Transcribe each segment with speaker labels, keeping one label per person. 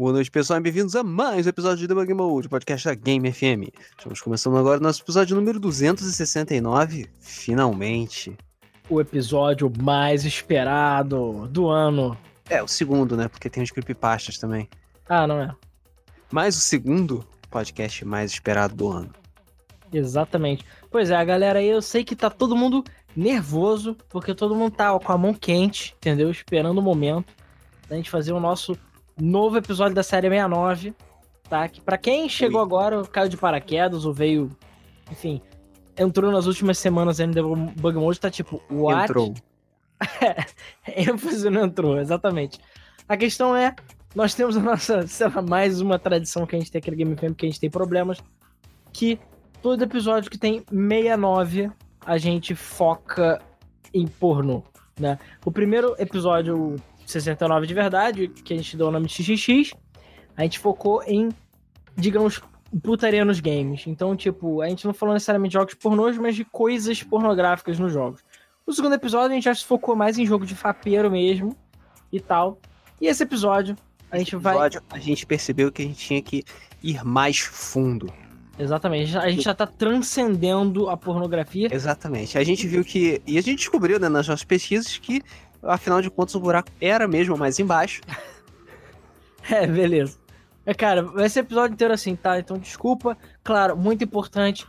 Speaker 1: Boa noite, pessoal, e bem-vindos a mais um episódio de Debug Mode, podcast da Game FM. Estamos começando agora o nosso episódio número 269, finalmente.
Speaker 2: O episódio mais esperado do ano.
Speaker 1: É, o segundo, né, porque tem os creepypastas também.
Speaker 2: Ah, não é?
Speaker 1: Mas o segundo podcast mais esperado do ano.
Speaker 2: Exatamente. Pois é, galera eu sei que tá todo mundo nervoso, porque todo mundo tá com a mão quente, entendeu? Esperando o momento da gente fazer o nosso novo episódio da série 69, tá? Que pra quem chegou agora, caiu de paraquedas ou veio, enfim, entrou nas últimas semanas aí no Debug Mode, tá tipo, what?
Speaker 1: Entrou.
Speaker 2: ênfase não entrou, exatamente. A questão é, nós temos a nossa, sei lá, mais uma tradição que a gente tem aqui no Game FM, que a gente tem problemas, que todo episódio que tem 69, a gente foca em pornô, né? O primeiro episódio, 69 de verdade, que a gente deu o nome de XXX, a gente focou em, digamos, putaria nos games. Então, tipo, a gente não falou necessariamente de jogos pornôs, mas de coisas pornográficas nos jogos. No segundo episódio, a gente já se focou mais em jogo de fapeiro mesmo e tal. E esse episódio, a gente vai.
Speaker 1: episódio, a gente percebeu que a gente tinha que ir mais fundo.
Speaker 2: Exatamente, a gente já tá transcendendo a pornografia.
Speaker 1: Exatamente. A gente viu que. E a gente descobriu, né, nas nossas pesquisas, que, afinal de contas, o buraco era mesmo mais embaixo.
Speaker 2: É, beleza. É, cara, vai ser episódio inteiro assim, tá? Então, desculpa. Claro, muito importante.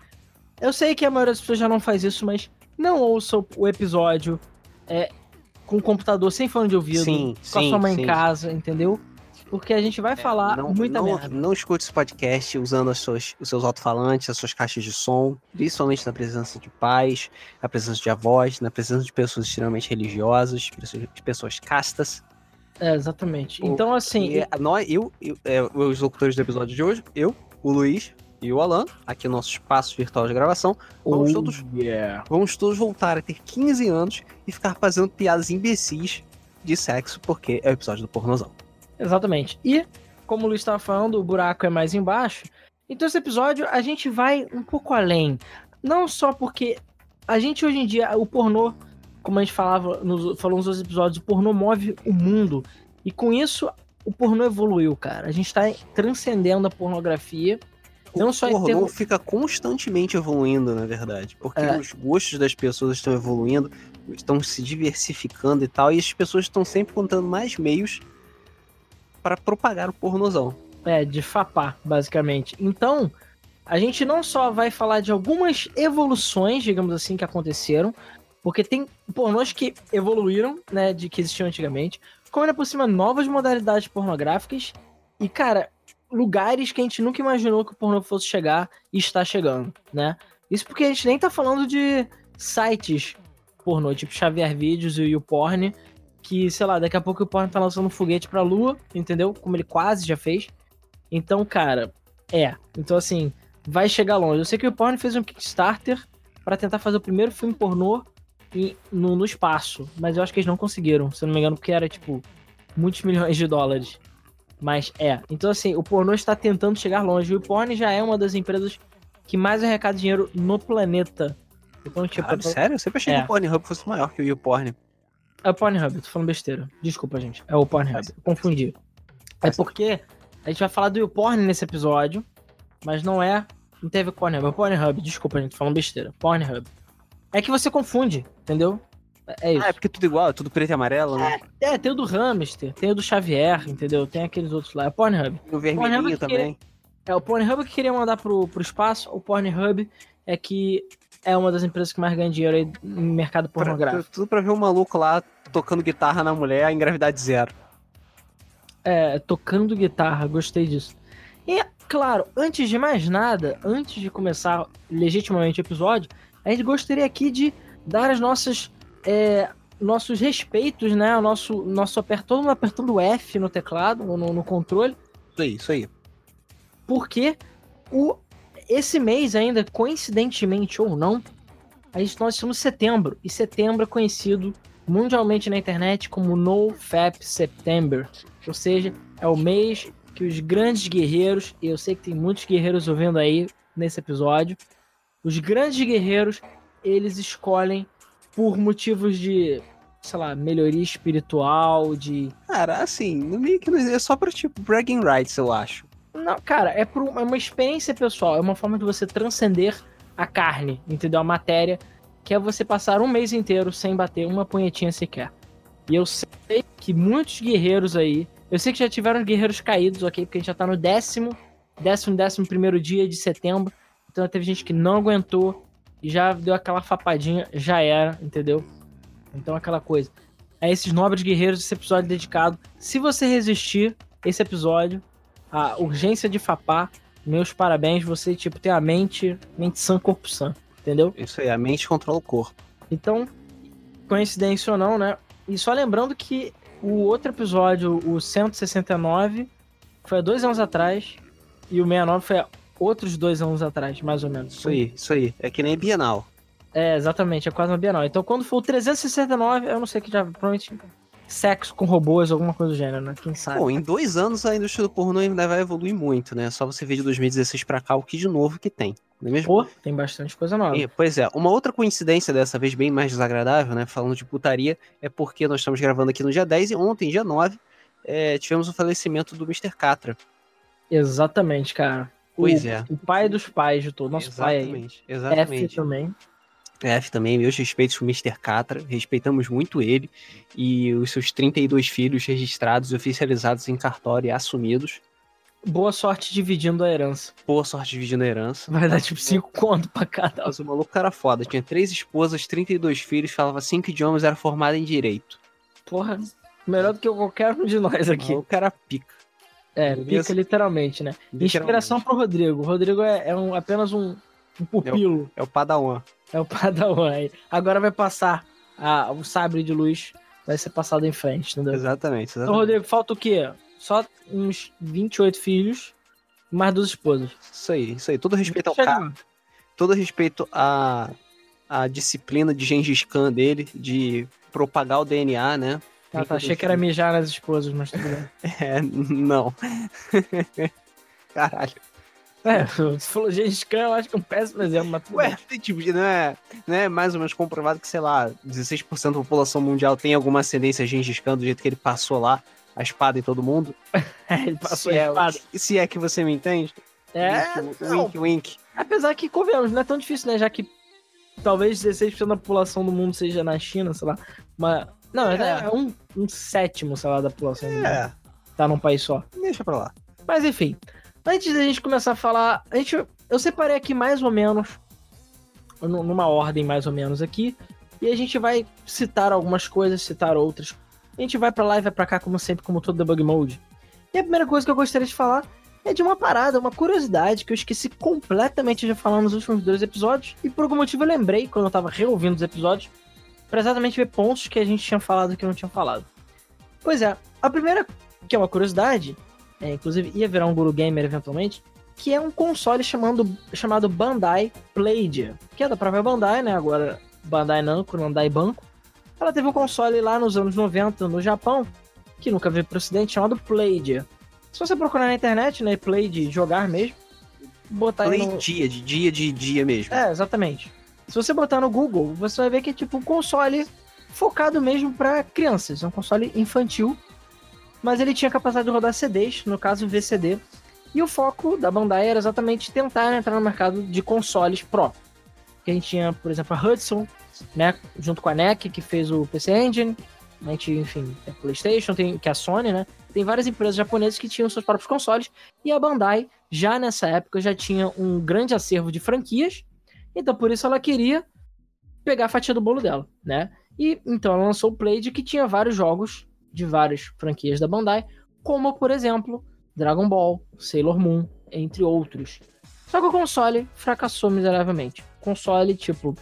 Speaker 2: Eu sei que a maioria das pessoas já não faz isso, mas não ouça o- episódio é, com o computador sem fone de ouvido,
Speaker 1: Sim,
Speaker 2: com a
Speaker 1: sim,
Speaker 2: sua mãe
Speaker 1: sim.
Speaker 2: em casa, entendeu? Porque a gente vai falar
Speaker 1: não,
Speaker 2: muita
Speaker 1: não,
Speaker 2: merda.
Speaker 1: não escute esse podcast usando as suas, os seus alto-falantes, as suas caixas de som, principalmente na presença de pais, na presença de avós, na presença de pessoas extremamente religiosas, de pessoas castas.
Speaker 2: É, exatamente. Então, assim,
Speaker 1: E, nós, eu, eu- é, os locutores do episódio de hoje, eu, o Luiz e o Alan, aqui no nosso espaço virtual de gravação, vamos
Speaker 2: oh,
Speaker 1: todos-
Speaker 2: yeah.
Speaker 1: vamos todos voltar a ter 15 anos e ficar fazendo piadas imbecis de sexo, porque é o episódio do pornozão.
Speaker 2: Exatamente. E, como o Luiz estava falando, o buraco é mais embaixo. Então, esse episódio a gente vai um pouco além. Não só porque a gente hoje em dia, o pornô, como a gente falava, nos, falou nos outros episódios, o pornô move o mundo. E com isso, o pornô evoluiu, cara. A gente tá transcendendo a pornografia. Não
Speaker 1: o
Speaker 2: só
Speaker 1: pornô
Speaker 2: termos-
Speaker 1: fica constantemente evoluindo, na verdade. Porque
Speaker 2: É.
Speaker 1: os gostos das pessoas estão evoluindo, estão se diversificando e tal, e as pessoas estão sempre contando mais meios para propagar o pornozão.
Speaker 2: É, de fapar, basicamente. Então, a gente não só vai falar de algumas evoluções, digamos assim, que aconteceram, porque tem pornôs que evoluíram, né, de que existiam antigamente, como ainda por cima novas modalidades pornográficas e, cara, lugares que a gente nunca imaginou que o pornô fosse chegar e está chegando, né? Isso porque a gente nem tá falando de sites pornô, tipo Xavier Vídeos e o YouPorn, que, sei lá, daqui a pouco o Porn tá lançando um foguete pra lua, entendeu? Como ele quase já fez. Então, cara, é. Então, assim, vai chegar longe. Eu sei que o Porn fez um Kickstarter pra tentar fazer o primeiro filme pornô em- no, no espaço, mas eu acho que eles não conseguiram, se eu não me engano, porque era, tipo, muitos milhões de dólares. Mas é. Então, assim, o pornô está tentando chegar longe. O Porn já é uma das empresas que mais arrecada dinheiro no planeta. Então, tipo,
Speaker 1: Caralho,
Speaker 2: tô-
Speaker 1: sério? Eu sempre achei
Speaker 2: É.
Speaker 1: que o Pornhub fosse maior que o YouPorn.
Speaker 2: É o Pornhub, tô falando besteira. Desculpa, gente. É o Pornhub. Eu confundi. É porque a gente vai falar do YouPorn nesse episódio, mas não é. Não teve Pornhub, é o Pornhub. Desculpa, gente, tô falando besteira. Pornhub. É que você confunde, entendeu? É é isso.
Speaker 1: Ah, é porque tudo igual, é tudo preto e amarelo, né?
Speaker 2: É, tem o do Hamster, tem o do Xavier, entendeu? Tem aqueles outros lá. É o Pornhub.
Speaker 1: E o vermelhinho
Speaker 2: Pornhub que
Speaker 1: também.
Speaker 2: É o Pornhub que queria mandar pro, pro espaço. O Pornhub é que é uma das empresas que mais ganha dinheiro aí no mercado
Speaker 1: Pra-
Speaker 2: pornográfico.
Speaker 1: tudo pra ver um maluco lá tocando guitarra na mulher em gravidade zero.
Speaker 2: É, tocando guitarra, gostei disso. E, claro, antes de mais nada, antes de começar legitimamente o episódio, a gente gostaria aqui de dar as nossas. é, nossos respeitos, né? O nosso, nosso aperto, todo mundo apertando F no teclado, no, no controle,
Speaker 1: Isso aí, isso aí.
Speaker 2: porque o, esse mês ainda, coincidentemente ou não, a gente, nós estamos em setembro, e setembro é conhecido mundialmente na internet como NoFap September, ou seja, é o mês que os grandes guerreiros, e eu sei que tem muitos guerreiros ouvindo aí nesse episódio, os grandes guerreiros, eles escolhem por motivos de sei lá, melhoria espiritual, de.
Speaker 1: Cara, assim, meio que é só pra tipo bragging rights, eu acho.
Speaker 2: Não, cara, é, por, é uma experiência pessoal, é uma forma de você transcender a carne, entendeu? A matéria, que é você passar um mês inteiro sem bater uma punhetinha sequer. E eu sei que muitos guerreiros aí. Eu sei que já tiveram guerreiros caídos, ok? Porque a gente já tá no décimo, décimo, décimo primeiro dia de setembro. Então teve gente que não aguentou e já deu aquela fapadinha, já era, entendeu? Então aquela coisa. A esses nobres guerreiros, esse episódio dedicado. Se você resistir esse episódio, a urgência de fapar, meus parabéns, você tipo tem a mente, mente sã, corpo sã, entendeu?
Speaker 1: Isso aí, a mente controla o corpo.
Speaker 2: Então, coincidência ou não, né? E só lembrando que o outro episódio, o 169, foi há dois anos atrás, e o 69 foi há outros dois anos atrás, mais ou menos.
Speaker 1: Isso aí, isso aí. É que nem Bienal.
Speaker 2: É, exatamente, é quase uma Bienal. Então quando for o 369, eu não sei que já provavelmente sexo com robôs, alguma coisa do gênero, né? Quem sabe.
Speaker 1: Pô, em dois anos a indústria do pornô ainda vai evoluir muito, né? Só você ver de 2016 pra cá o que de novo que tem. Não é mesmo?
Speaker 2: Pô, tem bastante coisa nova.
Speaker 1: E, pois é, uma outra coincidência dessa vez bem mais desagradável, né? Falando de putaria, é porque nós estamos gravando aqui no dia 10 e ontem, dia 9, é, tivemos o falecimento do Mr. Catra.
Speaker 2: Exatamente, cara.
Speaker 1: Pois
Speaker 2: o,
Speaker 1: é.
Speaker 2: O pai dos pais de todo. Nosso
Speaker 1: exatamente,
Speaker 2: pai aí.
Speaker 1: Exatamente.
Speaker 2: F também.
Speaker 1: F também, meus respeitos pro Mr. Catra, respeitamos muito ele e os seus 32 filhos registrados e oficializados em cartório e assumidos.
Speaker 2: Boa sorte dividindo a herança.
Speaker 1: Boa sorte dividindo a herança.
Speaker 2: Vai dar tipo 5 conto pra cada.
Speaker 1: Mas o maluco era foda, tinha três esposas, 32 filhos, falava cinco idiomas, era formado em direito.
Speaker 2: Porra, melhor do que qualquer um de nós aqui.
Speaker 1: O cara pica.
Speaker 2: É, pica literalmente, né?
Speaker 1: Literalmente.
Speaker 2: Inspiração pro Rodrigo. O Rodrigo é, é um, apenas um, um pupilo.
Speaker 1: É o Padawan.
Speaker 2: É o Padawan aí. Agora vai passar a, o sabre de luz, vai ser passado em frente, entendeu?
Speaker 1: Exatamente,
Speaker 2: Então,
Speaker 1: exatamente.
Speaker 2: Rodrigo, falta o quê? Só uns 28 filhos, mais duas esposas.
Speaker 1: Isso aí, isso aí. Todo respeito ao cara, todo respeito à, à disciplina de Gengis Khan dele, de propagar o DNA, né?
Speaker 2: Ah, tá, achei que era mijar nas esposas, mas tudo bem.
Speaker 1: É, não. Caralho.
Speaker 2: É, você falou Gengis Khan, eu acho que é um péssimo exemplo, mas tudo
Speaker 1: Ué, tem, tipo, não é, não é mais ou menos comprovado que, sei lá, 16% da população mundial tem alguma ascendência Gengis Khan do jeito que ele passou lá a espada em todo mundo?
Speaker 2: É, ele passou
Speaker 1: se,
Speaker 2: a
Speaker 1: é,
Speaker 2: espada.
Speaker 1: se é que você me entende?
Speaker 2: É,
Speaker 1: wink,
Speaker 2: não.
Speaker 1: wink, wink.
Speaker 2: Apesar que, convenhamos, não é tão difícil, né? Já que talvez 16% da população do mundo seja na China, sei lá. Mas. Não, é,
Speaker 1: É.
Speaker 2: é um, um sétimo, sei lá, da população do mundo.
Speaker 1: É,
Speaker 2: Tá num país só.
Speaker 1: deixa pra lá.
Speaker 2: Mas enfim. Antes da gente começar a falar. A gente, eu separei aqui mais ou menos. nu- Numa ordem mais ou menos aqui. E a gente vai citar algumas coisas, citar outras. A gente vai pra lá e vai pra cá, como sempre, como todo debug mode. E a primeira coisa que eu gostaria de falar é de uma parada, uma curiosidade que eu esqueci completamente de falar nos últimos dois episódios. E por algum motivo eu lembrei quando eu tava reouvindo os episódios. Pra exatamente ver pontos que a gente tinha falado que não tinha falado. Pois é, a primeira, que é uma curiosidade, é, inclusive ia virar um Guru Gamer eventualmente, que é um console chamando, chamado Bandai Playdia, que é da própria Bandai, né? Agora Bandai Namco, Bandai Banco. Ela teve um console lá nos anos 90 no Japão, que nunca veio pro ocidente, chamado Playdia. Se você procurar na internet, né, Play de jogar mesmo, botar
Speaker 1: Play
Speaker 2: no...
Speaker 1: dia, de dia de dia mesmo.
Speaker 2: É, exatamente. Se você botar no Google, você vai ver que é tipo um console focado mesmo para crianças. É um console infantil, mas ele tinha capacidade de rodar CDs, no caso VCD. E o foco da Bandai era exatamente tentar entrar no mercado de consoles Pro. Que a gente tinha, por exemplo, a Hudson, né, junto com a NEC, que fez o PC Engine. A gente, enfim, tem a PlayStation, tem que é a Sony, né? Tem várias empresas japonesas que tinham seus próprios consoles. E a Bandai, já nessa época, já tinha um grande acervo de franquias. Então, por isso ela queria pegar a fatia do bolo dela, né? E então ela lançou o Playde que tinha vários jogos de várias franquias da Bandai, como por exemplo Dragon Ball, Sailor Moon, entre outros. Só que o console fracassou miseravelmente. Console tipo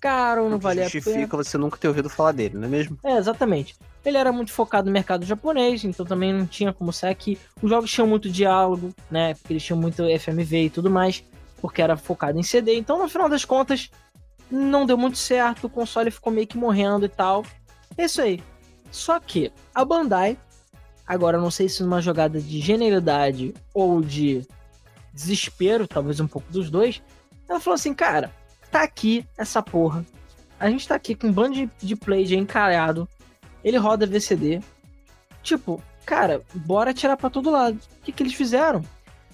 Speaker 2: caro, não valia a pena.
Speaker 1: justifica você nunca ter ouvido falar dele, não é mesmo?
Speaker 2: É, exatamente. Ele era muito focado no mercado japonês, então também não tinha como ser que os jogos tinham muito diálogo, né? Porque eles tinham muito FMV e tudo mais, porque era focado em CD. Então, no final das contas, não deu muito certo, o console ficou meio que morrendo e tal. É isso aí. Só que a Bandai, agora não sei se numa jogada de genialidade ou de desespero, talvez um pouco dos dois, ela falou assim, cara, tá aqui essa porra. a gente tá aqui com um bando de, de play de encalhado. Ele roda VCD. Tipo, cara, bora tirar pra todo lado. O que, que eles fizeram?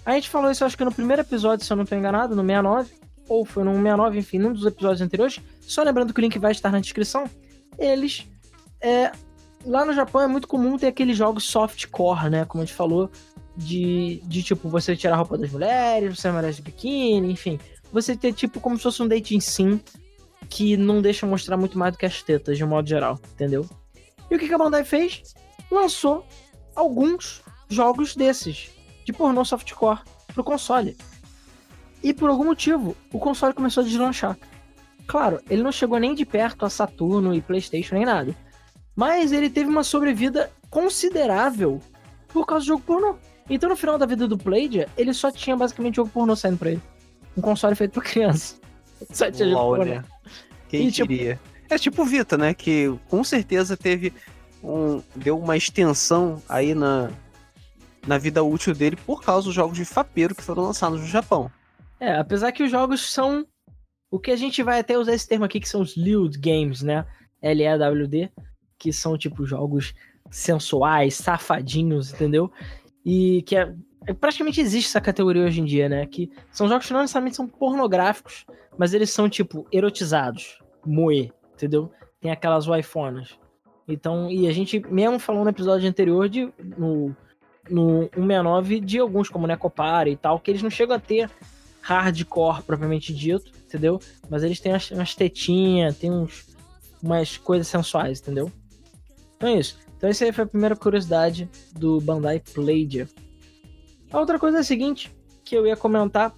Speaker 2: A gente falou isso, acho que no primeiro episódio, se eu não tô enganado, no 69. Ou foi no 69, enfim, num dos episódios anteriores. Só lembrando que o link vai estar na descrição. Eles. É, lá no Japão é muito comum ter aqueles jogos softcore, né? Como a gente falou. De, de tipo, você tirar a roupa das mulheres, você merece de biquíni, enfim. Você ter tipo como se fosse um dating sim que não deixa mostrar muito mais do que as tetas, de um modo geral, entendeu? E o que a Bandai fez? Lançou alguns jogos desses, de pornô softcore, pro console. E por algum motivo, o console começou a deslanchar. Claro, ele não chegou nem de perto a Saturno e PlayStation nem nada. Mas ele teve uma sobrevida considerável por causa do jogo pornô. Então no final da vida do Playdia, ele só tinha basicamente jogo pornô saindo pra ele. Um console feito pra criança. Só tinha
Speaker 1: LOL,
Speaker 2: jogo pornô.
Speaker 1: né? Quem
Speaker 2: E, tipo-
Speaker 1: diria? É tipo o Vita, né? Que com certeza teve um. deu uma extensão aí na, na vida útil dele por causa dos jogos de fapeiro que foram lançados no Japão.
Speaker 2: É, apesar que os jogos são o que a gente vai até usar esse termo aqui, que são os lewd games, né? L-E-W-D, que são tipo jogos sensuais, safadinhos, entendeu? E que é, é- praticamente existe essa categoria hoje em dia, né? Que são jogos que não necessariamente são pornográficos, mas eles são tipo erotizados, moe, entendeu? Tem aquelas waifonas. Então, e a gente mesmo falou no episódio anterior de no no 169 de alguns como Necopara e tal, que eles não chegam a ter hardcore propriamente dito, entendeu? Mas eles têm umas, umas tetinhas, tem uns, umas coisas sensuais, entendeu? Então é isso. Então essa aí foi a primeira curiosidade do Bandai Playdia. A outra coisa é a seguinte, que eu ia comentar,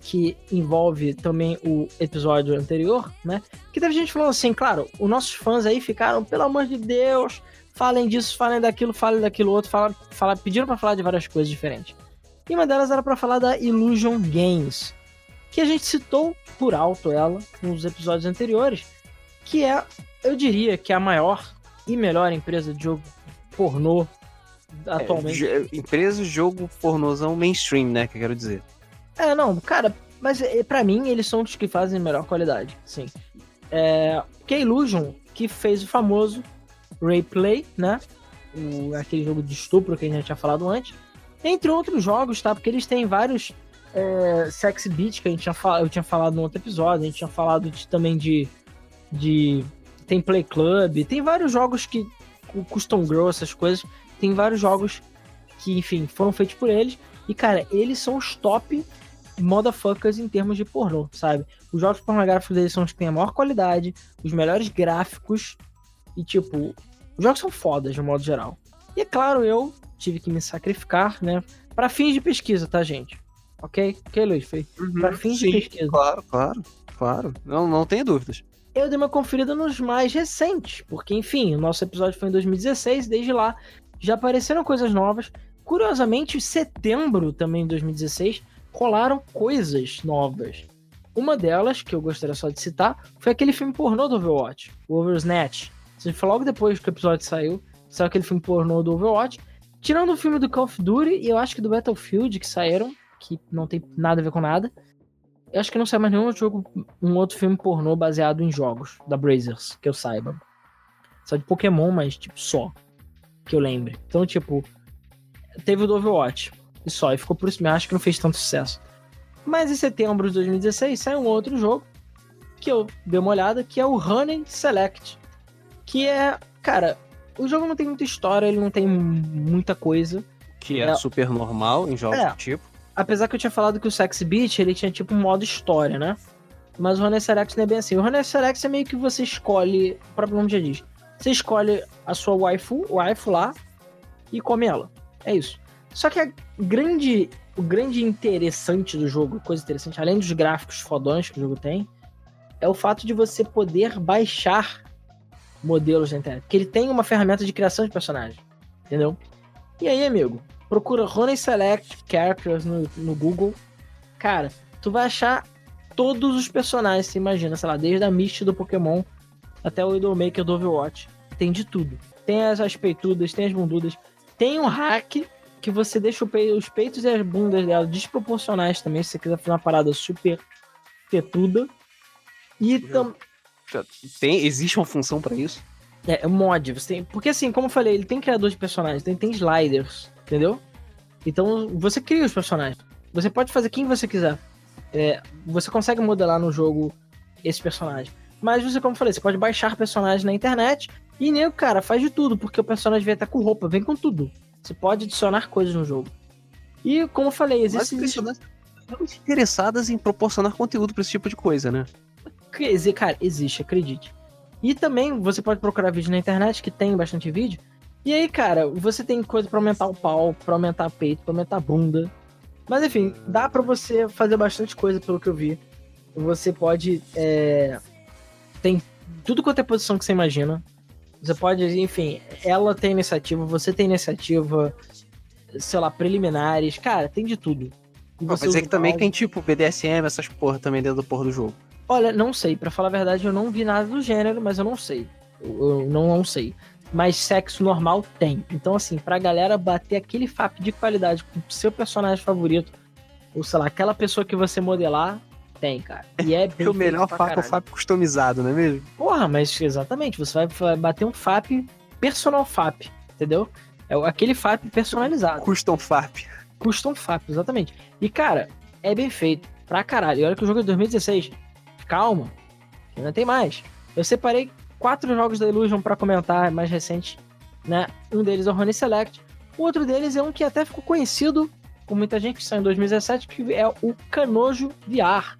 Speaker 2: que envolve também o episódio anterior, né? Que teve gente falando assim, claro, os nossos fãs aí ficaram, pelo amor de Deus, falem disso, falem daquilo, falem daquilo outro, fala, fala, pediram pra falar de várias coisas diferentes. E uma delas era pra falar da Illusion Games, que a gente citou por alto ela nos episódios anteriores, que é, eu diria, que é a maior e melhor empresa de jogo pornô atualmente.
Speaker 1: É, empresa de jogo pornozão mainstream, né? Que eu quero dizer.
Speaker 2: É, não, cara, mas é, pra mim eles são os que fazem melhor qualidade, sim. É, que Illusion, que fez o famoso Rayplay, né? O, aquele jogo de estupro que a gente já tinha falado antes. Entre outros jogos, tá? Porque eles têm vários é, Sex Beat que a gente tinha eu tinha falado no outro episódio. A gente tinha falado de- também de, de. Tem Play Club, tem vários jogos que. O Custom Grow, essas coisas. Tem vários jogos que, enfim, foram feitos por eles. E, cara, eles são os top motherfuckers em termos de pornô, sabe? Os jogos pornográficos deles são os que têm a maior qualidade, os melhores gráficos. E, tipo, os jogos são fodas, de modo geral. E, é claro, eu tive que me sacrificar, né? Pra fins de pesquisa, tá, gente? Ok? Ok, Luiz? Foi pra fins de
Speaker 1: Sim,
Speaker 2: pesquisa.
Speaker 1: Claro, claro, claro. Não, não tenho dúvidas.
Speaker 2: Eu dei uma conferida nos mais recentes, porque, enfim, o nosso episódio foi em 2016, desde lá já apareceram coisas novas. Curiosamente, em setembro também de 2016, rolaram coisas novas. Uma delas, que eu gostaria só de citar, foi aquele filme pornô do Overwatch, o Oversnatch. Foi logo depois que o episódio saiu, saiu aquele filme pornô do Overwatch. Tirando o filme do Call of Duty e eu acho que do Battlefield que saíram, que não tem nada a ver com nada. Eu acho que não sai mais nenhum outro jogo, um outro filme pornô baseado em jogos da Brazers, que eu saiba. Só de Pokémon, mas tipo, só. Que eu lembre. Então, tipo, teve o do Overwatch. E só, e ficou por isso mesmo. Acho que não fez tanto sucesso. Mas em setembro de 2016 sai um outro jogo que eu dei uma olhada, que é o Running Select. Que é, cara, o jogo não tem muita história, ele não tem muita coisa.
Speaker 1: Que é,
Speaker 2: É.
Speaker 1: super normal em jogos
Speaker 2: É.
Speaker 1: do tipo.
Speaker 2: Apesar que eu tinha falado que o Sex Beat, ele tinha tipo um modo história, né? Mas o Select não é bem assim. O Select é meio que você escolhe, o próprio nome já diz. Você escolhe a sua waifu, waifu lá e come ela. É isso. Só que a grande, o grande interessante do jogo, coisa interessante, além dos gráficos fodões que o jogo tem, é o fato de você poder baixar modelos da internet. Porque ele tem uma ferramenta de criação de personagem. Entendeu? E aí, amigo, procura Honey Select Characters no, no Google. Cara, tu vai achar todos os personagens, você imagina, sei lá, desde a Misty do Pokémon até o Idolmaker do Overwatch. Tem de tudo. Tem as, as peitudas, tem as bundudas. Tem um hack que você deixa os peitos e as bundas dela desproporcionais também, se você quiser fazer uma parada super tetuda. E tam-
Speaker 1: Tem, existe uma função para isso?
Speaker 2: É, é mod. Você tem, porque assim, como eu falei, ele tem criador de personagens, tem, tem sliders, entendeu? Então você cria os personagens. Você pode fazer quem você quiser. É, você consegue modelar no jogo esse personagem. Mas você, como eu falei, você pode baixar personagens na internet e nem o cara faz de tudo, porque o personagem vem até com roupa, vem com tudo. Você pode adicionar coisas no jogo. E como eu falei, existe. Mas
Speaker 1: interessadas em proporcionar conteúdo para esse tipo de coisa, né?
Speaker 2: Cara, existe, acredite. E também você pode procurar vídeo na internet, que tem bastante vídeo. E aí, cara, você tem coisa para aumentar o pau, para aumentar o peito, para aumentar a bunda. Mas enfim, dá para você fazer bastante coisa pelo que eu vi. Você pode. É... Tem tudo quanto é posição que você imagina. Você pode, enfim, ela tem iniciativa, você tem iniciativa, sei lá, preliminares. Cara, tem de tudo.
Speaker 1: Você mas é que também tem tipo BDSM, essas porra também dentro do porra do jogo.
Speaker 2: Olha, não sei. para falar a verdade, eu não vi nada do gênero, mas eu não sei. Eu, eu não, não sei. Mas sexo normal tem. Então, assim, pra galera bater aquele FAP de qualidade com o seu personagem favorito, ou sei lá, aquela pessoa que você modelar, tem, cara. E é
Speaker 1: bem. o melhor FAP é o FAP customizado, não é mesmo?
Speaker 2: Porra, mas exatamente. Você vai bater um FAP personal FAP, entendeu? É aquele FAP personalizado.
Speaker 1: Custom FAP.
Speaker 2: Custom FAP, exatamente. E, cara, é bem feito. Pra caralho. E olha que o jogo é 2016. Calma. Ainda tem mais. Eu separei quatro jogos da Illusion para comentar mais recente, né? Um deles é o Honey Select. O outro deles é um que até ficou conhecido por muita gente que saiu em 2017, que é o Canojo VR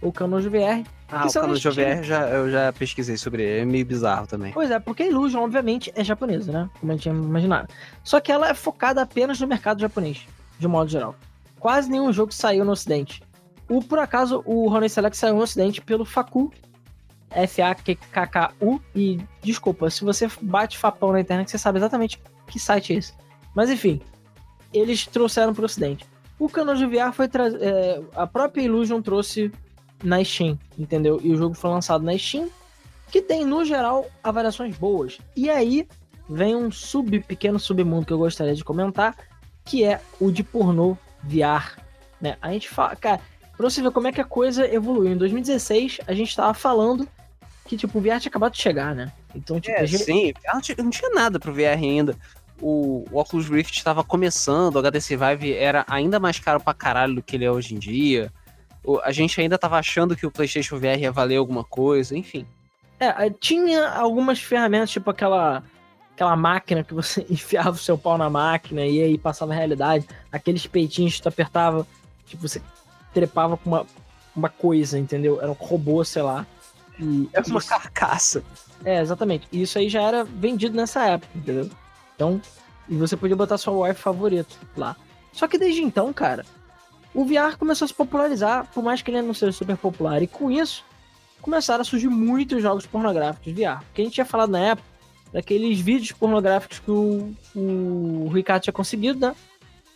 Speaker 2: o Canojo VR.
Speaker 1: Ah, o Canojo VR já, eu já pesquisei sobre ele, é meio bizarro também.
Speaker 2: Pois é, porque a Illusion, obviamente, é japonesa, né? Como a gente tinha imaginado. Só que ela é focada apenas no mercado japonês, de modo geral. Quase nenhum jogo saiu no ocidente. O, por acaso, o Honey Select saiu no ocidente pelo Faku, F-A-K-K-U, e desculpa, se você bate Fapão na internet, você sabe exatamente que site é esse. Mas enfim, eles trouxeram para o ocidente. O Canojo VR foi. É, a própria Illusion trouxe na Steam, entendeu? E o jogo foi lançado na Steam, que tem, no geral, avaliações boas. E aí vem um sub, pequeno submundo que eu gostaria de comentar, que é o de pornô VR. Né? A gente fala, cara, pra você ver como é que a coisa evoluiu. Em 2016, a gente tava falando que, tipo, o VR tinha acabado de chegar, né?
Speaker 1: Então, tipo, é, gente... sim, não tinha, nada pro VR ainda. O, o Oculus Rift estava começando, o HTC Vive era ainda mais caro pra caralho do que ele é hoje em dia a gente ainda tava achando que o PlayStation VR ia valer alguma coisa, enfim.
Speaker 2: É, tinha algumas ferramentas, tipo aquela aquela máquina que você enfiava o seu pau na máquina e aí passava a realidade, aqueles peitinhos que tu apertava, tipo, você trepava com uma, uma coisa, entendeu? Era um robô, sei lá.
Speaker 1: E Era uma carcaça.
Speaker 2: É, exatamente. E isso aí já era vendido nessa época, entendeu? Então, e você podia botar seu wife favorito lá. Só que desde então, cara, o VR começou a se popularizar, por mais que ele não seja super popular. E com isso, começaram a surgir muitos jogos pornográficos de VR. Porque a gente tinha falado na época daqueles vídeos pornográficos que o, o Ricardo tinha conseguido, né?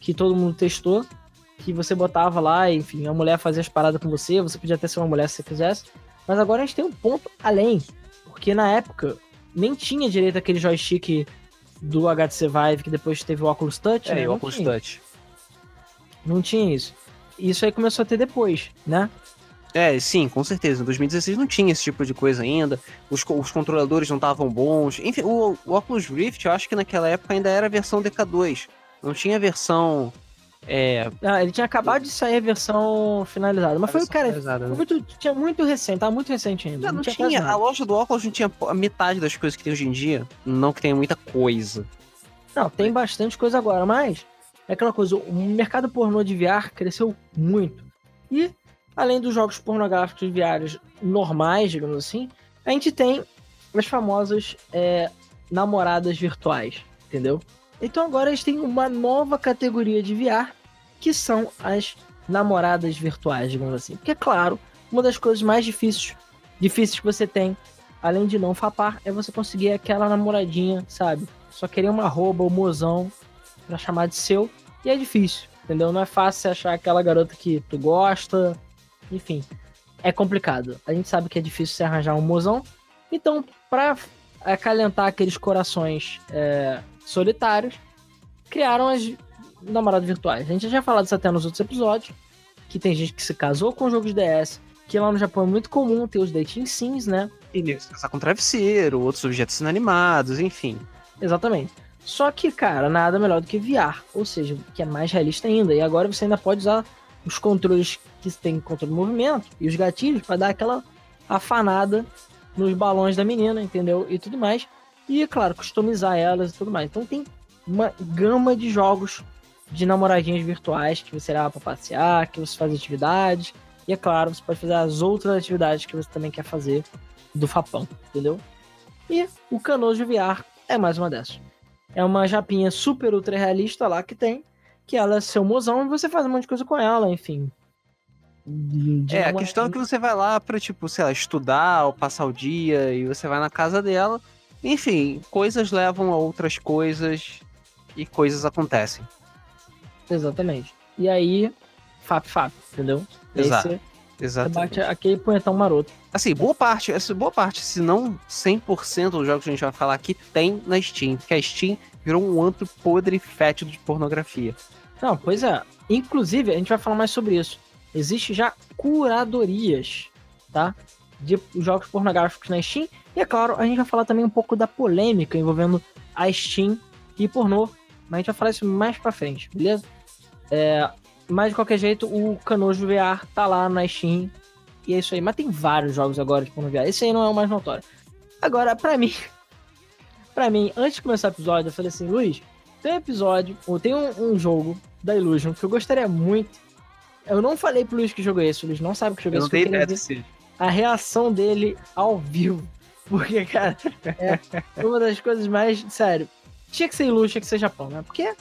Speaker 2: Que todo mundo testou. Que você botava lá, enfim, a mulher fazia as paradas com você, você podia até ser uma mulher se você quisesse. Mas agora a gente tem um ponto além. Porque na época nem tinha direito aquele joystick do HTC Vive que depois teve o Oculus Touch.
Speaker 1: É,
Speaker 2: né?
Speaker 1: o Oculus tinha. Touch.
Speaker 2: Não tinha isso isso aí começou a ter depois, né?
Speaker 1: É, sim, com certeza. Em 2016 não tinha esse tipo de coisa ainda. Os, os controladores não estavam bons. Enfim, o, o, Oculus Rift, eu acho que naquela época ainda era a versão DK2. Não tinha a versão. É...
Speaker 2: Ah, ele tinha acabado de sair a versão finalizada. Mas foi, cara, né? muito, tinha muito recente, tava muito recente ainda.
Speaker 1: Não, não, não tinha, tinha a loja do óculos não tinha a metade das coisas que tem hoje em dia. Não que tenha muita coisa.
Speaker 2: Não, tem bastante coisa agora, mas é aquela coisa, o mercado pornô de VR cresceu muito. E, além dos jogos pornográficos VR normais, digamos assim, a gente tem as famosas é, namoradas virtuais, entendeu? Então agora gente tem uma nova categoria de VR, que são as namoradas virtuais, digamos assim. Porque, é claro, uma das coisas mais difíceis, difíceis que você tem, além de não fapar, é você conseguir aquela namoradinha, sabe? Só querer uma roupa ou mozão para chamar de seu. E é difícil, entendeu? Não é fácil achar aquela garota que tu gosta. Enfim, é complicado. A gente sabe que é difícil você arranjar um mozão. Então, pra acalentar aqueles corações é, solitários, criaram as namoradas virtuais. A gente já falou disso até nos outros episódios. Que tem gente que se casou com jogos DS, que lá no Japão é muito comum ter os dating sims, né?
Speaker 1: E se casar com travesseiro, outros objetos inanimados, enfim.
Speaker 2: Exatamente. Só que, cara, nada melhor do que VR, ou seja, que é mais realista ainda. E agora você ainda pode usar os controles que tem controle de movimento e os gatilhos para dar aquela afanada nos balões da menina, entendeu? E tudo mais. E, claro, customizar elas e tudo mais. Então tem uma gama de jogos de namoradinhas virtuais que você leva para passear, que você faz atividades. E é claro, você pode fazer as outras atividades que você também quer fazer do Fapão, entendeu? E o Canojo VR é mais uma dessas. É uma japinha super ultra realista lá que tem, que ela é seu mozão e você faz um monte de coisa com ela, enfim.
Speaker 1: De é, a questão é que você vai lá pra, tipo, sei lá, estudar ou passar o dia e você vai na casa dela. Enfim, coisas levam a outras coisas e coisas acontecem.
Speaker 2: Exatamente. E aí, fap fap, entendeu?
Speaker 1: Exato.
Speaker 2: Bate aquele punhetão maroto.
Speaker 1: Assim, boa parte, boa parte, se não 100% dos jogos que a gente vai falar aqui tem na Steam, porque a Steam virou um antro podre fétido de pornografia.
Speaker 2: Não, pois é. Inclusive, a gente vai falar mais sobre isso. Existe já curadorias, tá? De jogos pornográficos na Steam. E é claro, a gente vai falar também um pouco da polêmica envolvendo a Steam e pornô. Mas a gente vai falar isso mais pra frente, beleza? É, mas de qualquer jeito, o Canojo VR tá lá na Steam. E é isso aí. Mas tem vários jogos agora de porno VR. Esse aí não é o mais notório. Agora, pra mim. pra mim, antes de começar o episódio, eu falei assim, Luiz, tem um episódio, ou tem um, um jogo da Illusion que eu gostaria muito. Eu não falei pro Luiz que jogo é esse, o Luiz não sabe que jogo é esse.
Speaker 1: Eu não tenho ideia
Speaker 2: A reação dele ao vivo. Porque, cara, é uma das coisas mais. Sério. Tinha que ser Illusion, tinha que ser Japão, né? Porque
Speaker 1: é,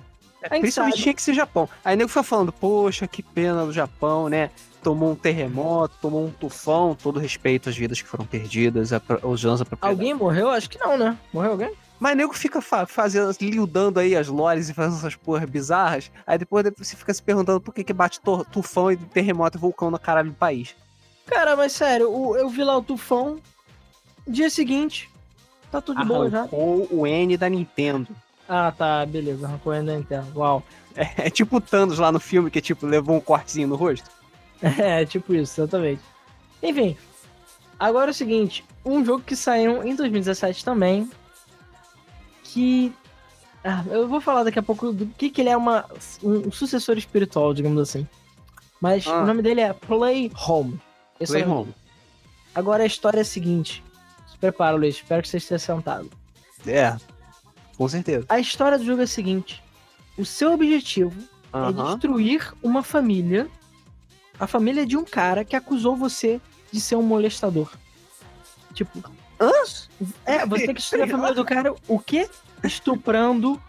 Speaker 1: principalmente sabe. tinha que ser Japão. Aí nego foi falando, poxa, que pena do Japão, né? Tomou um terremoto, tomou um tufão, todo respeito às vidas que foram perdidas, os anos.
Speaker 2: Alguém morreu? Acho que não, né? Morreu alguém?
Speaker 1: Mas nego fica fa fazendo, liudando aí as lores e fazendo essas porras bizarras. Aí depois, depois você fica se perguntando por que, que bate tufão e terremoto e vulcão no caralho do país.
Speaker 2: Cara, mas sério, eu vi lá o tufão. Dia seguinte, tá tudo de boa já.
Speaker 1: o N da Nintendo.
Speaker 2: Ah, tá, beleza. Arrancou ainda Nintendo. Uau.
Speaker 1: É, é, tipo o Thanos lá no filme que, tipo, levou um cortezinho no rosto.
Speaker 2: É, tipo isso, exatamente. Enfim, agora é o seguinte: um jogo que saiu em 2017 também. Que. Ah, eu vou falar daqui a pouco do que, que ele é uma, um sucessor espiritual, digamos assim. Mas ah. o nome dele é Play Home.
Speaker 1: Esse Play é Home.
Speaker 2: Agora a história é a seguinte. Prepara, Luiz. Espero que você esteja sentado.
Speaker 1: É, com certeza.
Speaker 2: A história do jogo é a seguinte: o seu objetivo é destruir uma família, a família de um cara que acusou você de ser um molestador. Tipo,
Speaker 1: Hã?
Speaker 2: É, você tem que destruir a família do cara, o quê? Estuprando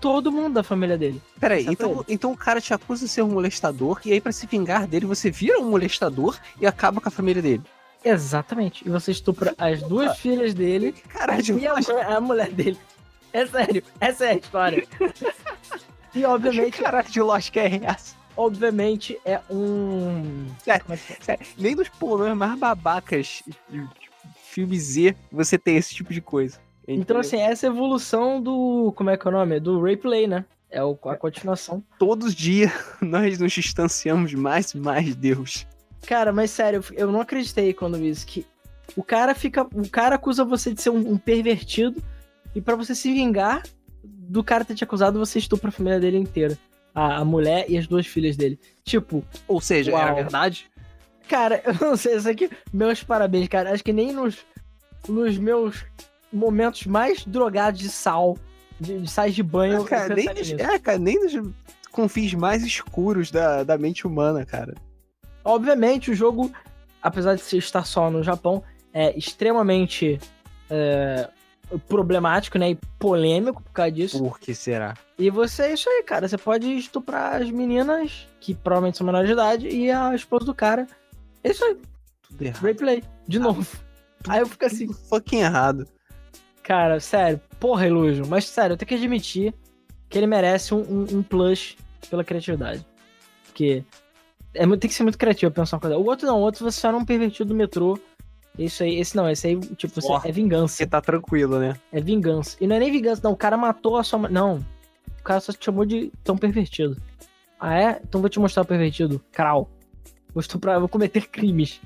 Speaker 2: todo mundo da família dele.
Speaker 1: Peraí, então, então o cara te acusa de ser um molestador, e aí para se vingar dele, você vira um molestador e acaba com a família dele.
Speaker 2: Exatamente. E você estupra as duas filhas dele
Speaker 1: Caralho,
Speaker 2: e a, a mulher dele. É sério, essa é a história.
Speaker 1: e obviamente. Caralho de lógica é essa?
Speaker 2: Obviamente é um.
Speaker 1: Sério, é sério, nem nos pornôs mais babacas de filme Z você tem esse tipo de coisa.
Speaker 2: Entendeu? Então, assim, essa é evolução do. Como é que é o nome? Do Replay, né? É a continuação.
Speaker 1: Todos os dias nós nos distanciamos mais e mais de Deus.
Speaker 2: Cara, mas sério, eu não acreditei quando vi isso. Que o cara fica. O cara acusa você de ser um, um pervertido e para você se vingar do cara ter te acusado, você estupra a família dele inteira. A, a mulher e as duas filhas dele. Tipo.
Speaker 1: Ou seja, uau. era verdade?
Speaker 2: Cara, eu não sei, isso aqui. Meus parabéns, cara. Acho que nem nos, nos meus momentos mais drogados de sal, de, de sais de banho.
Speaker 1: Ah, cara, nem nos, é, cara, nem nos confins mais escuros da, da mente humana, cara.
Speaker 2: Obviamente, o jogo, apesar de estar só no Japão, é extremamente é, problemático, né? E polêmico por causa disso.
Speaker 1: Por que será?
Speaker 2: E você é isso aí, cara. Você pode estuprar as meninas, que provavelmente são menores de idade, e a esposa do cara. É isso aí.
Speaker 1: Tudo errado.
Speaker 2: Replay, de ah, novo. Aí eu fico assim.
Speaker 1: Fucking errado.
Speaker 2: Cara, sério, porra, Illusion. Mas sério, eu tenho que admitir que ele merece um, um, um plus pela criatividade. Porque é, tem que ser muito criativo pensar uma coisa. O outro não, o outro você era um pervertido do metrô isso aí, esse não, esse aí, tipo, você, é vingança.
Speaker 1: Você tá tranquilo, né?
Speaker 2: É vingança. E não é nem vingança, não. O cara matou a sua. Não. O cara só te chamou de tão pervertido. Ah, é? Então vou te mostrar o pervertido. Kral. Vou estuprar, vou cometer crimes.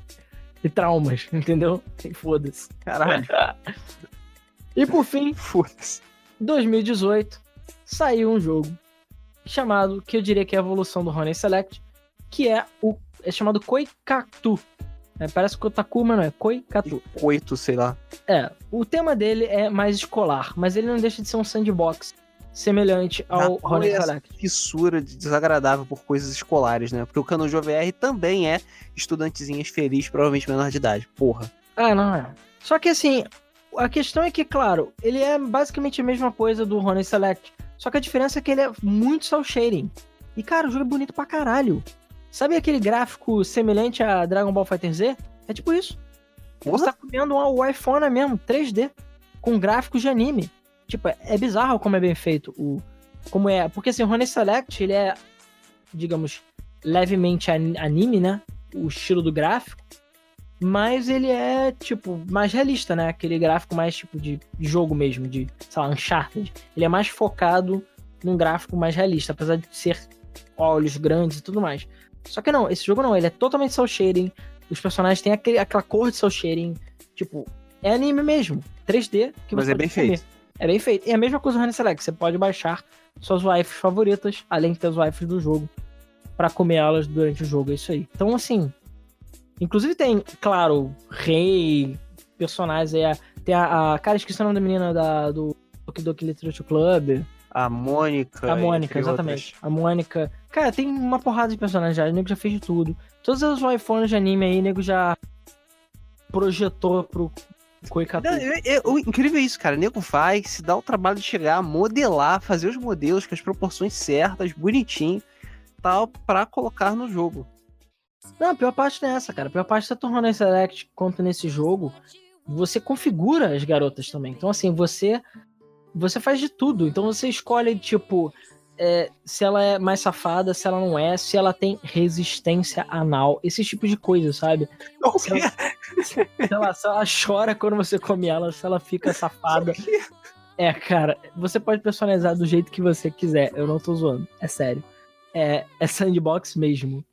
Speaker 2: e traumas, entendeu? Foda-se.
Speaker 1: Caralho.
Speaker 2: E por fim,
Speaker 1: Foda-se.
Speaker 2: 2018, saiu um jogo chamado, que eu diria que é a evolução do Honey Select, que é o é chamado Koikatu. É, parece Kotaku, mas não é Koikatu.
Speaker 1: Coito, sei lá.
Speaker 2: É, o tema dele é mais escolar, mas ele não deixa de ser um sandbox semelhante ao
Speaker 1: Ah, essa
Speaker 2: Select.
Speaker 1: Fissura de- desagradável por coisas escolares, né? Porque o Canojo VR também é estudantezinhas felizes, provavelmente menor de idade. Porra.
Speaker 2: Ah, não é. Só que assim, a questão é que, claro, ele é basicamente a mesma coisa do Honey Select. Só que a diferença é que ele é muito cel shading. E, cara, o jogo é bonito pra caralho. Sabe aquele gráfico semelhante a Dragon Ball Fighter Z? É tipo isso. Você
Speaker 1: Porra.
Speaker 2: tá comendo um- iPhone mesmo, 3D, com gráficos de anime. Tipo, é, é bizarro como é bem feito o. Como é. Porque assim, o Honey Select, ele é, digamos, levemente an- anime, né? O estilo do gráfico. Mas ele é, tipo, mais realista, né? Aquele gráfico mais tipo de jogo mesmo, de, sei lá, Uncharted. Ele é mais focado num gráfico mais realista, apesar de ser olhos grandes e tudo mais. Só que não, esse jogo não, ele é totalmente cel shading. Os personagens têm aquele, aquela cor de cel shading. Tipo, é anime mesmo. 3D. Que
Speaker 1: Mas é bem
Speaker 2: comer.
Speaker 1: feito.
Speaker 2: É bem feito. E a mesma coisa no Honey Select. Você pode baixar suas waifus favoritas, além de ter as waifus do jogo, pra comer elas durante o jogo. É isso aí. Então, assim. Inclusive tem, claro, rei, personagens a- Tem a, a. Cara, esqueci o nome da menina da, do Doki Doki Literature Club.
Speaker 1: A Mônica.
Speaker 2: A Mônica, exatamente. A Mônica. Cara, tem uma porrada de personagens já. O nego já fez de tudo. Todos os iPhones de anime aí, o nego já projetou pro
Speaker 1: é- o incrível é isso, cara. O nego faz, se dá o trabalho de chegar, modelar, fazer os modelos com as proporções certas, bonitinho, tal, pra colocar no jogo.
Speaker 2: Não, a pior parte não é essa, cara. A pior parte é tanto no Honey Select quanto nesse jogo. Você configura as garotas também. Então, assim, você você faz de tudo. Então você escolhe, tipo, é, se ela é mais safada, se ela não é, se ela tem resistência anal, esse tipo de coisa, sabe? Se ela, sei lá, se ela chora quando você come ela, se ela fica safada. É, cara, você pode personalizar do jeito que você quiser. Eu não tô zoando, é sério. É, é sandbox mesmo.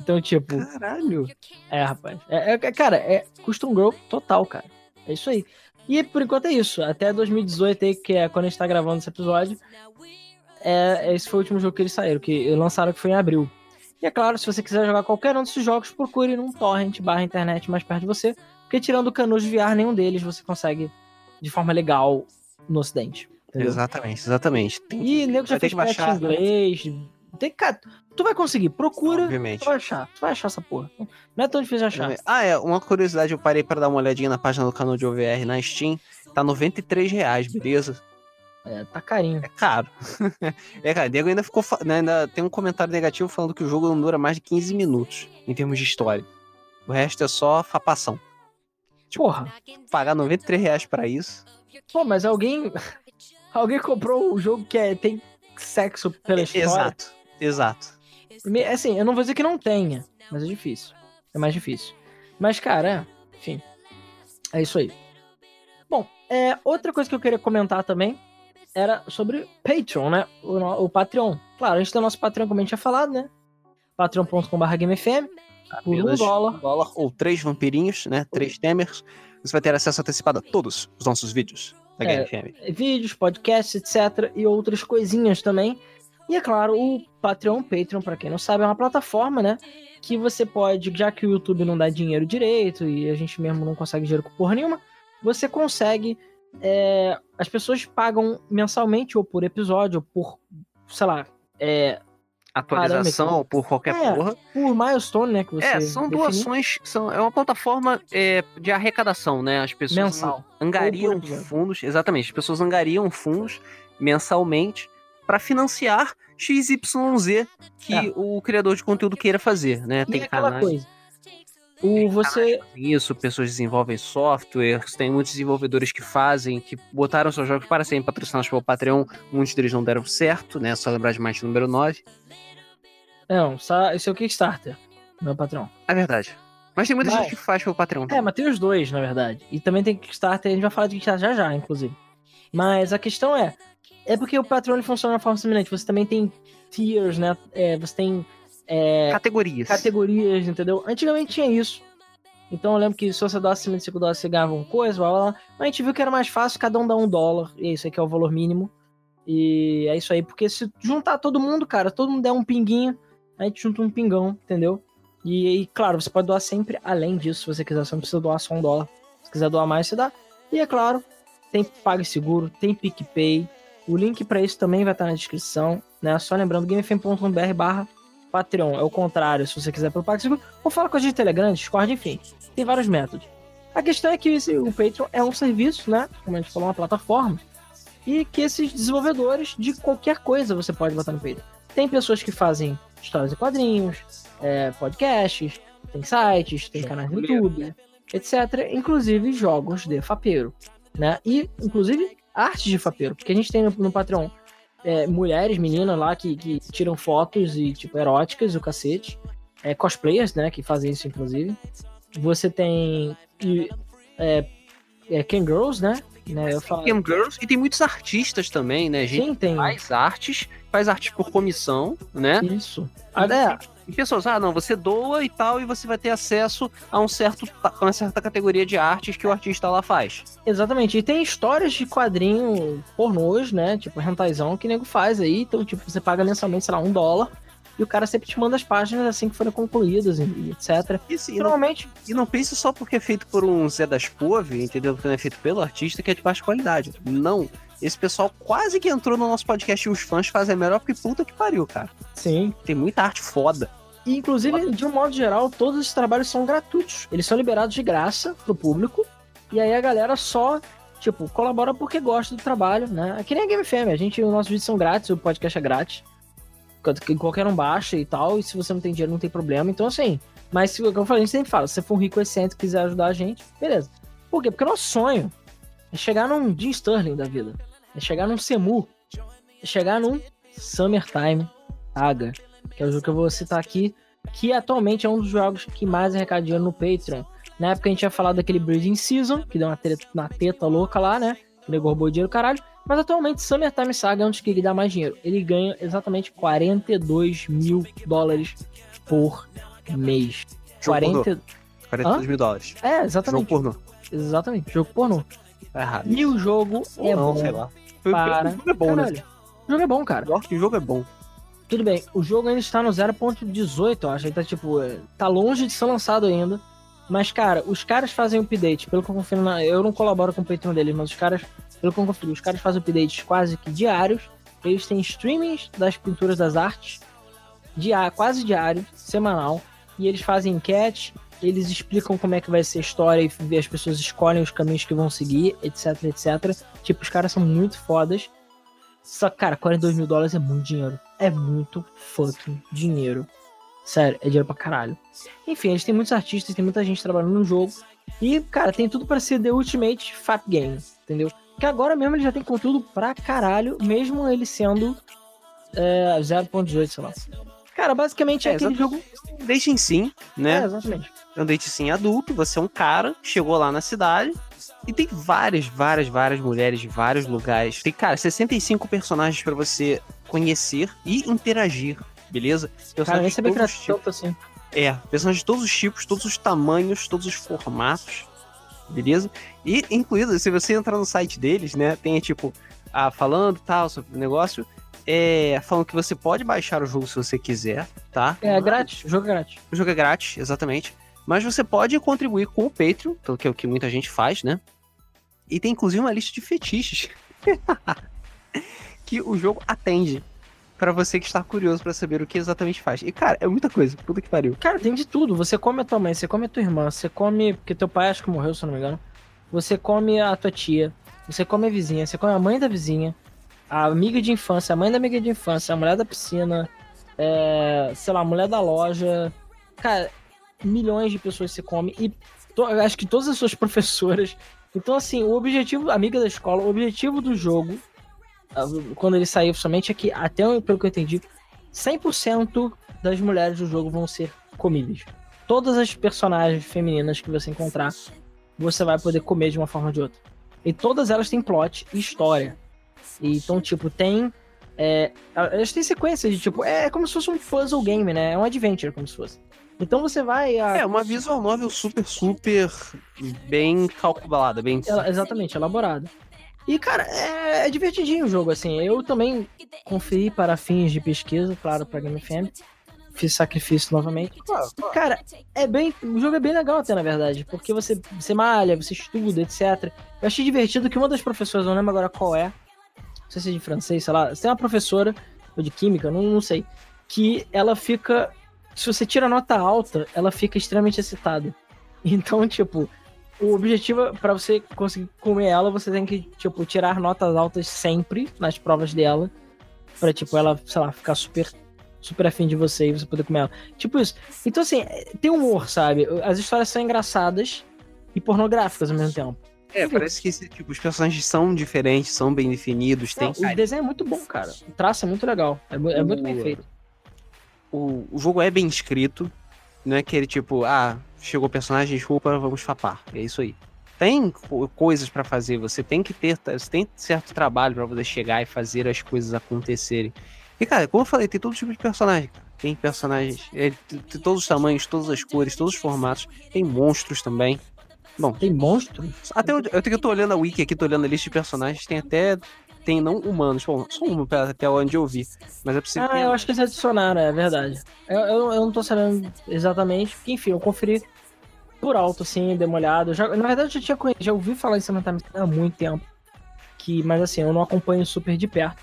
Speaker 2: Então, tipo,
Speaker 1: Caralho.
Speaker 2: é, rapaz. É, é- cara, é custom grow total, cara. É isso aí. E por enquanto é isso. Até 2018 aí, que é quando a gente tá gravando esse episódio. É, esse foi o último jogo que eles saíram, que lançaram que foi em abril. E é claro, se você quiser jogar qualquer um desses jogos, procure num torrent barra internet mais perto de você. Porque tirando o Canojo VR, nenhum deles você consegue de forma legal no ocidente. entendeu?
Speaker 1: Exatamente, exatamente. Tem
Speaker 2: E nego já fez
Speaker 1: que
Speaker 2: patch em
Speaker 1: baixar,
Speaker 2: inglês. Tem, cara, tu vai conseguir. Procura,
Speaker 1: Obviamente.
Speaker 2: tu vai achar. Tu vai achar essa porra. Não é tão difícil de achar.
Speaker 1: Ah, é, uma curiosidade, eu parei pra dar uma olhadinha na página do canal de OVR na Steam. Tá 93 reais, beleza?
Speaker 2: É, tá carinho.
Speaker 1: É caro. é, cara, Diego ainda ficou. né, ainda tem um comentário negativo falando que o jogo não dura mais de 15 minutos em termos de história. O resto é só fapação.
Speaker 2: Porra.
Speaker 1: Pagar 93 reais pra isso.
Speaker 2: Pô, mas alguém. Alguém comprou o jogo que é, tem sexo pela história.
Speaker 1: Exato, exato.
Speaker 2: Assim, eu não vou dizer que não tenha, mas é difícil. É mais difícil. Mas, cara, é, enfim. É isso aí. Bom, é, outra coisa que eu queria comentar também era sobre Patreon, né? O, o Patreon. Claro, a gente tem o nosso Patreon, como a gente tinha falado, né? patreon.com.br GameFM. Por um dólar.
Speaker 1: dólar ou três vampirinhos, né? Três temers. Você vai ter acesso antecipado a todos os nossos vídeos da
Speaker 2: É.
Speaker 1: Game FM.
Speaker 2: vídeos, podcasts, etc. E outras coisinhas também. E é claro, o Patreon, Patreon, pra quem não sabe, é uma plataforma, né? Que você pode, já que o YouTube não dá dinheiro direito e a gente mesmo não consegue dinheiro com porra nenhuma, você consegue. É, as pessoas pagam mensalmente ou por episódio, ou por, sei lá, é,
Speaker 1: Atualização
Speaker 2: Parâmetro.
Speaker 1: por qualquer
Speaker 2: É,
Speaker 1: porra.
Speaker 2: por milestone, né? Que você
Speaker 1: É, são
Speaker 2: definiu.
Speaker 1: doações, são, é uma plataforma é, de arrecadação, né? As pessoas
Speaker 2: Mensal.
Speaker 1: angariam
Speaker 2: Ou
Speaker 1: fundos, exatamente, as pessoas angariam fundos mensalmente para financiar XYZ que
Speaker 2: É.
Speaker 1: o criador de conteúdo queira fazer, né?
Speaker 2: E
Speaker 1: Tem
Speaker 2: é aquela
Speaker 1: canais,
Speaker 2: coisa. O você.
Speaker 1: isso, pessoas desenvolvem softwares, tem muitos desenvolvedores que fazem, que botaram seus jogos para serem patrocinados pelo Patreon, muitos deles não deram certo, né? Só lembrar de mais número 9.
Speaker 2: Não, só, esse é o Kickstarter, meu patrão.
Speaker 1: É verdade. Mas tem muita
Speaker 2: Mas-
Speaker 1: gente que faz pelo Patreon.
Speaker 2: É, mas tem os dois, na verdade. E também tem Kickstarter, a gente vai falar de Kickstarter já já, inclusive. Mas a questão é, é porque o Patreon ele funciona de uma forma semelhante. Você também tem tiers, né? É, você tem é,
Speaker 1: Categorias.
Speaker 2: categorias, entendeu? Antigamente tinha isso. Então eu lembro que se você doasse acima de 5 dólares, você ganhava uma coisa, blá, blá, blá. Mas a gente viu que era mais fácil cada um dar um dólar. E isso aqui é o valor mínimo. E é isso aí, porque se juntar todo mundo, cara, todo mundo der um pinguinho, a gente junta um pingão, entendeu? E, e claro, você pode doar sempre além disso, se você quiser, você não precisa doar só um dólar. Se quiser doar mais, você dá. E é claro, tem PagSeguro, tem PicPay. O link para isso também vai estar na descrição, né? Só lembrando, gamefm.br barra Patreon. É o contrário, se você quiser pelo PagSeguro. Ou fala com a gente no Telegram, Discord, enfim. Tem vários métodos. A questão é que o Patreon é um serviço, né? Como a gente falou, uma plataforma. E que esses desenvolvedores de qualquer coisa você pode botar no Patreon. Tem pessoas que fazem histórias e quadrinhos, é, podcasts, tem sites, tem canais no YouTube, etc. Inclusive jogos de fapeiro, né? E, inclusive, artes de fapeiro. Porque a gente tem no, no Patreon é, mulheres, meninas lá que, que tiram fotos e, tipo, eróticas, o cacete. É, cosplayers, né? Que fazem isso, inclusive. Você tem e, é, é, Ken Girls, né? né eu falo...
Speaker 1: Cam Girls e tem muitos artistas também, né? Gente
Speaker 2: Sim, tem.
Speaker 1: faz artes, faz artes por comissão, né?
Speaker 2: Isso. É,
Speaker 1: E pessoas, ah, não, você doa e tal, e você vai ter acesso a um certo, a uma certa categoria de artes que o artista lá faz.
Speaker 2: Exatamente. E tem histórias de quadrinho pornôs, né? Tipo, rentaizão que o nego faz aí. Então, tipo, você paga mensalmente, sei lá, um dólar. E o cara sempre te manda as páginas assim que forem concluídas e, etc.
Speaker 1: E, sim, e, não,
Speaker 2: Normalmente,
Speaker 1: e não pense só porque é feito por um Zé das Pove, entendeu? Porque não é feito pelo artista que é de baixa qualidade. Não. Esse pessoal quase que entrou no nosso podcast e os fãs fazem melhor porque puta que pariu, cara.
Speaker 2: sim.
Speaker 1: Tem muita arte foda.
Speaker 2: E, inclusive, de um modo geral, todos esses trabalhos são gratuitos. Eles são liberados de graça pro público. E aí a galera só, tipo, colabora porque gosta do trabalho, né? É que nem a Game FM. A gente, os nossos vídeos são grátis, o podcast é grátis. Que qualquer um baixa e tal. E se você não tem dinheiro, não tem problema. Então, assim. Mas, se, como eu falei, a gente sempre fala: se você for um rico excêntrico e quiser ajudar a gente, beleza. Por quê? Porque o nosso sonho é chegar num Jim Sterling da vida. É chegar num Semu. É chegar num Summertime Saga. Que é o jogo que eu vou citar aqui. Que atualmente é um dos jogos que mais arrecada dinheiro no Patreon. Na época a gente tinha falado daquele Breeding Season, que deu uma treta, uma teta louca lá, né? Que nego roubou dinheiro, caralho. Mas atualmente Summertime Saga é um dos que ele dá mais dinheiro. Ele ganha exatamente 42 mil dólares por mês.
Speaker 1: Jogo
Speaker 2: 40...
Speaker 1: 42 mil dólares.
Speaker 2: É,
Speaker 1: Jogo
Speaker 2: exatamente.
Speaker 1: pornô.
Speaker 2: Exatamente, jogo pornô.
Speaker 1: Tá errado.
Speaker 2: E o jogo é
Speaker 1: Ou não,
Speaker 2: bom.
Speaker 1: sei lá.
Speaker 2: Para...
Speaker 1: O jogo é bom, né?
Speaker 2: Caralho. O jogo é bom, cara.
Speaker 1: Pior que o jogo é bom.
Speaker 2: Tudo bem, o jogo ainda está no 0.18, eu acho. Ele tá, tipo, é, tá longe de ser lançado ainda. Mas, cara, os caras fazem update, pelo que eu confio na. Eu não colaboro com o Patreon deles, mas os caras, pelo que eu confio, os caras fazem updates quase que diários. Eles têm streamings das pinturas das artes, dia, quase diário, semanal. E eles fazem enquete, eles explicam como é que vai ser a história e as pessoas escolhem os caminhos que vão seguir, etc, etc. Tipo, os caras são muito fodas. Só que, cara, 42 mil dólares é muito dinheiro. É muito fucking dinheiro. Sério, é dinheiro pra caralho. Enfim, eles têm muitos artistas, tem muita gente trabalhando no jogo. E, cara, tem tudo pra ser The Ultimate Fat Game, entendeu? Que agora mesmo ele já tem conteúdo pra caralho, mesmo ele sendo é, 0.18, sei lá. Cara, basicamente é,
Speaker 1: É,
Speaker 2: aquele jogo.
Speaker 1: Dating sim,
Speaker 2: É,
Speaker 1: né?
Speaker 2: exatamente.
Speaker 1: É um dating sim adulto, você é um cara, chegou lá na cidade e tem várias, várias, várias mulheres de vários lugares. Tem, cara, 65 personagens pra você conhecer e interagir, beleza?
Speaker 2: Cara, nem sabia que era tanto assim.
Speaker 1: É, personagens de todos os tipos, todos os tamanhos, todos os formatos, beleza? E, incluído, se você entrar no site deles, né, tem tipo, ah, falando tal sobre o negócio, é, falando que você pode baixar o jogo se você quiser, tá?
Speaker 2: É grátis, o jogo é grátis.
Speaker 1: O jogo é grátis, exatamente. Mas você pode contribuir com o Patreon, que é o que muita gente faz, né? E tem inclusive uma lista de fetiches que o jogo atende pra você que está curioso pra saber o que exatamente faz. E cara, é muita coisa, puta que pariu.
Speaker 2: Cara, tem de tudo. Você come a tua mãe, você come a tua irmã, você come. Porque teu pai acho que morreu, se eu não me engano. Você come a tua tia, você come a vizinha, você come a mãe da vizinha, a amiga de infância, a mãe da amiga de infância, a mulher da piscina, é, sei lá, a mulher da loja. Cara, milhões de pessoas você come e to- acho que todas as suas professoras. Então, assim, o objetivo, amiga da escola, o objetivo do jogo, ah, quando ele sair oficialmente, é que, até pelo que eu entendi, 100% das mulheres do jogo vão ser comíveis. Todas as personagens femininas que você encontrar, você vai poder comer de uma forma ou de outra. E todas elas têm plot e história. E, então, tipo, tem. é, elas têm sequências de tipo. É como se fosse um puzzle game, né? É um adventure, como se fosse. Então você vai. A...
Speaker 1: É, uma visual novel super, super bem calculada, bem.
Speaker 2: Ela, exatamente, elaborada. E, cara, é, é, divertidinho o jogo, assim. Eu também conferi para fins de pesquisa, claro, para Game FM. Fiz sacrifício novamente. Cara, é bem. O jogo é bem legal até, na verdade. Porque você, você malha, você estuda, etc. Eu achei divertido que uma das professoras, não lembro agora qual é. Não sei se é de francês, sei lá. Você tem uma professora, ou de química, não, não sei. Que ela fica. Se você tira nota alta, ela fica extremamente excitada. Então, tipo, o objetivo para você conseguir comer ela, você tem que, tipo, tirar notas altas sempre nas provas dela. Pra, tipo, ela, sei lá, ficar super, super afim de você e você poder comer ela. Tipo isso. Então, assim, tem humor, sabe? As histórias são engraçadas e pornográficas ao mesmo tempo.
Speaker 1: É, parece que tipo, os personagens são diferentes, são bem definidos. Tem...
Speaker 2: Não, o desenho é muito bom, cara. O traço é muito legal. É, é muito bem feito.
Speaker 1: O, o jogo é bem escrito. Não é aquele tipo, ah, chegou o personagem, desculpa, vamos fapar. É isso aí. Tem coisas para fazer, você tem que ter, você tem certo trabalho para poder chegar e fazer as coisas acontecerem. E cara, como eu falei, tem todo tipo de personagem. Tem personagens é, de todos os tamanhos, todas as cores, todos os formatos. Tem monstros também. Bom,
Speaker 2: tem monstros?
Speaker 1: Até eu, eu, eu tô olhando a wiki aqui, tô olhando a lista de personagens, tem até tem não humanos. Bom, só um até onde eu vi. Mas é possível.
Speaker 2: Ah, eu acho que eles adicionaram, é verdade. Eu, eu, eu não tô sabendo exatamente, porque enfim, eu conferi por alto, assim, olhada. Já, na verdade, eu já tinha já ouvi falar em Samantha há muito tempo. Que, mas assim, eu não acompanho super de perto.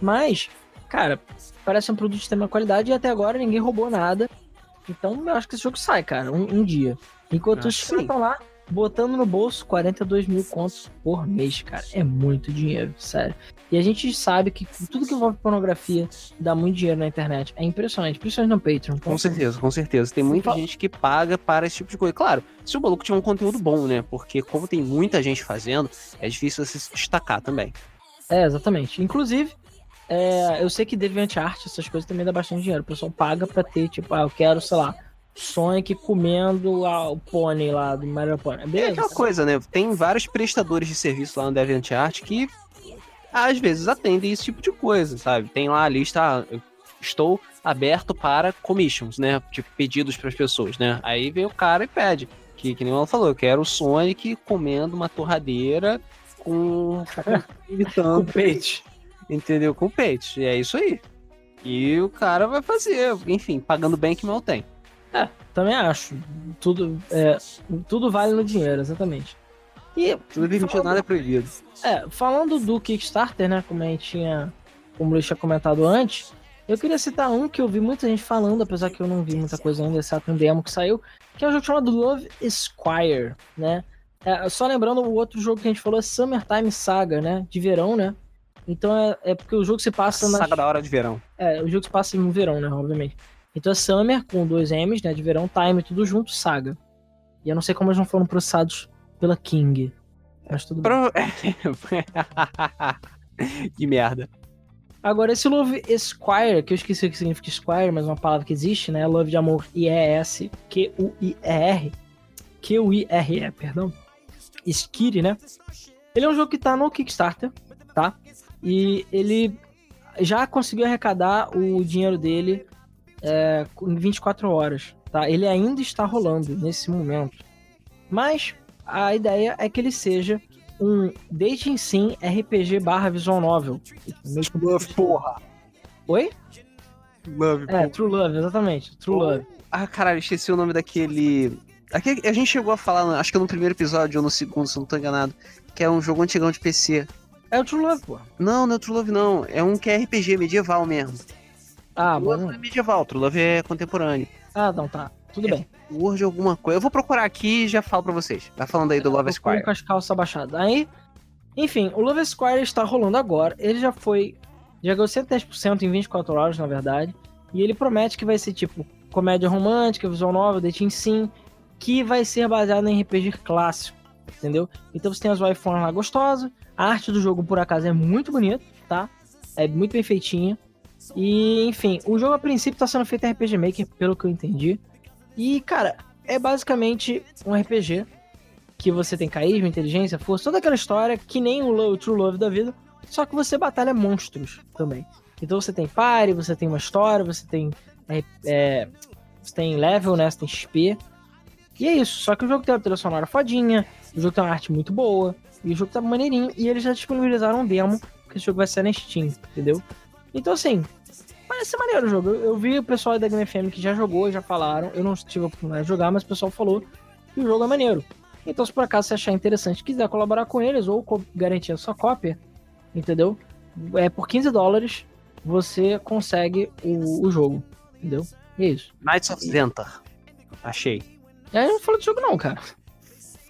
Speaker 2: Mas, cara, parece um produto de extrema qualidade e até agora ninguém roubou nada. Então eu acho que esse jogo sai, cara, um, um dia. Enquanto os caras estão lá botando no bolso 42 mil contos por mês, cara. É muito dinheiro, sério. E a gente sabe que tudo que envolve pornografia dá muito dinheiro na internet. É impressionante, principalmente no Patreon.
Speaker 1: Com certeza, com certeza. Tem muita gente que paga para esse tipo de coisa. Claro, se o maluco tiver um conteúdo bom, né? Porque como tem muita gente fazendo, é difícil você se destacar também.
Speaker 2: É, exatamente. Inclusive, é, eu sei que DeviantArt, essas coisas também dá bastante dinheiro. O pessoal paga pra ter, tipo, ah, eu quero, sei lá, Sonic comendo a, o pônei lá do Mario Pony.
Speaker 1: Beleza, é aquela coisa, né? Tem vários prestadores de serviço lá no DeviantArt que às vezes atendem esse tipo de coisa, sabe? Tem lá a lista, ah, estou aberto para commissions, né? Tipo, pedidos para as pessoas, né? Aí vem o cara e pede. Que, que nem ela falou, eu quero o Sonic comendo uma torradeira com.
Speaker 2: com peito.
Speaker 1: Entendeu? Com peito. E é isso aí. E o cara vai fazer, enfim, pagando bem que mal tem.
Speaker 2: É, também acho. Tudo, é, tudo vale no dinheiro, exatamente.
Speaker 1: E tudo permitido, nada é proibido.
Speaker 2: É, falando do Kickstarter, né, como a gente tinha, como o Luiz tinha comentado antes, eu queria citar um que eu vi muita gente falando, apesar que eu não vi muita coisa ainda, exceto um demo que saiu, que é um jogo chamado Love Squire, né? É, só lembrando, o outro jogo que a gente falou é Summertime Saga, né? De verão, né? Então é, é porque o jogo se passa
Speaker 1: na. Saga da hora de verão.
Speaker 2: É, o jogo se passa no verão, né? Obviamente. Então é Summer com dois M's, né? De verão, Time, tudo junto, Saga. E eu não sei como eles não foram processados pela King. Mas tudo Pro... bem.
Speaker 1: que merda.
Speaker 2: Agora, esse Love Esquire, que eu esqueci o que significa Squire, mas é uma palavra que existe, né? Love de amor I-E-S, Q-U-I-E-R. Q-U-I-R-E, perdão. Skiri, né? Ele é um jogo que tá no Kickstarter, tá? E ele já conseguiu arrecadar o dinheiro dele é, em 24 horas, tá? Ele ainda está rolando nesse momento. Mas a ideia é que ele seja um dating sim RPG barra visual novel.
Speaker 1: Mesmo Love, porra.
Speaker 2: Oi?
Speaker 1: Love,
Speaker 2: É, porra. True Love, exatamente. True oh. Love.
Speaker 1: Ah, caralho, esqueci o nome daquele... Aqui, a gente chegou a falar, acho que no primeiro episódio ou no segundo, se não tô enganado, que é um jogo antigão de PC.
Speaker 2: É o True Love, pô.
Speaker 1: Não, não é o True Love, não. É um que é RPG medieval mesmo.
Speaker 2: Ah,
Speaker 1: True bom. Love é medieval, True Love é contemporâneo.
Speaker 2: Ah, não, tá. Tudo é, bem.
Speaker 1: Word alguma coisa. Eu vou procurar aqui e já falo pra vocês. Tá falando aí do Love Squire.
Speaker 2: Com as calças abaixadas. Aí, enfim, o Love Squire está rolando agora. Ele já foi. Já ganhou 110% em 24 horas, na verdade. E ele promete que vai ser tipo comédia romântica, visual novel, dating sim, que vai ser baseado em RPG clássico, entendeu? Então você tem as waifuns lá gostosas, a arte do jogo por acaso é muito bonita, tá? É muito bem feitinha. E, enfim, o jogo a princípio está sendo feito em RPG Maker, pelo que eu entendi. E, cara, é basicamente um RPG que você tem carisma, inteligência, força, toda aquela história que nem o True Love da vida, só que você batalha monstros também. Então você tem pare, você tem uma história, você tem é, é, você tem level, né? Você tem XP. E é isso. Só que o jogo tem uma trilha sonora fodinha, o jogo tem uma arte muito boa, e o jogo tá maneirinho. E eles já disponibilizaram um demo, que esse jogo vai ser na Steam, entendeu? Então, assim, parece ser maneiro o jogo. Eu, eu vi o pessoal da Game FM que já jogou, já falaram. Eu não tive a oportunidade de jogar, mas o pessoal falou que o jogo é maneiro. Então, se por acaso você achar interessante, quiser colaborar com eles ou garantir a sua cópia, entendeu? É por 15 dólares você consegue o, o jogo, entendeu? E é isso.
Speaker 1: Knights of Zentar. Achei.
Speaker 2: É, eu não falou do jogo não, cara.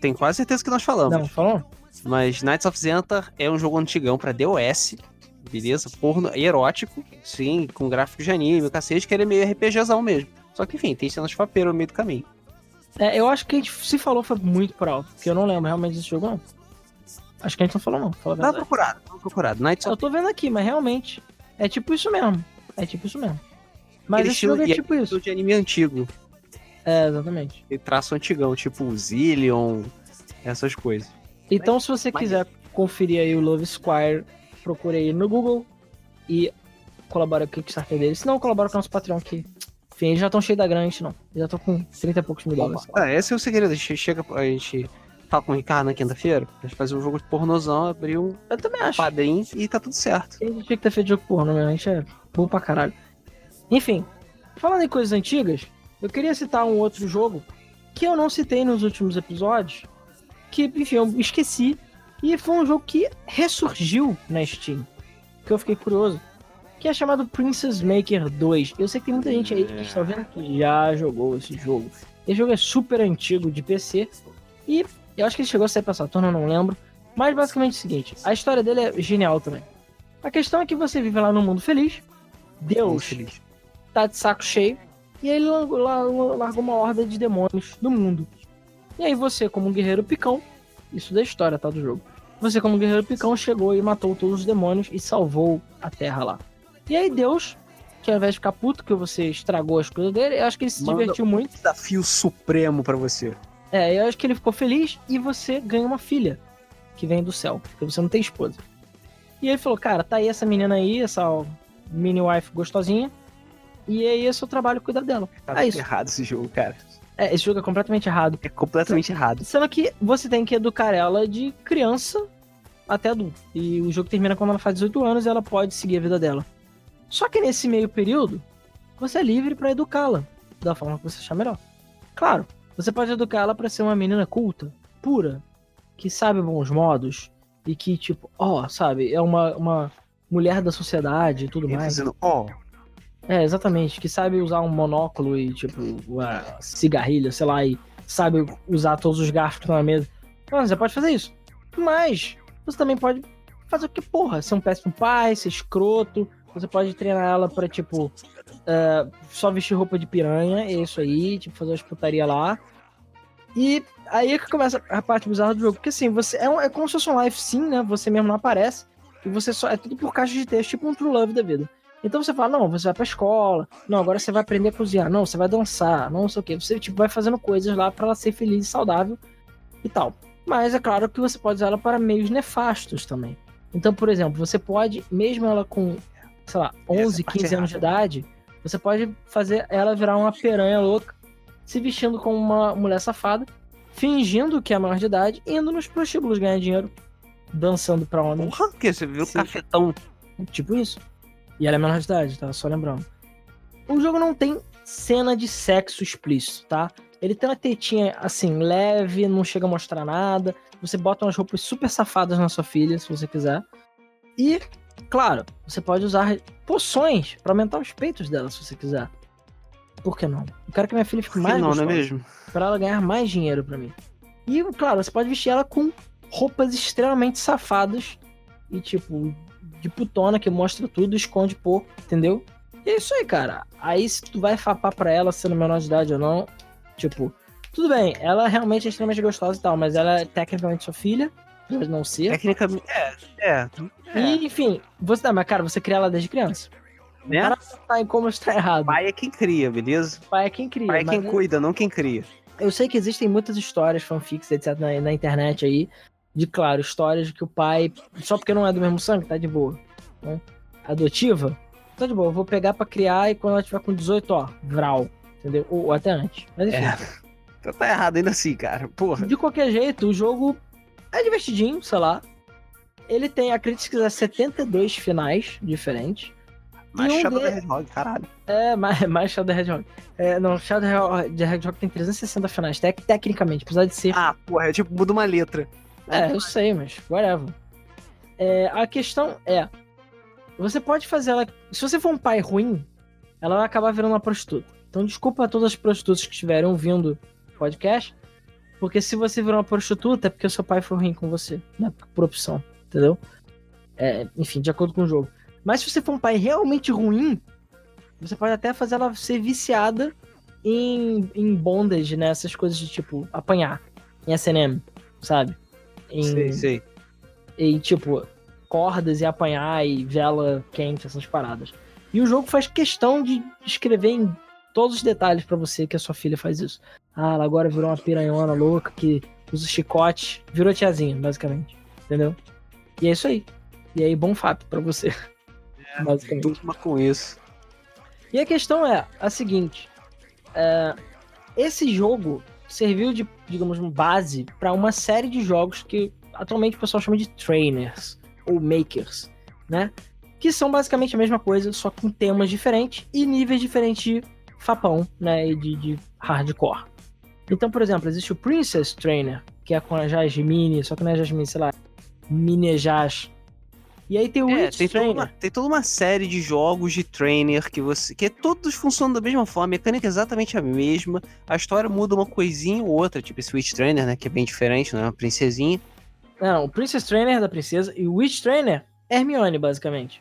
Speaker 1: Tenho quase certeza que nós falamos.
Speaker 2: Não, falou?
Speaker 1: Mas Knights of Zentar é um jogo antigão pra DOS, beleza? Porno erótico, sim, com gráficos de anime, o cacete, que ele é meio RPGzão mesmo. Só que, enfim, tem cenas de papeiro no meio do caminho.
Speaker 2: É, eu acho que a gente se falou foi muito por alto, porque eu não lembro realmente desse jogo, não. Acho que a gente não falou, não. Fala
Speaker 1: Dá procurado, dá procurado. Knights
Speaker 2: Eu tô vendo aqui, mas realmente é tipo isso mesmo. É tipo isso mesmo. Mas
Speaker 1: Aquele
Speaker 2: esse jogo é tipo isso.
Speaker 1: de anime antigo.
Speaker 2: É, exatamente.
Speaker 1: E traço antigão, tipo o Zillion, essas coisas.
Speaker 2: Então, se você
Speaker 1: Mas-
Speaker 2: quiser conferir aí o Love Squire, procure aí no Google e colabora com o Kickstarter dele. Se não, colabora com o nosso Patreon que, enfim, eles já estão cheios da grande, não. Eles já estão com 30 e poucos mil dólares.
Speaker 1: Ah, esse é o segredo. A gente chega, a gente fala com o Ricardo na quinta-feira, a gente fazer um jogo de pornozão, abrir um
Speaker 2: Eu também acho.
Speaker 1: padrinho e tá tudo certo.
Speaker 2: A gente tinha que ter feito jogo porno, né? A gente é burro pra caralho. Enfim, falando em coisas antigas, eu queria citar um outro jogo que eu não citei nos últimos episódios, que, enfim, eu esqueci, e foi um jogo que ressurgiu na Steam, que eu fiquei curioso, que é chamado Princess Maker 2. Eu sei que tem muita gente aí que está vendo que já jogou esse jogo. Esse jogo é super antigo de PC, e eu acho que ele chegou a sair pra Saturno, eu não lembro, mas basicamente é o seguinte, a história dele é genial também. A questão é que você vive lá no mundo feliz, Deus
Speaker 1: feliz.
Speaker 2: tá de saco cheio, e aí ele largou uma horda de demônios no mundo. E aí você, como um guerreiro picão, isso da história, tá, do jogo. Você, como um guerreiro picão, chegou e matou todos os demônios e salvou a terra lá. E aí Deus, que ao invés de ficar puto que você estragou as coisas dele, eu acho que ele se
Speaker 1: Manda
Speaker 2: divertiu muito.
Speaker 1: Desafio supremo pra você.
Speaker 2: É, eu acho que ele ficou feliz e você ganha uma filha que vem do céu, porque você não tem esposa. E ele falou, cara, tá aí essa menina aí, essa mini wife gostosinha, e aí é seu trabalho cuidar dela.
Speaker 1: Tá
Speaker 2: é
Speaker 1: errado esse jogo, cara.
Speaker 2: É, esse jogo é completamente errado.
Speaker 1: É completamente errado.
Speaker 2: Sendo que você tem que educar ela de criança até adulto. E o jogo termina quando ela faz 18 anos e ela pode seguir a vida dela. Só que nesse meio período, você é livre pra educá-la da forma que você achar melhor. Claro, você pode educar ela pra ser uma menina culta, pura, que sabe bons modos e que, tipo, ó, sabe, é uma, uma mulher da sociedade e tudo mais.
Speaker 1: fazendo, ó,
Speaker 2: É, exatamente. Que sabe usar um monóculo e, tipo, uma cigarrilha, sei lá, e sabe usar todos os garfos na mesa. Mano, você pode fazer isso. Mas você também pode fazer o que, porra? Ser um péssimo pai, ser escroto. Você pode treinar ela pra, tipo, é, só vestir roupa de piranha, é isso aí, tipo, fazer umas putaria lá. E aí é que começa a parte bizarra do jogo. Porque assim, você é, um- é como se fosse um live sim, né? Você mesmo não aparece. E você só. É tudo por caixa de texto, tipo um True Love da vida. Então você fala, não, você vai pra escola, não, agora você vai aprender a cozinhar, não, você vai dançar, não sei o que. Você tipo, vai fazendo coisas lá pra ela ser feliz e saudável e tal. Mas é claro que você pode usar ela para meios nefastos também. Então, por exemplo, você pode, mesmo ela com, sei lá,
Speaker 1: Essa
Speaker 2: 11,
Speaker 1: parte
Speaker 2: 15 anos de idade, você pode fazer ela virar uma piranha louca, se vestindo como uma mulher safada, fingindo que é maior de idade, indo nos prostíbulos ganhar dinheiro, dançando pra homens.
Speaker 1: porra, que você viu o cafetão.
Speaker 2: Tipo isso. E ela é menor de idade, tá? Só lembrando. O jogo não tem cena de sexo explícito, tá? Ele tem uma tetinha, assim, leve, não chega a mostrar nada. Você bota umas roupas super safadas na sua filha, se você quiser. E, claro, você pode usar poções pra aumentar os peitos dela, se você quiser. Por que não? Eu quero que minha filha fique mais
Speaker 1: não, não é
Speaker 2: gostosa
Speaker 1: mesmo?
Speaker 2: pra ela ganhar mais dinheiro pra mim. E, claro, você pode vestir ela com roupas extremamente safadas e, tipo, de putona que mostra tudo, esconde pouco, entendeu? E é isso aí, cara. Aí se tu vai fapar pra ela sendo menor de idade ou não, tipo, tudo bem, ela realmente é extremamente gostosa e tal, mas ela é tecnicamente sua filha, pode não ser.
Speaker 1: Tecnicamente. É, é. é.
Speaker 2: E, enfim, você dá, mas cara, você cria ela desde criança.
Speaker 1: Né?
Speaker 2: Para tá em como está errado.
Speaker 1: Pai é quem cria, beleza?
Speaker 2: Pai é quem cria.
Speaker 1: Pai é
Speaker 2: mas
Speaker 1: quem cuida, não quem cria.
Speaker 2: Eu sei que existem muitas histórias, fanfics, etc, na, na internet aí, de, claro, histórias de que o pai, só porque não é do mesmo sangue, tá de boa. Né? Adotiva, tá de boa, eu vou pegar pra criar e quando ela tiver com 18, ó, vral. entendeu? Ou, ou até antes. Mas enfim.
Speaker 1: É. Então tá errado ainda assim, cara. Porra.
Speaker 2: De qualquer jeito, o jogo é divertidinho, sei lá. Ele tem, acredito que quiser, 72 finais diferentes.
Speaker 1: Mas
Speaker 2: E um
Speaker 1: Shadow
Speaker 2: de-
Speaker 1: the Hedgehog, caralho.
Speaker 2: É, mais, mais Shadow the Hedgehog. É, não, Shadow the Hedgehog tem 360 finais, tec- tecnicamente, apesar de ser.
Speaker 1: Ah, porra, é tipo, muda uma letra.
Speaker 2: É, eu sei, mas whatever. É, a questão é: você pode fazer ela. Se você for um pai ruim, ela vai acabar virando uma prostituta. Então, desculpa a todas as prostitutas que estiverem ouvindo o podcast, porque se você virou uma prostituta é porque o seu pai foi ruim com você, não é por opção, entendeu? É, enfim, de acordo com o jogo. Mas se você for um pai realmente ruim, você pode até fazer ela ser viciada em, em bondage, né? Essas coisas de tipo apanhar, em SNM, sabe? Em,
Speaker 1: Sei, sei.
Speaker 2: e tipo, cordas e apanhar e vela quente, essas paradas. E o jogo faz questão de escrever em todos os detalhes pra você que a sua filha faz isso. Ah, ela agora virou uma piranhona louca que usa chicote, virou tiazinha, basicamente. Entendeu? E é isso aí. E aí, bom fato pra você. basicamente.
Speaker 1: Durma com isso.
Speaker 2: E a questão é a seguinte: é, esse jogo serviu de, digamos, base para uma série de jogos que atualmente o pessoal chama de trainers ou makers, né? Que são basicamente a mesma coisa, só com temas diferentes e níveis diferentes de fapão, né? E de, de hardcore. Então, por exemplo, existe o Princess Trainer, que é com a Jasmine, só que não é Jasmine, sei lá, Mine Jas. E aí tem o
Speaker 1: É,
Speaker 2: Witch
Speaker 1: tem toda,
Speaker 2: Trainer.
Speaker 1: uma, tem toda uma série de jogos de trainer que você. que todos funcionam da mesma forma, a mecânica é exatamente a mesma. A história muda uma coisinha ou outra, tipo esse Witch Trainer, né? Que é bem diferente, né? Uma princesinha.
Speaker 2: Não, o Princess Trainer é da princesa e o Witch Trainer é Hermione, basicamente.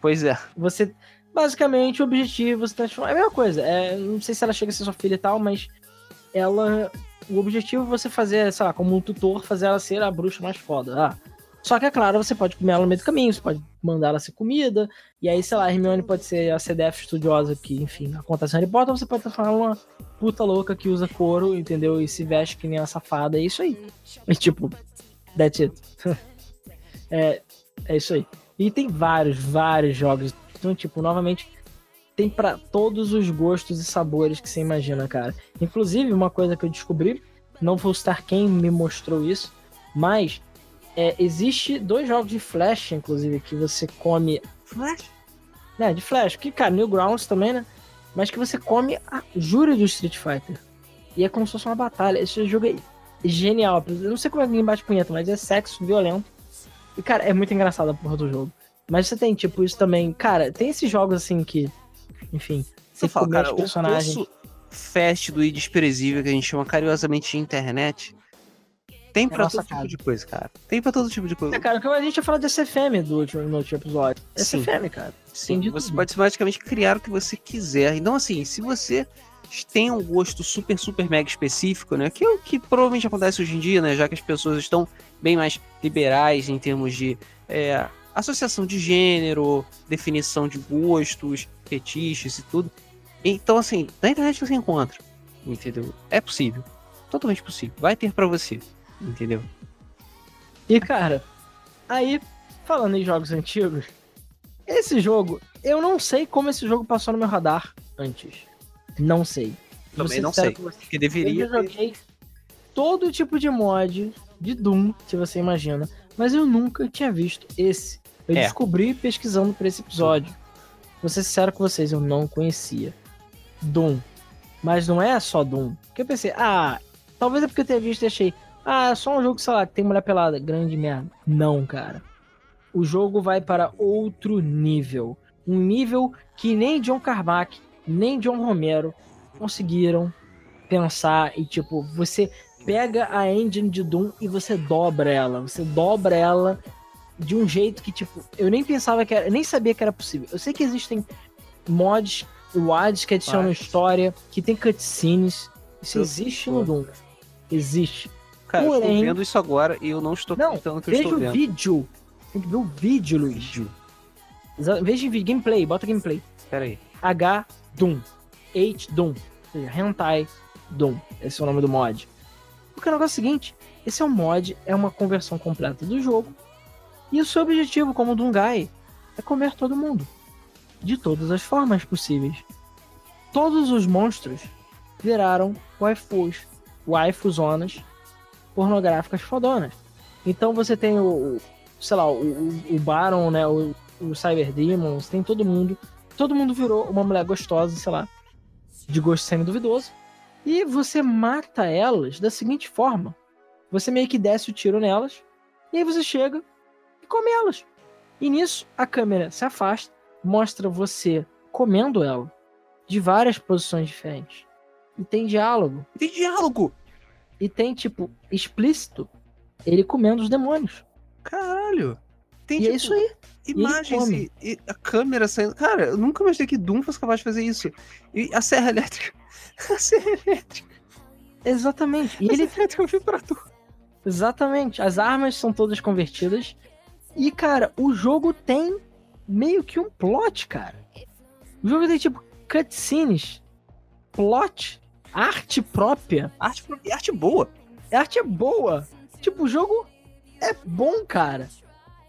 Speaker 1: Pois é.
Speaker 2: Você. Basicamente, o objetivo você transforma. É a mesma coisa. É, não sei se ela chega a ser sua filha e tal, mas ela. O objetivo é você fazer, sei lá, como um tutor, fazer ela ser a bruxa mais foda. Ah. Só que, é claro, você pode comer ela no meio do caminho, você pode mandar ela ser comida, e aí, sei lá, a Hermione pode ser a CDF estudiosa que, enfim, acontece em Harry Potter, ou você pode ela numa puta louca que usa couro, entendeu? E se veste que nem uma safada, é isso aí. E tipo, that's it. é, é isso aí. E tem vários, vários jogos. Então, tipo, novamente, tem pra todos os gostos e sabores que você imagina, cara. Inclusive, uma coisa que eu descobri, não vou citar quem me mostrou isso, mas é, existe dois jogos de Flash, inclusive, que você come.
Speaker 1: Flash?
Speaker 2: Né, de Flash, que, cara, Newgrounds também, né? Mas que você come a júri do Street Fighter. E é como se fosse uma batalha. Esse jogo é genial. Eu não sei como é que ninguém bate punheta, mas é sexo violento. E, cara, é muito engraçado a porra do jogo. Mas você tem, tipo, isso também. Cara, tem esses jogos assim que. Enfim.
Speaker 1: Você fala, cara,
Speaker 2: os
Speaker 1: o
Speaker 2: personagens.
Speaker 1: preço fast do e desprezível que a gente chama carinhosamente de internet. Tem pra
Speaker 2: nossa
Speaker 1: todo tipo de coisa, cara. Tem pra todo tipo de coisa.
Speaker 2: É, cara, o que a gente ia falar de SFM do último, no último episódio.
Speaker 1: Sim.
Speaker 2: SFM, cara.
Speaker 1: Sim,
Speaker 2: de
Speaker 1: você
Speaker 2: tudo.
Speaker 1: pode basicamente criar o que você quiser. Então, assim, se você tem um gosto super, super mega específico, né? Que é o que provavelmente acontece hoje em dia, né? Já que as pessoas estão bem mais liberais em termos de é, associação de gênero, definição de gostos, fetiches e tudo. Então, assim, na internet você encontra, entendeu? É possível. Totalmente possível. Vai ter pra você, entendeu?
Speaker 2: E, cara, aí, falando em jogos antigos, esse jogo, eu não sei como esse jogo passou no meu radar antes. Não sei.
Speaker 1: Também não sei.
Speaker 2: Eu
Speaker 1: deveria.
Speaker 2: já joguei todo tipo de mod de Doom que você imagina, mas eu nunca tinha visto esse. Eu
Speaker 1: É.
Speaker 2: descobri pesquisando pra esse episódio. Vou ser sincero com vocês, eu não conhecia. Doom. Mas não é só Doom. Porque eu pensei, ah, talvez é porque eu tenha visto e achei, ah, é só um jogo, sei lá, que tem mulher pelada. Grande merda. Não, cara. O jogo vai para outro nível. Um nível que nem John Carmack, nem John Romero conseguiram pensar e tipo, você pega a engine de Doom e você dobra ela, você dobra ela de um jeito que tipo, eu nem pensava que era, eu nem sabia que era possível. Eu sei que existem mods, WADs que adicionam história, que tem cutscenes. Isso existe no Doom. Existe.
Speaker 1: Cara, eu
Speaker 2: Porém-
Speaker 1: estou vendo isso agora e eu não estou
Speaker 2: Não,
Speaker 1: acreditando que eu
Speaker 2: Veja
Speaker 1: estou
Speaker 2: o
Speaker 1: vendo.
Speaker 2: vídeo. Tem que ver o vídeo, Luiz.
Speaker 1: Vídeo.
Speaker 2: Veja o vídeo, gameplay, bota gameplay.
Speaker 1: Pera aí.
Speaker 2: H Doom. H Doom. Ou seja, Hentai Doom. Esse é o nome do mod. Porque o negócio é o seguinte: esse é um mod, é uma conversão completa do jogo. E o seu objetivo, como Doom Guy, é comer todo mundo. De todas as formas possíveis. todos os monstros viraram waifus, waifuzonas pornográficas fodonas. Então você tem o, o sei lá, o, o Baron, né, o, o Cyber Demons, tem todo mundo. Todo mundo virou uma mulher gostosa, sei lá, de gosto semi-duvidoso. E você mata elas da seguinte forma: você meio que desce o tiro nelas, e aí você chega e come elas. E nisso a câmera se afasta, mostra você comendo ela de várias posições diferentes. E tem diálogo.
Speaker 1: Tem diálogo!
Speaker 2: E tem, tipo, explícito ele comendo os demônios.
Speaker 1: Caralho! Tem,
Speaker 2: e
Speaker 1: tipo,
Speaker 2: é isso aí.
Speaker 1: Imagens e, e, a câmera saindo. Cara, eu nunca imaginei que Doom fosse capaz de fazer isso. E a serra elétrica. A serra elétrica.
Speaker 2: Exatamente. E
Speaker 1: a
Speaker 2: ele.
Speaker 1: Elétrica é um vibrador.
Speaker 2: Exatamente. As armas são todas convertidas. E, cara, o jogo tem meio que um plot, cara. O jogo tem, tipo, cutscenes, plot, arte própria.
Speaker 1: Arte, arte boa.
Speaker 2: Arte é boa. Tipo, o jogo é bom, cara.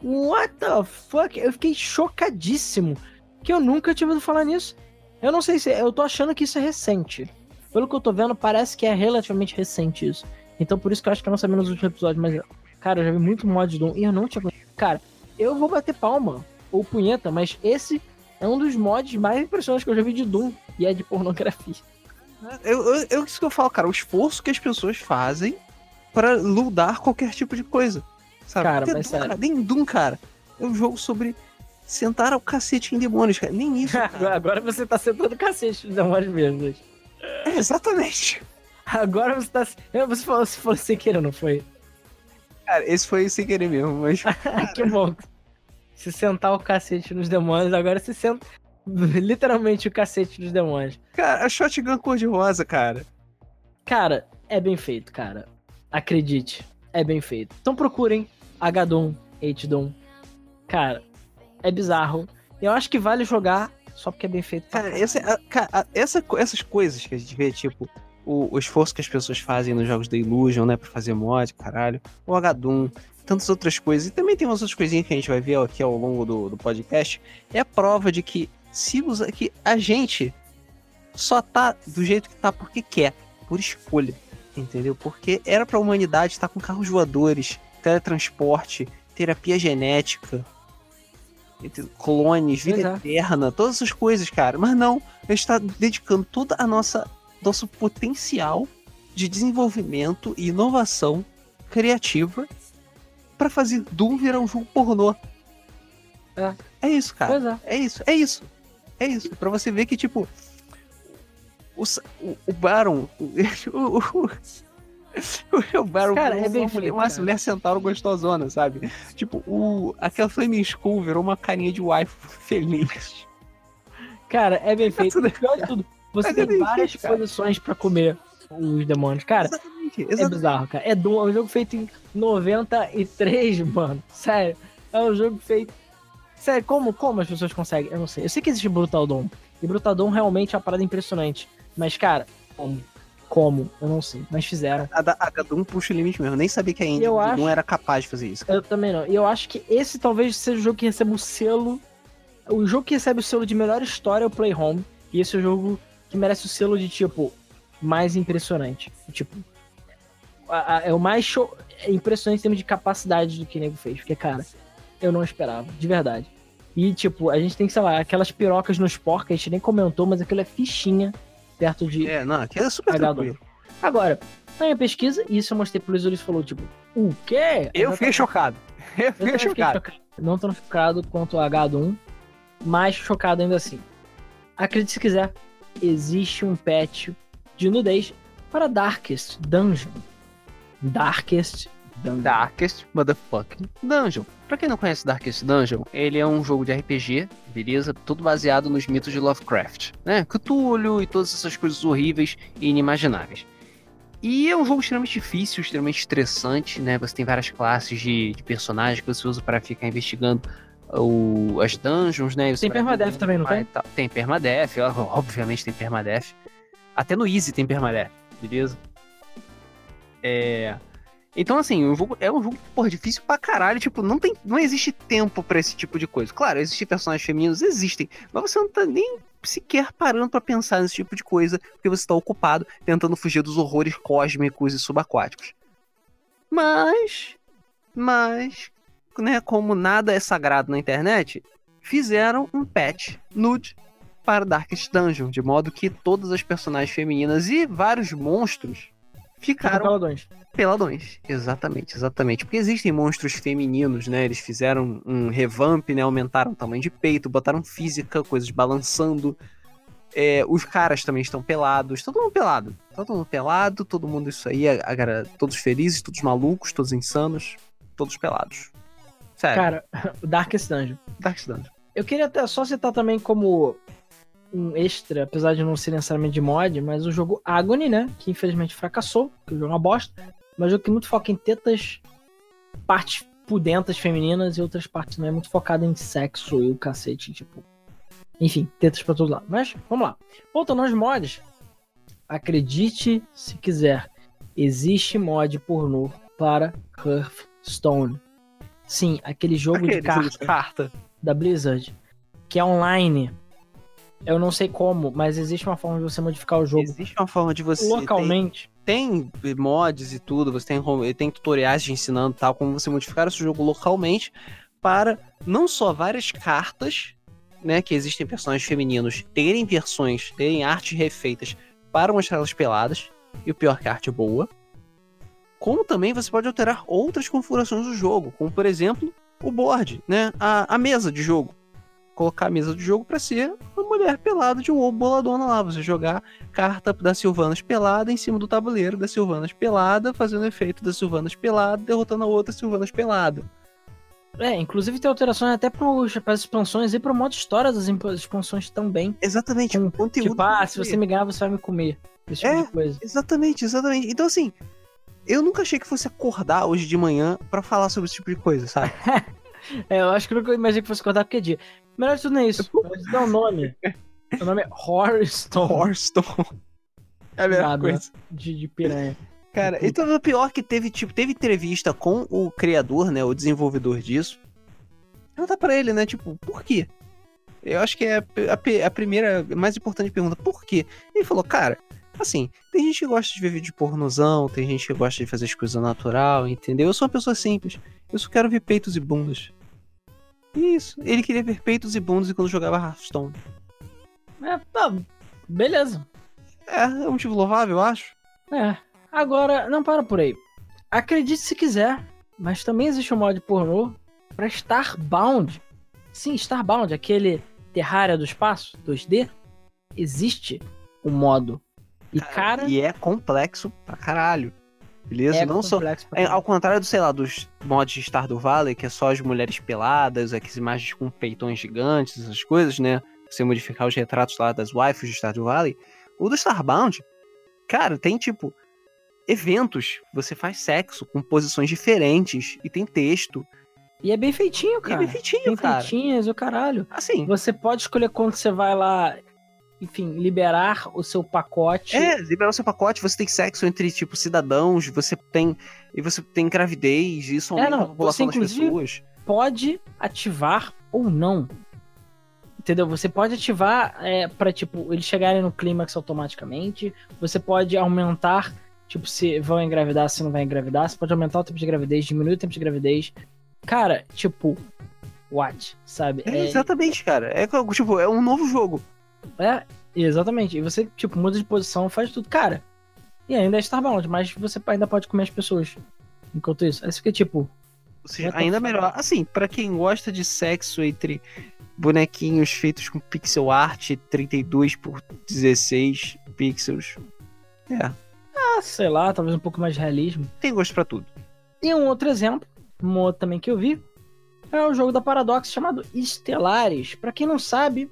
Speaker 2: What the fuck? Eu fiquei chocadíssimo que eu nunca tinha ouvido falar nisso. Eu não sei se. Eu tô achando que isso é recente. Pelo que eu tô vendo, parece que é relativamente recente isso. Então por isso que eu acho que eu não sabia nos últimos episódios, mas. Cara, eu já vi muito mod de Doom e eu não tinha. Cara, eu vou bater palma ou punheta, mas esse é um dos mods mais impressionantes que eu já vi de Doom e é de pornografia.
Speaker 1: Eu, eu, eu, isso que eu falo, cara, o esforço que as pessoas fazem para ludar qualquer tipo de coisa. Sabe?
Speaker 2: Cara,
Speaker 1: Até
Speaker 2: mas
Speaker 1: Doom,
Speaker 2: sério.
Speaker 1: cara, nem Doom, cara. É um jogo sobre sentar ao cacete em demônios, cara. Nem isso. Cara.
Speaker 2: Agora você tá sentando o cacete nos demônios mesmo.
Speaker 1: É, exatamente.
Speaker 2: Agora você tá. Você falou, você falou sem querer, não foi?
Speaker 1: Cara, esse foi sem querer mesmo, mas.
Speaker 2: que bom. Se sentar o cacete nos demônios, agora se senta literalmente o cacete dos demônios.
Speaker 1: Cara, a shotgun cor-de-rosa, cara.
Speaker 2: Cara, é bem feito, cara. Acredite, é bem feito. Então procurem H-Doom, H-Doom. Cara, é bizarro. Eu acho que vale jogar só porque é bem feito.
Speaker 1: Cara, essa, a, cara essa, essas coisas que a gente vê, tipo, o, o, esforço que as pessoas fazem nos jogos da Illusion, né, pra fazer mod, caralho, o H-Doom, tantas outras coisas, e também tem umas outras coisinhas que a gente vai ver aqui ao longo do, do podcast, é a prova de que se usa, que a gente só tá do jeito que tá porque quer, por escolha, entendeu? Porque era pra humanidade estar com carros voadores, teletransporte, terapia genética, clones, vida
Speaker 2: Exato.
Speaker 1: eterna, todas essas coisas, cara. Mas não, a gente tá dedicando toda a nossa nosso potencial de desenvolvimento e inovação criativa para fazer Doom virar um jogo pornô.
Speaker 2: É.
Speaker 1: É isso, cara.
Speaker 2: É.
Speaker 1: é. isso, é isso. É isso. Pra você ver que, tipo. O, o, o Baron. O, o, o Baron
Speaker 2: cara, é bem feito,
Speaker 1: uma
Speaker 2: cara.
Speaker 1: mulher centauro gostosona, sabe? Tipo, o, aquela Flaming Skull virou uma carinha de wife feliz.
Speaker 2: Cara, é bem feito. E pior de tudo, você
Speaker 1: é
Speaker 2: tem várias
Speaker 1: feito,
Speaker 2: posições pra comer os demônios. Cara,
Speaker 1: exatamente,
Speaker 2: é
Speaker 1: exatamente.
Speaker 2: bizarro, cara. É Doom, é um jogo feito em 93, mano. Sério. É um jogo feito. Sério, como, como as pessoas conseguem? Eu não sei. Eu sei que existe Brutal Dawn. E Brutal Dawn realmente é uma parada impressionante. Mas, cara, como? Como? Eu não sei. Mas fizeram.
Speaker 1: A, a Doom puxa o limite mesmo. Eu nem sabia que a
Speaker 2: Eu
Speaker 1: do
Speaker 2: acho-
Speaker 1: era capaz de fazer isso.
Speaker 2: Eu também não. E eu acho que esse talvez seja o jogo que receba o selo. O jogo que recebe o selo de melhor história é o Play Home. E esse é o jogo que merece o selo de, tipo, mais impressionante. Tipo, a- a- é o mais show, é impressionante em termos de capacidade do que o nego fez. Porque, cara, eu não esperava, de verdade. E, tipo, a gente tem que, sei lá, aquelas pirocas nos porcos, a gente nem comentou, mas aquilo é fichinha perto de.
Speaker 1: É, não, aqui é super
Speaker 2: H2.
Speaker 1: tranquilo.
Speaker 2: Agora, na minha pesquisa, isso eu mostrei pro Luiz, ele falou, tipo, o quê?
Speaker 1: Eu fiquei chocado. Eu
Speaker 2: Eu
Speaker 1: fiquei chocado.
Speaker 2: chocado. Não tão chocado quanto o H1, mas chocado ainda assim. Acredite se quiser, existe um patch de nudez para Darkest Dungeon. Darkest.
Speaker 1: Darkest Motherfucking Dungeon. Pra quem não conhece Darkest Dungeon, ele é um jogo de RPG, beleza? Tudo baseado nos mitos de Lovecraft, né? Cthulhu e todas essas coisas horríveis e inimagináveis. E é um jogo extremamente difícil, extremamente estressante, né? Você tem várias classes de, de personagens que você usa para ficar investigando o- as dungeons, né? Você
Speaker 2: Tem permadeath
Speaker 1: vendo
Speaker 2: também, não tem?
Speaker 1: Tem permadeath, obviamente tem permadeath. Até no Easy tem permadeath, beleza? É... Então, assim, o jogo é um jogo, porra, difícil pra caralho. Tipo, não, tem, não existe tempo pra esse tipo de coisa. Claro, existem personagens femininos, existem. Mas você não tá nem sequer parando para pensar nesse tipo de coisa, porque você tá ocupado tentando fugir dos horrores cósmicos e subaquáticos. Mas. Mas. Né, como nada é sagrado na internet, fizeram um patch nude para Darkest Dungeon, de modo que todas as personagens femininas e vários monstros ficaram
Speaker 2: peladões.
Speaker 1: Peladões, exatamente, exatamente. Porque existem monstros femininos, né? Eles fizeram um revamp, né? Aumentaram o tamanho de peito, botaram física, coisas balançando. É, os caras também estão pelados, todo mundo pelado. Todo mundo pelado, todo mundo isso aí, a, a, todos felizes, todos malucos, todos insanos, todos pelados.
Speaker 2: Sério. Cara, o Darkest Dungeon.
Speaker 1: Darkest Dungeon.
Speaker 2: Eu queria até só citar também como um extra, apesar de não ser necessariamente de mod, mas o jogo Agony, né? Que infelizmente fracassou, que o jogo é uma bosta. Mas um jogo que muito foca em tetas, partes pudentas femininas e outras partes não é muito focado em sexo e o cacete, tipo. Enfim, tetas pra todo lado. Mas, vamos lá. Voltando aos mods. Acredite se quiser. Existe mod pornô para Hearthstone. Sim, aquele jogo aquele de carta, carta da Blizzard. Que é online eu não sei como, mas existe uma forma de você modificar o jogo.
Speaker 1: Existe uma forma de você.
Speaker 2: Localmente.
Speaker 1: Tem, tem mods e tudo, você tem, tem tutoriais te ensinando tal, como você modificar o seu jogo localmente para não só várias cartas, né, que existem personagens femininos, terem versões, terem artes refeitas para mostrar elas peladas, e o pior que a arte é boa, como também você pode alterar outras configurações do jogo, como por exemplo o board, né, a, a mesa de jogo colocar a mesa do jogo para ser mulher pelada de um ovo boladona lá. Você jogar carta da Silvanas pelada em cima do tabuleiro da Silvanas pelada, fazendo efeito da Silvanas pelada, derrotando a outra Silvanas pelada.
Speaker 2: É, inclusive tem alterações até para as expansões e para o modo história das expansões também.
Speaker 1: Exatamente,
Speaker 2: com conteúdo. Tipo, ah, se você me ganhar, você vai me comer. Esse tipo
Speaker 1: é, de coisa. Exatamente, exatamente. Então, assim, eu nunca achei que fosse acordar hoje de manhã para falar sobre esse tipo de coisa, sabe?
Speaker 2: é, eu acho que nunca imaginei que fosse acordar porque é dia. Melhor de tudo não é isso. Mas dá um nome. o nome é Horstone.
Speaker 1: Horstone. É a melhor Nada coisa.
Speaker 2: De, de piranha.
Speaker 1: Cara, então o pior que teve, tipo, teve entrevista com o criador, né, o desenvolvedor disso. Pergunta pra ele, né, tipo, por quê? Eu acho que é a, a, a primeira, mais importante pergunta, por quê? Ele falou, cara, assim, tem gente que gosta de ver vídeo pornozão, tem gente que gosta de fazer as coisas natural, entendeu? Eu sou uma pessoa simples. Eu só quero ver peitos e bundas. Isso. Ele queria ver peitos e bundas quando jogava Hearthstone.
Speaker 2: É, tá. Beleza.
Speaker 1: É, é um motivo louvável, eu acho.
Speaker 2: É. Agora, não para por aí. Acredite se quiser, mas também existe um mod pornô para Starbound. Sim, Starbound, aquele Terraria do espaço, 2D. Existe o um modo. E cara,
Speaker 1: E é complexo pra caralho. Beleza?
Speaker 2: É
Speaker 1: não só. É, ao contrário do, sei lá, dos mods de Stardew Valley, que é só as mulheres peladas, aquelas imagens com peitões gigantes, essas coisas, né? Você modificar os retratos lá das waifus de Stardew Valley. O do Starbound, cara, tem tipo eventos. Você faz sexo com posições diferentes e tem texto.
Speaker 2: E é bem feitinho, cara. E é
Speaker 1: bem feitinho, bem cara.
Speaker 2: feitinhas, o caralho.
Speaker 1: Assim.
Speaker 2: Você pode escolher quando você vai lá enfim, liberar o seu pacote.
Speaker 1: É, liberar o seu pacote, você tem sexo entre, tipo, cidadãos, você tem. E você tem gravidez, isso
Speaker 2: aumenta é, não, a população você, das pessoas. Pode ativar ou não. Entendeu? Você pode ativar é, para tipo, eles chegarem no clímax automaticamente. Você pode aumentar, tipo, se vão engravidar, se não vai engravidar. Você pode aumentar o tempo de gravidez, diminuir o tempo de gravidez. Cara, tipo, what? Sabe?
Speaker 1: É, é... Exatamente, cara. É tipo, é um novo jogo.
Speaker 2: É, exatamente. E você, tipo, muda de posição, faz tudo. Cara, e ainda é Starbound, mas você ainda pode comer as pessoas. Enquanto isso. Aí você fica tipo.
Speaker 1: Ou seja, ainda melhor. Assim, para quem gosta de sexo entre bonequinhos feitos com pixel art 32 por 16 pixels. É.
Speaker 2: Ah, sei lá, talvez um pouco mais de realismo.
Speaker 1: Tem gosto para tudo.
Speaker 2: E um outro exemplo, um outro também que eu vi, é o jogo da Paradox chamado Estelares. Para quem não sabe,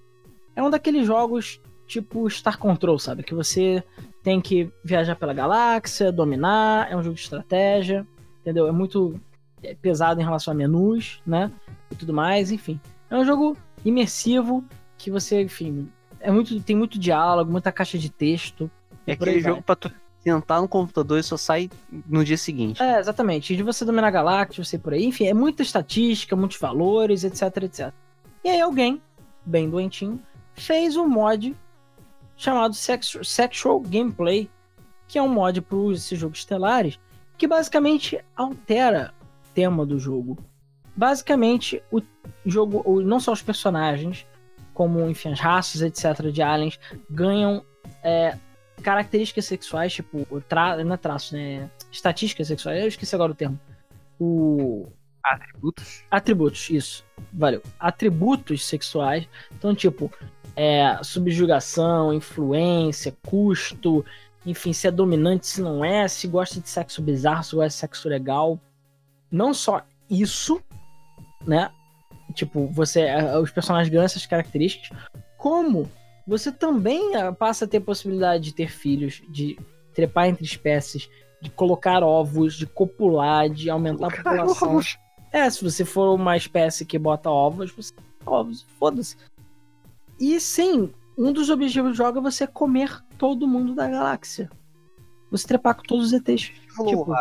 Speaker 2: é um daqueles jogos tipo Star Control, sabe? Que você tem que viajar pela galáxia, dominar, é um jogo de estratégia, entendeu? É muito é pesado em relação a menus, né? E tudo mais, enfim. É um jogo imersivo que você, enfim, é muito, tem muito diálogo, muita caixa de texto.
Speaker 1: É aquele jogo pra tu tentar no computador e só sai no dia seguinte.
Speaker 2: É, exatamente. De você dominar a galáxia, você ir por aí, enfim, é muita estatística, muitos valores, etc, etc. E aí alguém, bem doentinho, fez um mod chamado Sex Sexual Gameplay, que é um mod para esses jogos estelares, que basicamente altera o tema do jogo. Basicamente, o jogo, não só os personagens, como enfim, as raças, etc., de aliens, ganham é, características sexuais, tipo, tra... não é traços, né? Estatísticas sexuais, eu esqueci agora o termo. O.
Speaker 1: Atributos?
Speaker 2: Atributos, isso. Valeu. Atributos sexuais. Então, tipo, é, subjugação, influência, custo, enfim, se é dominante, se não é, se gosta de sexo bizarro, se gosta de sexo legal. Não só isso, né? Tipo, você, é, os personagens ganham essas características, como você também ah, passa a ter possibilidade de ter filhos, de trepar entre espécies, de colocar ovos, de copular, de aumentar a população. É, se você for uma espécie que bota ovos, você ovos, foda-se. E sim, um dos objetivos do jogo é você comer todo mundo da galáxia. Você trepar com todos os ETs. Tipo,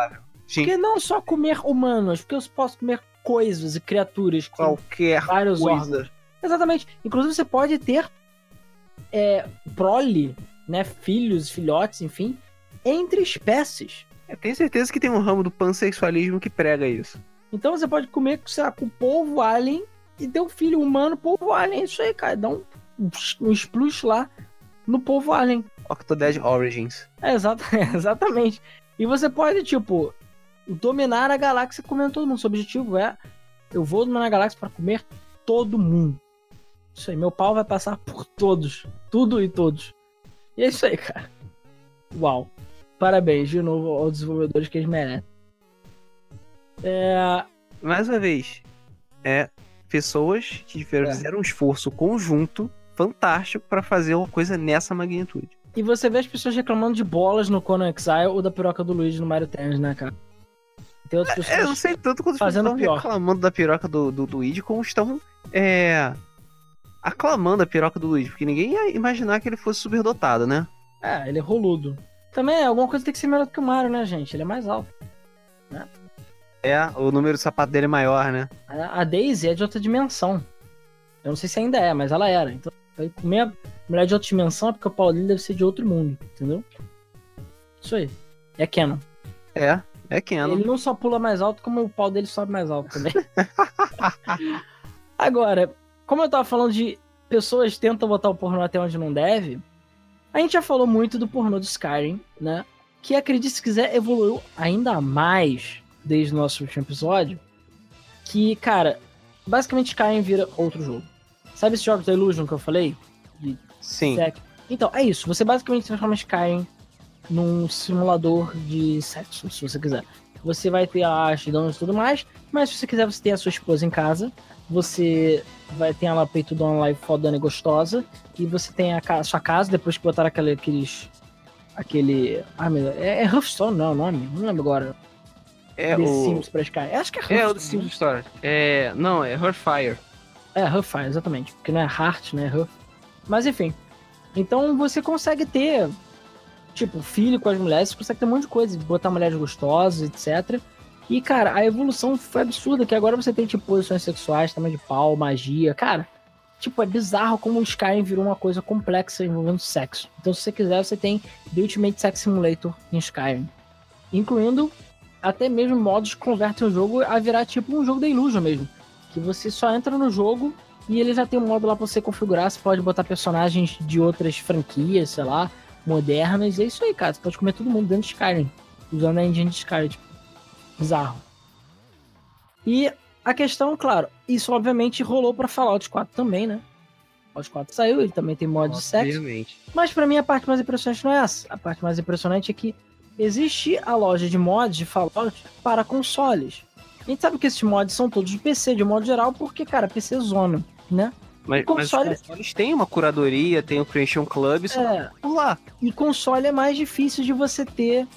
Speaker 2: porque não só comer humanos, porque eu posso comer coisas e criaturas.
Speaker 1: Qualquer vários coisa. órgãos.
Speaker 2: Exatamente. Inclusive você pode ter é, prole, né? Filhos, filhotes, enfim, entre espécies.
Speaker 1: Eu tenho certeza que tem um ramo do pansexualismo que prega isso.
Speaker 2: Então você pode comer, sei lá, com o povo alien e ter um filho humano, povo alien. É isso aí, cara. Dá um, um splush lá no povo alien.
Speaker 1: Octodad Origins.
Speaker 2: É, exato, é, exatamente. E você pode, tipo, dominar a galáxia comendo todo mundo. Seu objetivo é: eu vou dominar a galáxia para comer todo mundo. Isso aí, meu pau vai passar por todos. Tudo e todos. E é isso aí, cara. Uau. Parabéns de novo aos desenvolvedores que eles merecem.
Speaker 1: É... Mais uma vez, é pessoas que fizeram é. um esforço conjunto fantástico para fazer uma coisa nessa magnitude.
Speaker 2: E você vê as pessoas reclamando de bolas no Conan Exile ou da piroca do Luigi no Mario Tennis, né, cara?
Speaker 1: Tem outras pessoas. É, eu não sei tanto quanto fazendo estão pior. reclamando da piroca do, do Luigi, como estão é, aclamando a piroca do Luigi, porque ninguém ia imaginar que ele fosse superdotado, né?
Speaker 2: É, ele é roludo. Também alguma coisa tem que ser melhor do que o Mario, né, gente? Ele é mais alto. Né?
Speaker 1: É, o número do sapato dele é maior, né?
Speaker 2: A Daisy é de outra dimensão. Eu não sei se ainda é, mas ela era. Então, comer mulher de outra dimensão é porque o pau dele deve ser de outro mundo, entendeu? Isso aí. É canon.
Speaker 1: É, é Canon.
Speaker 2: Ele não só pula mais alto, como o pau dele sobe mais alto também. Agora, como eu tava falando de pessoas tentam botar o pornô até onde não deve, a gente já falou muito do pornô do Skyrim, né? Que acredite se quiser, evoluiu ainda mais desde o nosso último episódio. Que, cara, basicamente Skyrim vira outro jogo. Sabe esse jogo da Illusion que eu falei?
Speaker 1: De Sim.
Speaker 2: Sexo? Então, é isso. Você basicamente transforma Skyrim num simulador de sexo, se você quiser. Você vai ter a e tudo mais, mas se você quiser, você tem a sua esposa em casa, você vai ter ela peitudona lá e fodona e gostosa, e você tem a, a sua casa, depois que botaram aquele, aqueles... aquele... Ah, meu é, é Hearthstone, não é o nome? Não lembro agora.
Speaker 1: É The o...
Speaker 2: Sims pra Sky. Acho que é Hearthstone.
Speaker 1: É o The Sims né? Story. É... Não, é Hearthfire.
Speaker 2: É, Hearthfire, exatamente. Porque não é Heart, né? Hearth. Mas enfim. Então você consegue ter tipo, filho com as mulheres, você consegue ter um monte de coisa, botar mulheres gostosas, etc. E, cara, a evolução foi absurda, que agora você tem, tipo, posições sexuais, tamanho de pau, magia. Cara, tipo, é bizarro como o Skyrim virou uma coisa complexa envolvendo sexo. Então, se você quiser, você tem The Ultimate Sex Simulator em Skyrim. Incluindo até mesmo modos que convertem o jogo a virar, tipo, um jogo da Illusion mesmo. Que você só entra no jogo e ele já tem um modo lá pra você configurar. Você pode botar personagens de outras franquias, sei lá modernas. E é isso aí, cara. Você pode comer todo mundo dentro de Skyrim. Usando a engine de Skyrim. Tipo, bizarro. E a questão, claro, isso obviamente rolou para Fallout 4 também, né? Fallout 4 saiu, ele também tem mod de sexo. Mas para mim a parte mais impressionante não é essa. A parte mais impressionante é que existe a loja de mods de Fallout para consoles. A gente sabe que esses mods são todos de PC, de modo geral, porque, cara, PC é zona, né?
Speaker 1: Mas, console... mas os consoles têm uma curadoria, tem o Creation Club, isso é, lá.
Speaker 2: E console é mais difícil de você ter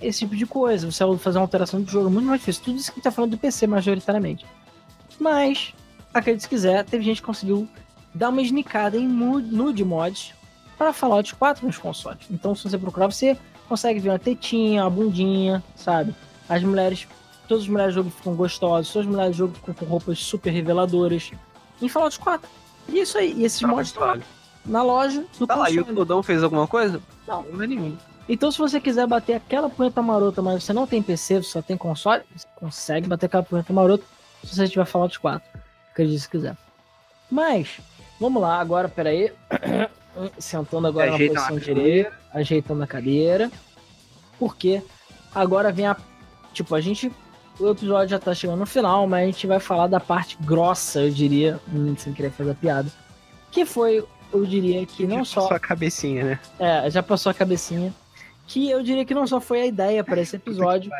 Speaker 2: esse tipo de coisa. Você vai fazer uma alteração de jogo muito mais difícil. Tudo isso que a gente tá falando do PC, majoritariamente. Mas, acredite se quiser, teve gente que conseguiu dar uma esnicada em nude mods para Fallout 4 nos consoles. Então, se você procurar, você consegue ver uma tetinha, uma bundinha, sabe? As mulheres, todas as mulheres do jogo ficam gostosas, todas as mulheres do jogo ficam com roupas super reveladoras. Em Fallout 4. E isso aí, e esses mods estão lá na loja do
Speaker 1: Tá lá,
Speaker 2: console.
Speaker 1: e o Todão fez alguma coisa?
Speaker 2: Não.
Speaker 1: Não é nenhum.
Speaker 2: Então, se você quiser bater aquela punheta marota, mas você não tem PC, você só tem console, você consegue bater aquela punheta marota se você tiver Fallout 4. Acredite se quiser. Mas, vamos lá, agora, peraí. Sentando agora na
Speaker 1: Ajeita
Speaker 2: posição
Speaker 1: na
Speaker 2: direita, ajeitando a cadeira. Porque agora vem a. Tipo, a gente. O episódio já tá chegando no final, mas a gente vai falar da parte grossa, eu diria, hum, sem querer fazer a piada. Que foi, eu diria que não só.
Speaker 1: Sua cabecinha, né?
Speaker 2: É, já passou a cabecinha. Que eu diria que não só foi a ideia para esse episódio,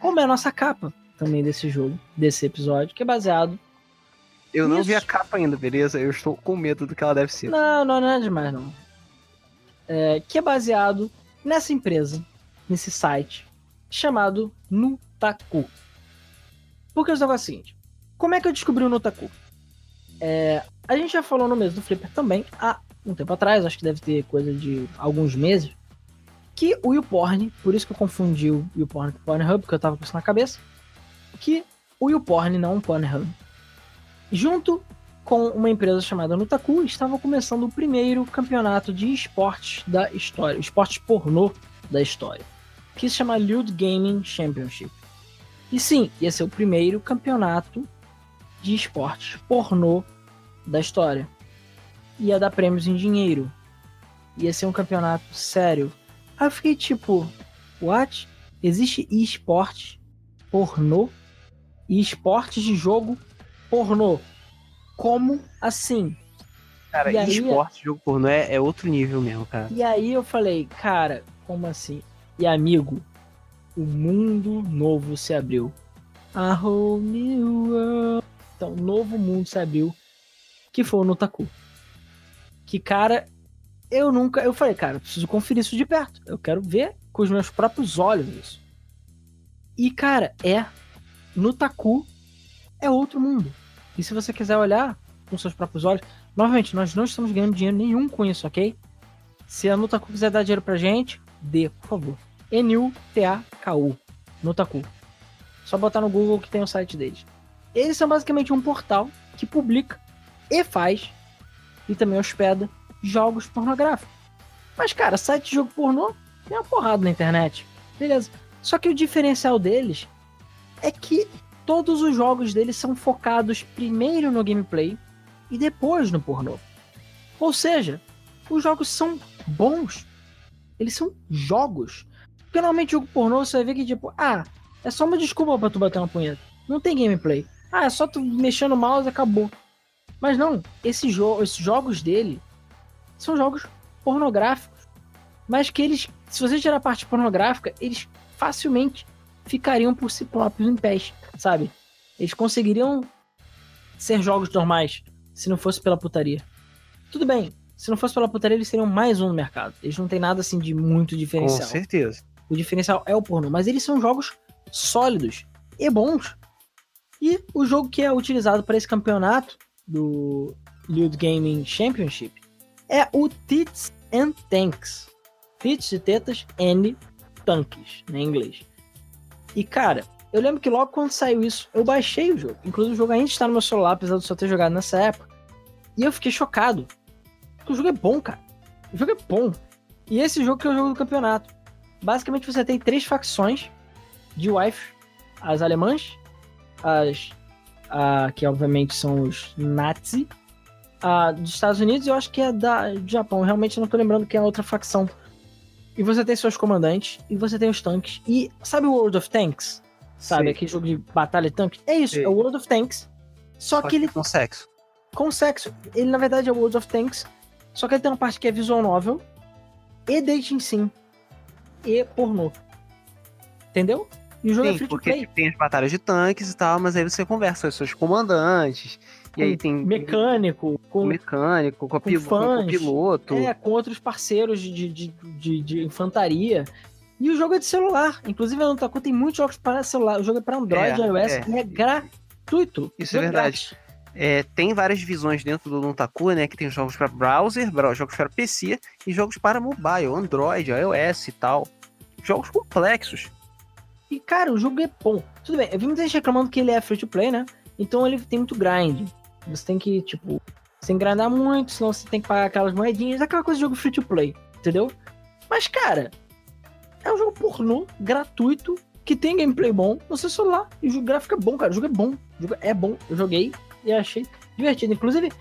Speaker 2: como é a nossa capa também desse jogo, desse episódio, que é baseado.
Speaker 1: Eu não vi a capa ainda, beleza? Eu estou com medo do que ela deve ser.
Speaker 2: Não, não, não é demais, não. É, que é baseado nessa empresa, nesse site, chamado Nutaku. Porque negócio é o seguinte: como é que eu descobri o Nutaku? É, a gente já falou no mês do Flipper também, há um tempo atrás, acho que deve ter coisa de alguns meses, que o YouPorn, por isso que eu confundi o YouPorn com o Pornhub, porque eu tava com isso na cabeça, que o YouPorn, não o Pornhub, junto com uma empresa chamada Nutaku, estava começando o primeiro campeonato de esportes da história, esportes pornô da história, que se chama Lewd Gaming Championship. E sim, ia ser o primeiro campeonato de esportes pornô da história. Ia dar prêmios em dinheiro. Ia ser um campeonato sério. Aí eu fiquei tipo, what? Existe esporte pornô? E esportes de jogo pornô? Como assim?
Speaker 1: Cara,
Speaker 2: E aí-
Speaker 1: esporte, jogo pornô é, é outro nível mesmo, cara.
Speaker 2: E aí eu falei, cara, como assim? E amigo, o mundo novo se abriu. A whole new world. Então, um novo mundo se abriu, que foi o Nutaku. Que, cara, eu nunca. Eu falei, cara, eu preciso conferir isso de perto. Eu quero ver com os meus próprios olhos isso. E, cara, é. Nutaku é outro mundo. E se você quiser olhar com seus próprios olhos, novamente, nós não estamos ganhando dinheiro nenhum com isso, ok? Se a Nutaku quiser dar dinheiro pra gente, dê, por favor. N-U-T-A-K-U. Nutaku. Só botar no Google que tem o site deles. Eles são basicamente um portal que publica e faz e também hospeda jogos pornográficos. Mas, cara, site de jogo pornô tem uma porrada na internet. Beleza. Só que o diferencial deles é que todos os jogos deles são focados primeiro no gameplay e depois no pornô. Ou seja, os jogos são bons. Eles são jogos. Porque normalmente jogo pornô você vai ver que tipo, ah, é só uma desculpa pra tu bater uma punheta. Não tem gameplay. Ah, é só tu mexer no mouse e acabou. Mas não, esse jo esses jogos dele são jogos pornográficos. Mas que eles, se você tirar a parte pornográfica, eles facilmente ficariam por si próprios em pés, sabe? Eles conseguiriam ser jogos normais se não fosse pela putaria. Tudo bem, se não fosse pela putaria, eles seriam mais um no mercado. Eles não têm nada assim de muito
Speaker 1: Com
Speaker 2: diferencial.
Speaker 1: certeza.
Speaker 2: O diferencial é o pornô, mas eles são jogos sólidos e bons. E o jogo que é utilizado para esse campeonato do Lewd Gaming Championship é o Tits and Tanks. Tits de tetas and tanques, né, em inglês. E cara, eu lembro que logo quando saiu isso, eu baixei o jogo. Inclusive o jogo ainda está no meu celular, apesar de eu só ter jogado nessa época. E eu fiquei chocado. Porque o jogo é bom, cara. O jogo é bom. E esse jogo que é o jogo do campeonato. Basicamente você tem três facções de wife. As alemãs, as a, que obviamente são os Nazi, a dos Estados Unidos e eu acho que é da do Japão. Realmente não tô lembrando quem é a outra facção. E você tem seus comandantes e você tem os tanques. E sabe o World of Tanks? Sabe,
Speaker 1: Sei.
Speaker 2: aquele jogo de batalha de tanques? É isso,
Speaker 1: Sei.
Speaker 2: é o World of Tanks. Só, que ele
Speaker 1: com sexo.
Speaker 2: com sexo. Ele, na verdade, é o World of Tanks. Só que ele tem uma parte que é visual novel e dating sim. E pornô. Entendeu? E o jogo é
Speaker 1: Sim,
Speaker 2: free to
Speaker 1: porque
Speaker 2: play.
Speaker 1: tem as batalhas de tanques e tal, mas aí você conversa com os seus comandantes. E aí tem
Speaker 2: Mecânico,
Speaker 1: com
Speaker 2: com,
Speaker 1: mecânico, com,
Speaker 2: com
Speaker 1: com
Speaker 2: fãs.
Speaker 1: o piloto.
Speaker 2: é, com outros parceiros de, de, de, de infantaria. E o jogo é de celular. Inclusive, a Nutaku tem muitos jogos para celular. O jogo é para Android,
Speaker 1: É,
Speaker 2: iOS
Speaker 1: é.
Speaker 2: e é gratuito.
Speaker 1: Isso é verdade.
Speaker 2: grátis.
Speaker 1: É, tem várias divisões dentro do Nuntaku, né? Que tem jogos para browser, jogos para PC e jogos para mobile, Android, iOS e tal. Jogos complexos.
Speaker 2: E, cara, o jogo é bom. Tudo bem, eu vi muita gente reclamando que ele é free to play, né? Então ele tem muito grind. Você tem que, tipo, sem grindar muito, senão você tem que pagar aquelas moedinhas, aquela coisa de jogo free to play, entendeu? Mas, cara, é um jogo pornô, gratuito, que tem gameplay bom no seu celular. E o gráfico é bom, cara. O jogo é bom. O jogo é bom. Eu joguei e achei divertido. Inclusive,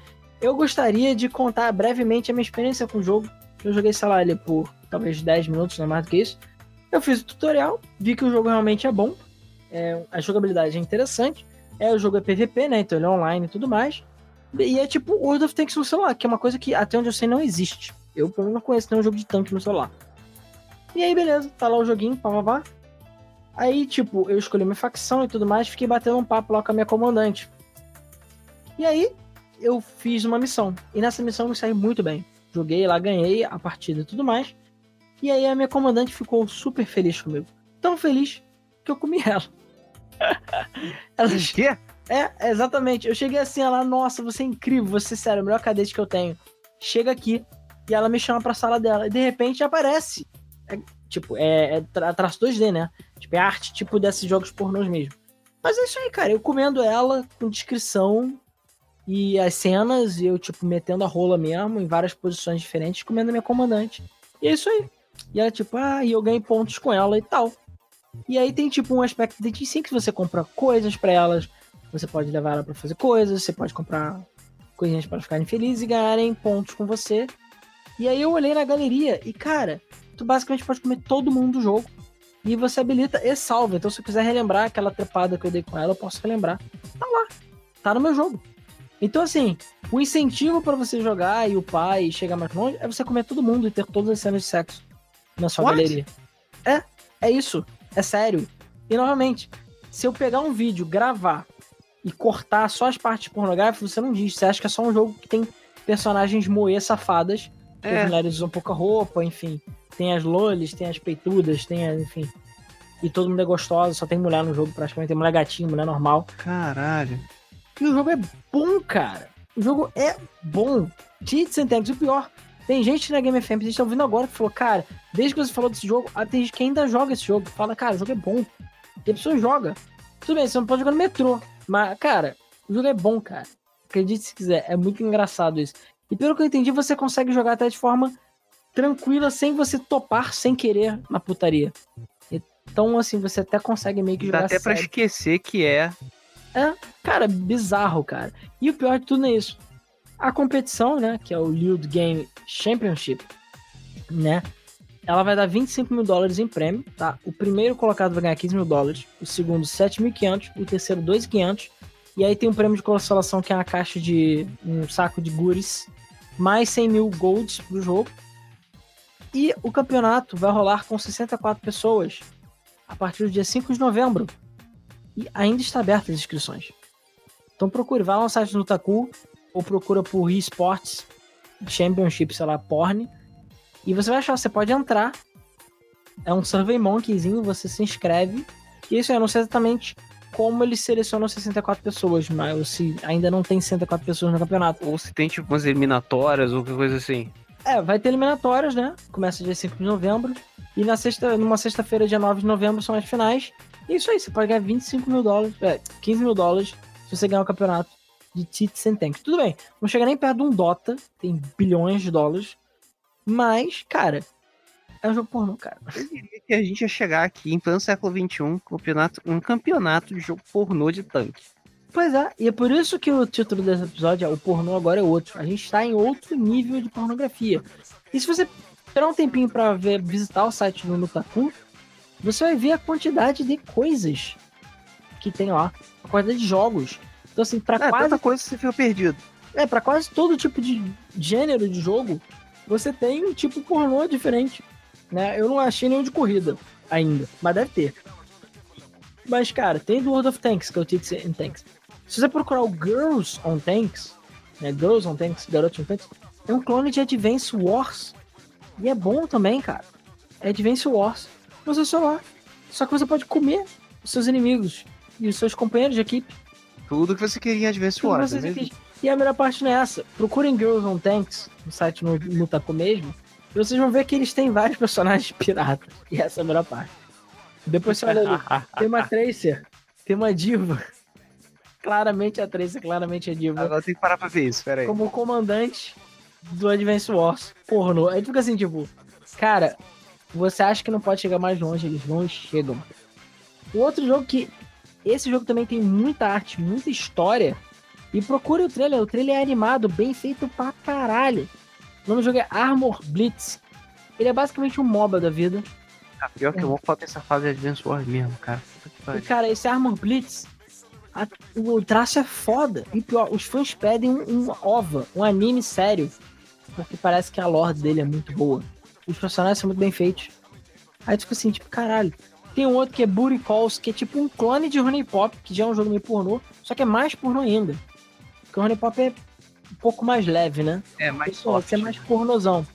Speaker 2: eu gostaria de contar brevemente a minha experiência com o jogo. Eu joguei, sei lá, ele por talvez 10 minutos, não é mais do que isso. Eu fiz o tutorial, vi que o jogo realmente é bom. É, a jogabilidade é interessante. É, o jogo é PVP, né? Então ele é online e tudo mais. E é tipo World of Tanks no celular, que é uma coisa que até onde eu sei não existe. Eu pelo menos não conheço nenhum jogo de tanque no celular. E aí, beleza, tá lá o joguinho, pá, pá, pá. Aí, tipo, eu escolhi minha facção e tudo mais, fiquei batendo um papo lá com a minha comandante. E aí, eu fiz uma missão. E nessa missão eu saí muito bem. Joguei lá, ganhei a partida e tudo mais. E aí a minha comandante ficou super feliz comigo. Tão feliz que eu comi ela.
Speaker 1: ela quê?
Speaker 2: É, exatamente. Eu cheguei assim, ela, nossa, você é incrível, você, sério, o melhor cadete que eu tenho. Chega aqui e ela me chama pra sala dela. E de repente aparece. É, tipo, é, é tra traço 2D, né? Tipo, é arte tipo desses jogos pornôs mesmo. Mas é isso aí, cara. Eu comendo ela com descrição e as cenas, eu, tipo, metendo a rola mesmo, em várias posições diferentes, comendo a minha comandante. E é isso aí. E ela, tipo, ah, e eu ganhei pontos com ela e tal. E aí tem, tipo, um aspecto de sim que você compra coisas para elas, você pode levar ela pra fazer coisas, você pode comprar coisinhas para ficarem felizes e ganharem pontos com você. E aí eu olhei na galeria e, cara, tu basicamente pode comer todo mundo do jogo. E você habilita e salva. Então, se eu quiser relembrar aquela trepada que eu dei com ela, eu posso relembrar. Tá lá. Tá no meu jogo. Então, assim, o incentivo para você jogar e o pai chegar mais longe é você comer todo mundo e ter todas as cenas de sexo na sua What? galeria. É, é isso. É sério. E novamente, se eu pegar um vídeo, gravar e cortar só as partes pornográficas, você não diz. Você acha que é só um jogo que tem personagens moer safadas. É. As mulheres usam pouca roupa, enfim. Tem as lolis, tem as peitudas, tem as, enfim. E todo mundo é gostoso, só tem mulher no jogo praticamente. Tem mulher gatinho, mulher normal.
Speaker 1: Caralho.
Speaker 2: E o jogo é bom, cara. O jogo é bom. And Tanks, o pior. Tem gente na Game FM, a gente tá ouvindo agora, que falou, cara, desde que você falou desse jogo, ah, tem gente que ainda joga esse jogo. Fala, cara, o jogo é bom. E a pessoa joga. Tudo bem, você não pode jogar no metrô. Mas, cara, o jogo é bom, cara. Acredite se quiser. É muito engraçado isso. E pelo que eu entendi, você consegue jogar até de forma tranquila, sem você topar sem querer na putaria. Então, assim, você até consegue meio que jogar.
Speaker 1: Dá até sério. pra esquecer que é
Speaker 2: é, cara, bizarro, cara. E o pior de tudo é isso. A competição, né, que é o Liud Game Championship, né, ela vai dar 25 mil dólares em prêmio, tá? O primeiro colocado vai ganhar 15 mil dólares, o segundo 7.500, o terceiro 2.500, e aí tem um prêmio de consolação que é uma caixa de um saco de gures, mais 100 mil golds pro jogo. E o campeonato vai rolar com 64 pessoas a partir do dia 5 de novembro, e ainda está aberta as inscrições. Então procure, vai lá no site do Taku ou procura por eSports Championship, sei lá, porn. E você vai achar, você pode entrar. É um Survey Monkeyzinho, você se inscreve. E isso aí, eu não sei exatamente como eles selecionam 64 pessoas, mas se ainda não tem 64 pessoas no campeonato.
Speaker 1: Ou se tem tipo umas eliminatórias ou qualquer coisa assim.
Speaker 2: É, vai ter eliminatórias, né? Começa dia 5 de novembro. E na sexta, numa sexta-feira, dia 9 de novembro, são as finais. E isso aí, você pode ganhar 25 mil dólares, é, 15 mil dólares se você ganhar o campeonato de Tits and Tanks. Tudo bem, não chega nem perto de um Dota, tem bilhões de dólares. Mas, cara, é um jogo pornô, cara.
Speaker 1: Eu diria que a gente ia chegar aqui em pleno século XXI, um campeonato, um campeonato de jogo pornô de tanque.
Speaker 2: Pois é, e é por isso que o título desse episódio é O Pornô Agora é Outro. A gente está em outro nível de pornografia. E se você tiver um tempinho para visitar o site do Nutaku, você vai ver a quantidade de coisas que tem lá, a quantidade de jogos. Então, assim, pra é, quase.
Speaker 1: Tanta coisa você fica perdido.
Speaker 2: É, pra quase todo tipo de gênero de jogo, você tem um tipo pornô diferente. Né? Eu não achei nenhum de corrida ainda, mas deve ter. Mas, cara, tem do World of Tanks, que é o Tits and Tanks. Se você procurar o Girls on Tanks, né? Girls on Tanks, Garotos on Tanks, é um clone de Advance Wars. E é bom também, cara. É Advance Wars no seu celular. Só que você pode comer os seus inimigos e os seus companheiros de equipe.
Speaker 1: Tudo que você queria Wars,
Speaker 2: você
Speaker 1: não é.
Speaker 2: E a melhor parte não é essa. Procurem Girls on Tanks, no site no Lutaku mesmo, e vocês vão ver que eles têm vários personagens piratas. E essa é a melhor parte. Depois você olha ali, tem uma Tracer, tem uma diva. Claramente a Tracer, claramente a diva.
Speaker 1: Agora tem que parar pra ver isso, pera aí.
Speaker 2: Como comandante do Advance Wars. Porno. Aí fica assim, tipo, cara, você acha que não pode chegar mais longe, eles vão e chegam. O outro jogo que. Esse jogo também tem muita arte, muita história. E procure o trailer. O trailer é animado, bem feito pra caralho. O nome do jogo é Armor Blitz. Ele é basicamente um MOBA da vida.
Speaker 1: Ah, pior que eu vou faltar essa fase de Advance Wars mesmo, cara.
Speaker 2: E, cara, esse Armor Blitz, a- o traço é foda. E pior, os fãs pedem um, um OVA, um anime sério. Porque parece que a lore dele é muito boa. Os personagens são muito bem feitos. Aí tu fica assim, tipo, caralho. Tem um outro que é Booty Calls, que é tipo um clone de Honey Pop, que já é um jogo meio pornô, só que é mais pornô ainda. Porque o Honey Pop é um pouco mais leve, né?
Speaker 1: É, mais
Speaker 2: Esse outro
Speaker 1: soft.
Speaker 2: é mais pornozão.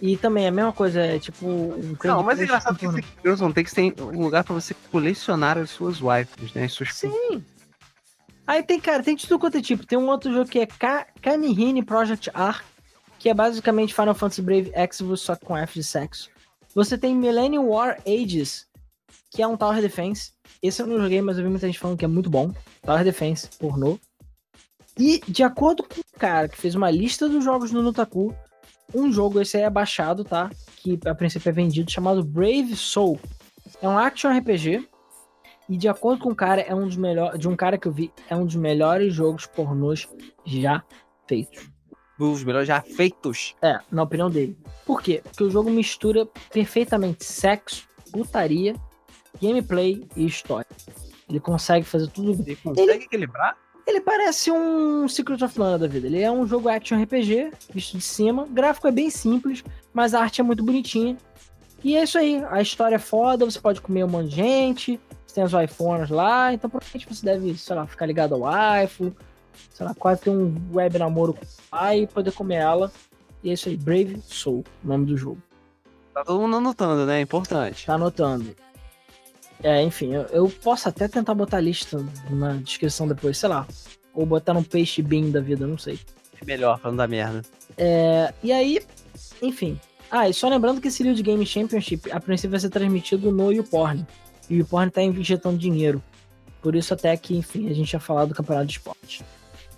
Speaker 2: E também é a mesma coisa, é tipo um
Speaker 1: Não, mas é engraçado que esse Girls on Takes tem um lugar pra você colecionar as suas waifus, né? As suas
Speaker 2: Sim. Aí tem, cara, tem de tudo quanto é tipo. Tem um outro jogo que é Ka- Kanihine Project R, que é basicamente Final Fantasy Brave Exvius, só com F de sexo. Você tem Millennium War Ages, que é um Tower Defense. Esse eu não joguei, mas eu vi muita gente falando que é muito bom. Tower Defense, pornô. E, de acordo com o cara que fez uma lista dos jogos no Nutaku, um jogo, esse aí é baixado, tá? Que a princípio é vendido, chamado Brave Soul. É um action RPG. E de acordo com o cara, é um dos melhores. De um cara que eu vi, é um dos melhores jogos pornôs já feitos.
Speaker 1: Os melhores já feitos.
Speaker 2: É, na opinião dele. Por quê? Porque o jogo mistura perfeitamente sexo, putaria, gameplay e história. Ele consegue fazer tudo.
Speaker 1: Ele consegue equilibrar?
Speaker 2: Ele parece um Secret of Mana da vida. Ele é um jogo action RPG, visto de cima. O gráfico é bem simples, mas a arte é muito bonitinha. E é isso aí. A história é foda, você pode comer um monte de gente. Você tem as iPhones lá, então provavelmente você deve, sei lá, ficar ligado ao iPhone. Sei lá, quase ter um web namoro com o pai e poder comer ela. E é isso aí, Brave Soul, o nome do jogo.
Speaker 1: Tá todo mundo anotando, né? Importante.
Speaker 2: Tá anotando. É, enfim, eu, eu posso até tentar botar a lista na descrição depois, sei lá. Ou botar no peixe bean da vida, não sei.
Speaker 1: É melhor pra não dar merda.
Speaker 2: É, e aí, enfim. Ah, e só lembrando que esse League Game Championship, a princípio, vai ser transmitido no YouPorn. E o YouPorn tá injetando dinheiro. Por isso até que, enfim, a gente ia falar do campeonato de esporte.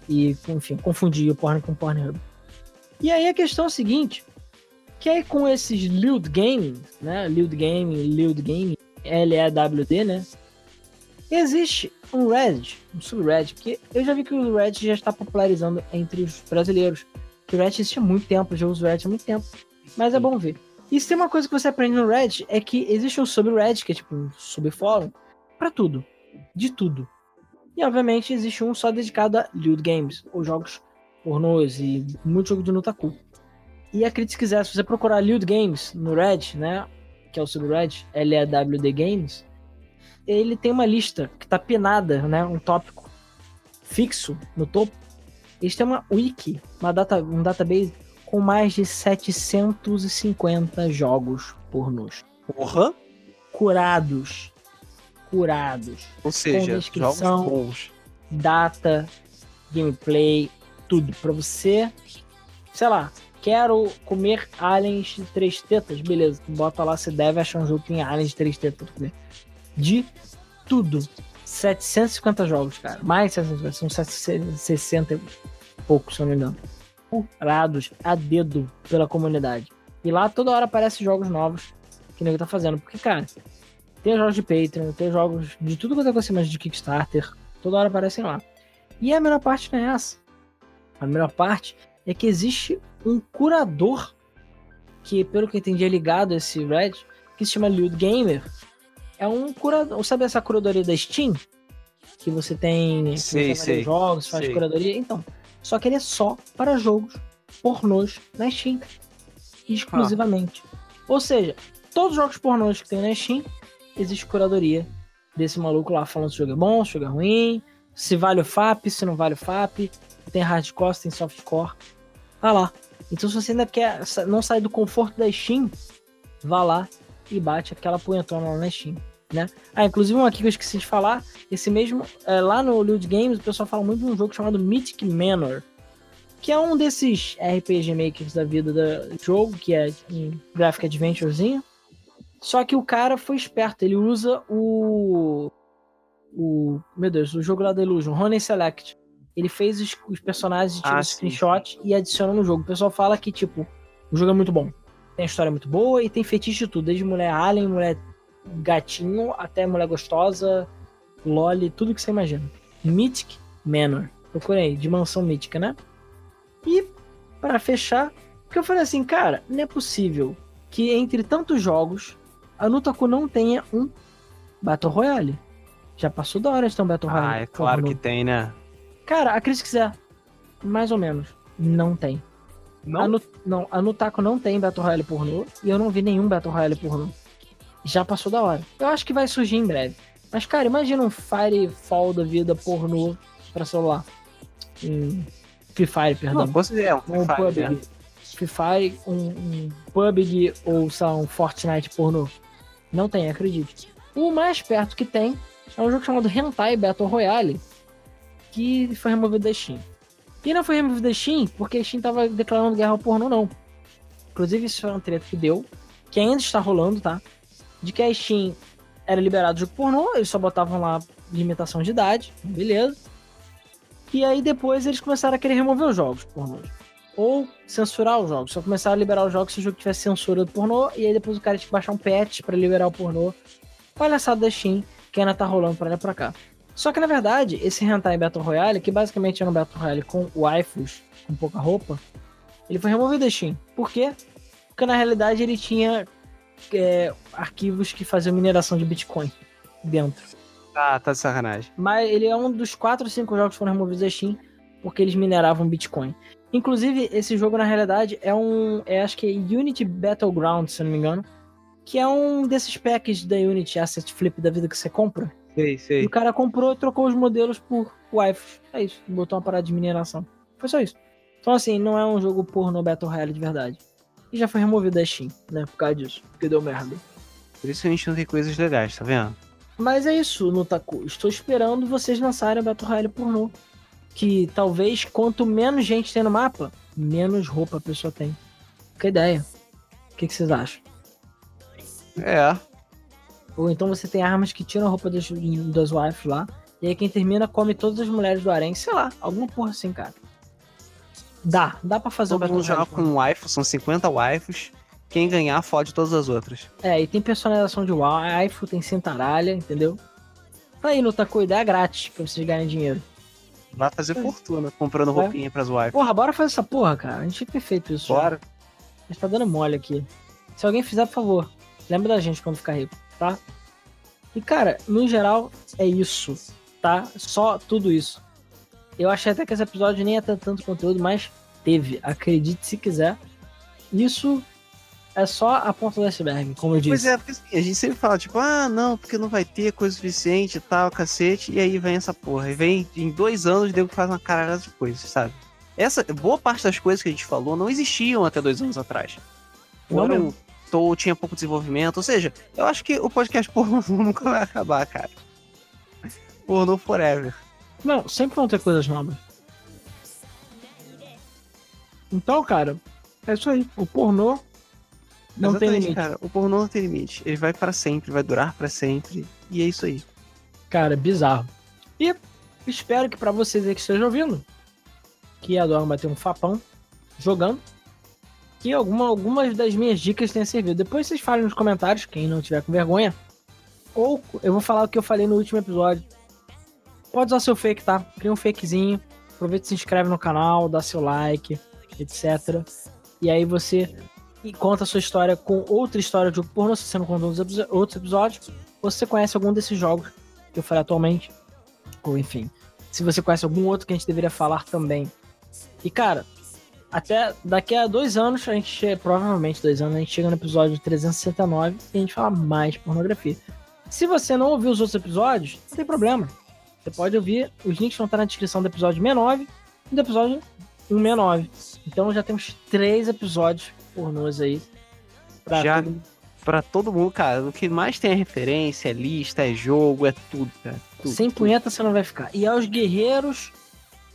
Speaker 2: E, enfim, confundir o Porn com o Pornhub. E aí a questão é a seguinte, que aí com esses Lude Gaming, né, Lude Gaming, Lude Gaming, L-E-W-D, né, existe um Reddit, um subreddit, que eu já vi que o Reddit já está popularizando entre os brasileiros. Que o Reddit existe há muito tempo, já uso o Reddit há muito tempo. Mas é bom ver. E se tem uma coisa que você aprende no Reddit, é que existe um subreddit, que é tipo um subfórum, pra tudo. De tudo. E obviamente existe um só dedicado a Lude Games, ou jogos pornôs e muito jogo de Nutaku. E acredite se quiser, se você procurar Lude Games no Reddit, né, que é o subreddit, LEWD Games, ele tem uma lista que tá pinada, né, um tópico fixo no topo. Eles têm uma wiki, uma data, um database com mais de 750 jogos pornôs.
Speaker 1: Porra!
Speaker 2: Curados. Curados.
Speaker 1: Ou seja,
Speaker 2: descrição.
Speaker 1: jogos bons.
Speaker 2: Data, gameplay, tudo. Pra você, sei lá, quero comer aliens de três tetas, beleza. Bota lá, você deve achar um jogo que tem aliens de três tetas pra comer. De tudo. 750 jogos, cara. Mais de 750, são 760 e poucos, se eu não me engano. Curados a dedo pela comunidade. E lá toda hora aparecem jogos novos que o nego tá fazendo. Porque, cara, tem jogos de Patreon, tem jogos de tudo quanto é coisa mais de Kickstarter. Toda hora aparecem lá. E a melhor parte não é essa. A melhor parte é que existe um curador que, pelo que eu entendi, é ligado a esse Red, que se chama Lude Gamer. É um curador. Sabe essa curadoria da Steam? Que você tem.
Speaker 1: Sei,
Speaker 2: você
Speaker 1: sei,
Speaker 2: os jogos, faz
Speaker 1: sei.
Speaker 2: curadoria. Então. Só que ele é só para jogos pornôs na Steam. Exclusivamente. Ou seja, todos os jogos pornôs que tem na Steam, existe curadoria desse maluco lá falando se o jogo é bom, se o jogo é ruim, se vale o FAP, se não vale o FAP, tem hardcore, tem softcore. Tá lá. Então se você ainda quer não sair do conforto da Steam, vá lá e bate aquela punhetona lá na Steam. né? Ah, inclusive um aqui que eu esqueci de falar, esse mesmo, é, lá no Lude Games, o pessoal fala muito de um jogo chamado Mythic Manor, que é um desses RPG makers da vida do jogo, que é um graphic adventurezinho. Só que o cara foi esperto, ele usa o o meu Deus, o jogo lá da Illusion, Honey Select. Ele fez os, os personagens, tira ah, screenshot e adiciona no jogo. O pessoal fala que tipo, o jogo é muito bom. Tem história muito boa e tem fetiche de tudo, desde mulher alien, mulher gatinho até mulher gostosa, loli, tudo que você imagina. Mythic Manor. Procurei, de mansão mítica, né? E para fechar, porque eu falei assim, cara, não é possível que entre tantos jogos a Nutaku não tenha um Battle Royale. Já passou da hora de ter um Battle Royale.
Speaker 1: Ah, é claro que tem, né?
Speaker 2: Cara, a Cris quiser, mais ou menos, não tem. Não? A, não, a Nutaku não tem Battle Royale pornô e eu não vi nenhum Battle Royale pornô já passou da hora. Eu acho que vai surgir em breve. Mas, cara, imagina um Firefall da vida pornô pra celular. Um Free Fire, perdão.
Speaker 1: Não, você é um Free um Fire, PUBG. Né?
Speaker 2: Free Fire, um, um PUBG ou, sei lá, um Fortnite pornô. Não tem, acredite. O mais perto que tem é um jogo chamado Hentai Battle Royale, que foi removido da Steam. E não foi removido da Steam porque a Steam tava declarando guerra ao pornô, não. Inclusive, isso foi um treta que deu, que ainda está rolando, tá? de que a Steam era liberado jogo pornô, eles só botavam lá limitação de idade, beleza. E aí depois eles começaram a querer remover os jogos pornô. Ou censurar os jogos. Só começaram a liberar os jogos se o jogo tivesse censura do pornô. E aí depois o cara tinha que baixar um patch para liberar o pornô. Palhaçada da Steam, que ainda tá rolando pra lá pra cá. Só que na verdade, esse Hentai Battle Royale, que basicamente era um Battle Royale com waifus, com pouca roupa, ele foi removido da Steam. Por quê? Porque na realidade ele tinha é, arquivos que faziam mineração de Bitcoin dentro.
Speaker 1: Ah, tá de sacanagem.
Speaker 2: Mas ele é um dos 4 ou 5 jogos que foram removidos da Steam porque eles mineravam Bitcoin. Inclusive, esse jogo, na realidade, é um. É, acho que é Unity Battleground, se não me engano. Que é um desses packs da Unity Asset Flip da vida que você compra.
Speaker 1: Sei, sei.
Speaker 2: E o cara comprou e trocou os modelos por Wi-Fi. É isso. Botou uma parada de mineração. Foi só isso. Então, assim, não é um jogo porno Battle Royale de verdade e já foi removido da Steam, né? Por causa disso, porque deu merda.
Speaker 1: Por isso a gente não tem coisas legais, tá vendo?
Speaker 2: Mas é isso, Nutaku. Estou esperando vocês lançarem a Battle Royale pornô. Que talvez quanto menos gente tem no mapa, menos roupa a pessoa tem. Que ideia. O que, que vocês acham?
Speaker 1: É.
Speaker 2: Ou então você tem armas que tiram a roupa das, das wives lá. E aí quem termina come todas as mulheres do harém. Sei lá, alguma porra assim, cara. Dá, dá pra fazer
Speaker 1: Todo mundo joga com um waifu, são 50 waifus. Quem ganhar fode todas as outras.
Speaker 2: É, e tem personalização de waifu, tem cintaralha, entendeu? Tá aí no Taco ideia grátis pra vocês ganharem dinheiro.
Speaker 1: Vai fazer é. fortuna comprando é. roupinha pras waifus.
Speaker 2: Porra, bora fazer essa porra, cara. A gente tinha que ter feito isso.
Speaker 1: Bora. Já.
Speaker 2: A gente tá dando mole aqui. Se alguém fizer, por favor, lembra da gente quando ficar rico, tá? E cara, no geral, é isso, tá? Só tudo isso. Eu achei até que esse episódio nem ia ter tanto conteúdo, mas teve. Acredite se quiser. Isso é só a ponta do iceberg, como eu disse.
Speaker 1: Pois é, porque assim, a gente sempre fala, tipo, ah, não, porque não vai ter coisa suficiente e tal, cacete, e aí vem essa porra. E vem em dois anos, devo fazer uma caralhada de coisas, sabe? Essa, boa parte das coisas que a gente falou não existiam até dois anos atrás. Foram, tô, tinha pouco desenvolvimento, ou seja, eu acho que o podcast pornô nunca vai acabar, cara. Pornô forever.
Speaker 2: Não, sempre vão ter coisas novas. Então, cara, é isso aí. O pornô não Exatamente, tem limite.
Speaker 1: Cara, o pornô não tem limite. Ele vai para sempre, vai durar para sempre. E é isso aí.
Speaker 2: Cara, bizarro. E espero que para vocês aí que estejam ouvindo, que adoram bater um fapão jogando, que alguma, algumas das minhas dicas tenham servido. Depois vocês falem nos comentários, quem não tiver com vergonha. Ou eu vou falar o que eu falei no último episódio Pode usar seu fake, tá? Cria um fakezinho. Aproveita e se inscreve no canal, dá seu like, etc. E aí você conta a sua história com outra história de jogo pornô, se você não contou outros episódios, ou se você conhece algum desses jogos que eu falei atualmente, ou enfim, se você conhece algum outro que a gente deveria falar também. E cara, até daqui a dois anos, a gente provavelmente dois anos, a gente chega no episódio 369 e a gente fala mais pornografia. Se você não ouviu os outros episódios, não tem problema. Você pode ouvir, os links vão estar na descrição do episódio 69 e do episódio 169. Então já temos três episódios pornôs aí.
Speaker 1: já, pra todo mundo, cara. O que mais tem é referência, é lista, é jogo, é tudo, cara. Tudo,
Speaker 2: Sem
Speaker 1: tudo.
Speaker 2: punheta você não vai ficar. E aos guerreiros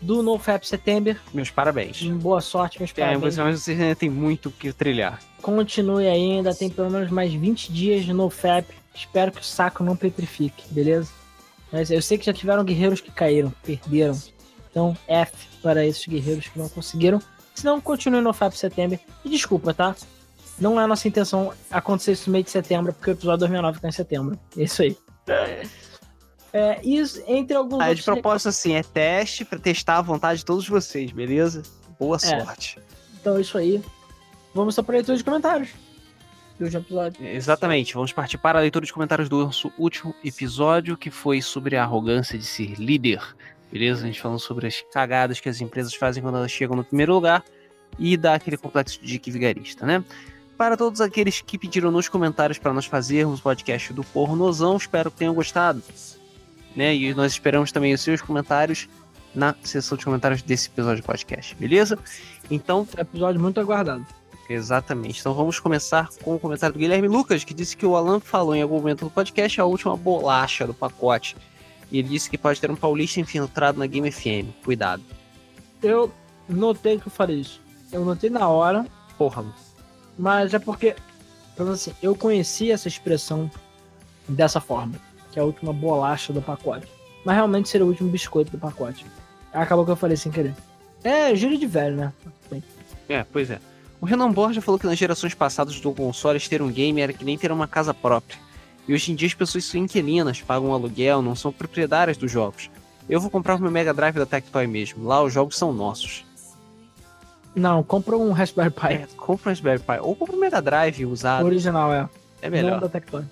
Speaker 2: do NoFap September,
Speaker 1: Meus parabéns.
Speaker 2: boa sorte, meus
Speaker 1: É,
Speaker 2: parabéns.
Speaker 1: mas mas vocês ainda tem muito o que trilhar.
Speaker 2: Continue ainda tem pelo menos mais 20 dias de NoFap. Espero que o saco não petrifique, beleza? Mas eu sei que já tiveram guerreiros que caíram, perderam. Então, F para esses guerreiros que não conseguiram. Se não, continue no FAP Setembro. E desculpa, tá? Não é a nossa intenção acontecer isso no meio de setembro, porque o episódio 2009 tá em setembro. É isso aí. É, isso, entre alguns
Speaker 1: Ah, de propósito, assim, é teste pra testar a vontade de todos vocês, beleza? Boa
Speaker 2: É.
Speaker 1: sorte.
Speaker 2: Então é isso aí. Vamos só para leitura de comentários. Do último episódio.
Speaker 1: Exatamente, vamos partir para a leitura de comentários do nosso último episódio, que foi sobre a arrogância de ser líder. Beleza? A gente falando sobre as cagadas que as empresas fazem quando elas chegam no primeiro lugar e dá aquele complexo de dick vigarista, né? Para todos aqueles que pediram nos comentários para nós fazermos o podcast do Pornozão, espero que tenham gostado. Né? E nós esperamos também os seus comentários na seção de comentários desse episódio de podcast, beleza? Então,
Speaker 2: É um episódio muito aguardado.
Speaker 1: Exatamente. Então vamos começar com o comentário do Guilherme Lucas, que disse que o Alan falou em algum momento do podcast a última bolacha do pacote. E ele disse que pode ter um paulista infiltrado na Game FM. Cuidado.
Speaker 2: Eu notei que eu falei isso. Eu notei na hora,
Speaker 1: Porra,
Speaker 2: mas é porque, assim, eu conheci essa expressão dessa forma, que é a última bolacha do pacote. Mas realmente seria o último biscoito do pacote. Acabou que eu falei sem querer. É, gíria de velho, né? Bem,
Speaker 1: É, pois é. O Renan Borja falou que nas gerações passadas do consoles ter um game era que nem ter uma casa própria. E hoje em dia as pessoas são inquilinas, pagam aluguel, não são proprietárias dos jogos. Eu vou comprar o meu Mega Drive da Tectoy mesmo. Lá os jogos são nossos.
Speaker 2: Não, compra um Raspberry Pi.
Speaker 1: É, compra um Raspberry Pi. Ou compra um Mega Drive usado.
Speaker 2: Original, é.
Speaker 1: É melhor.
Speaker 2: Não da Tectoy.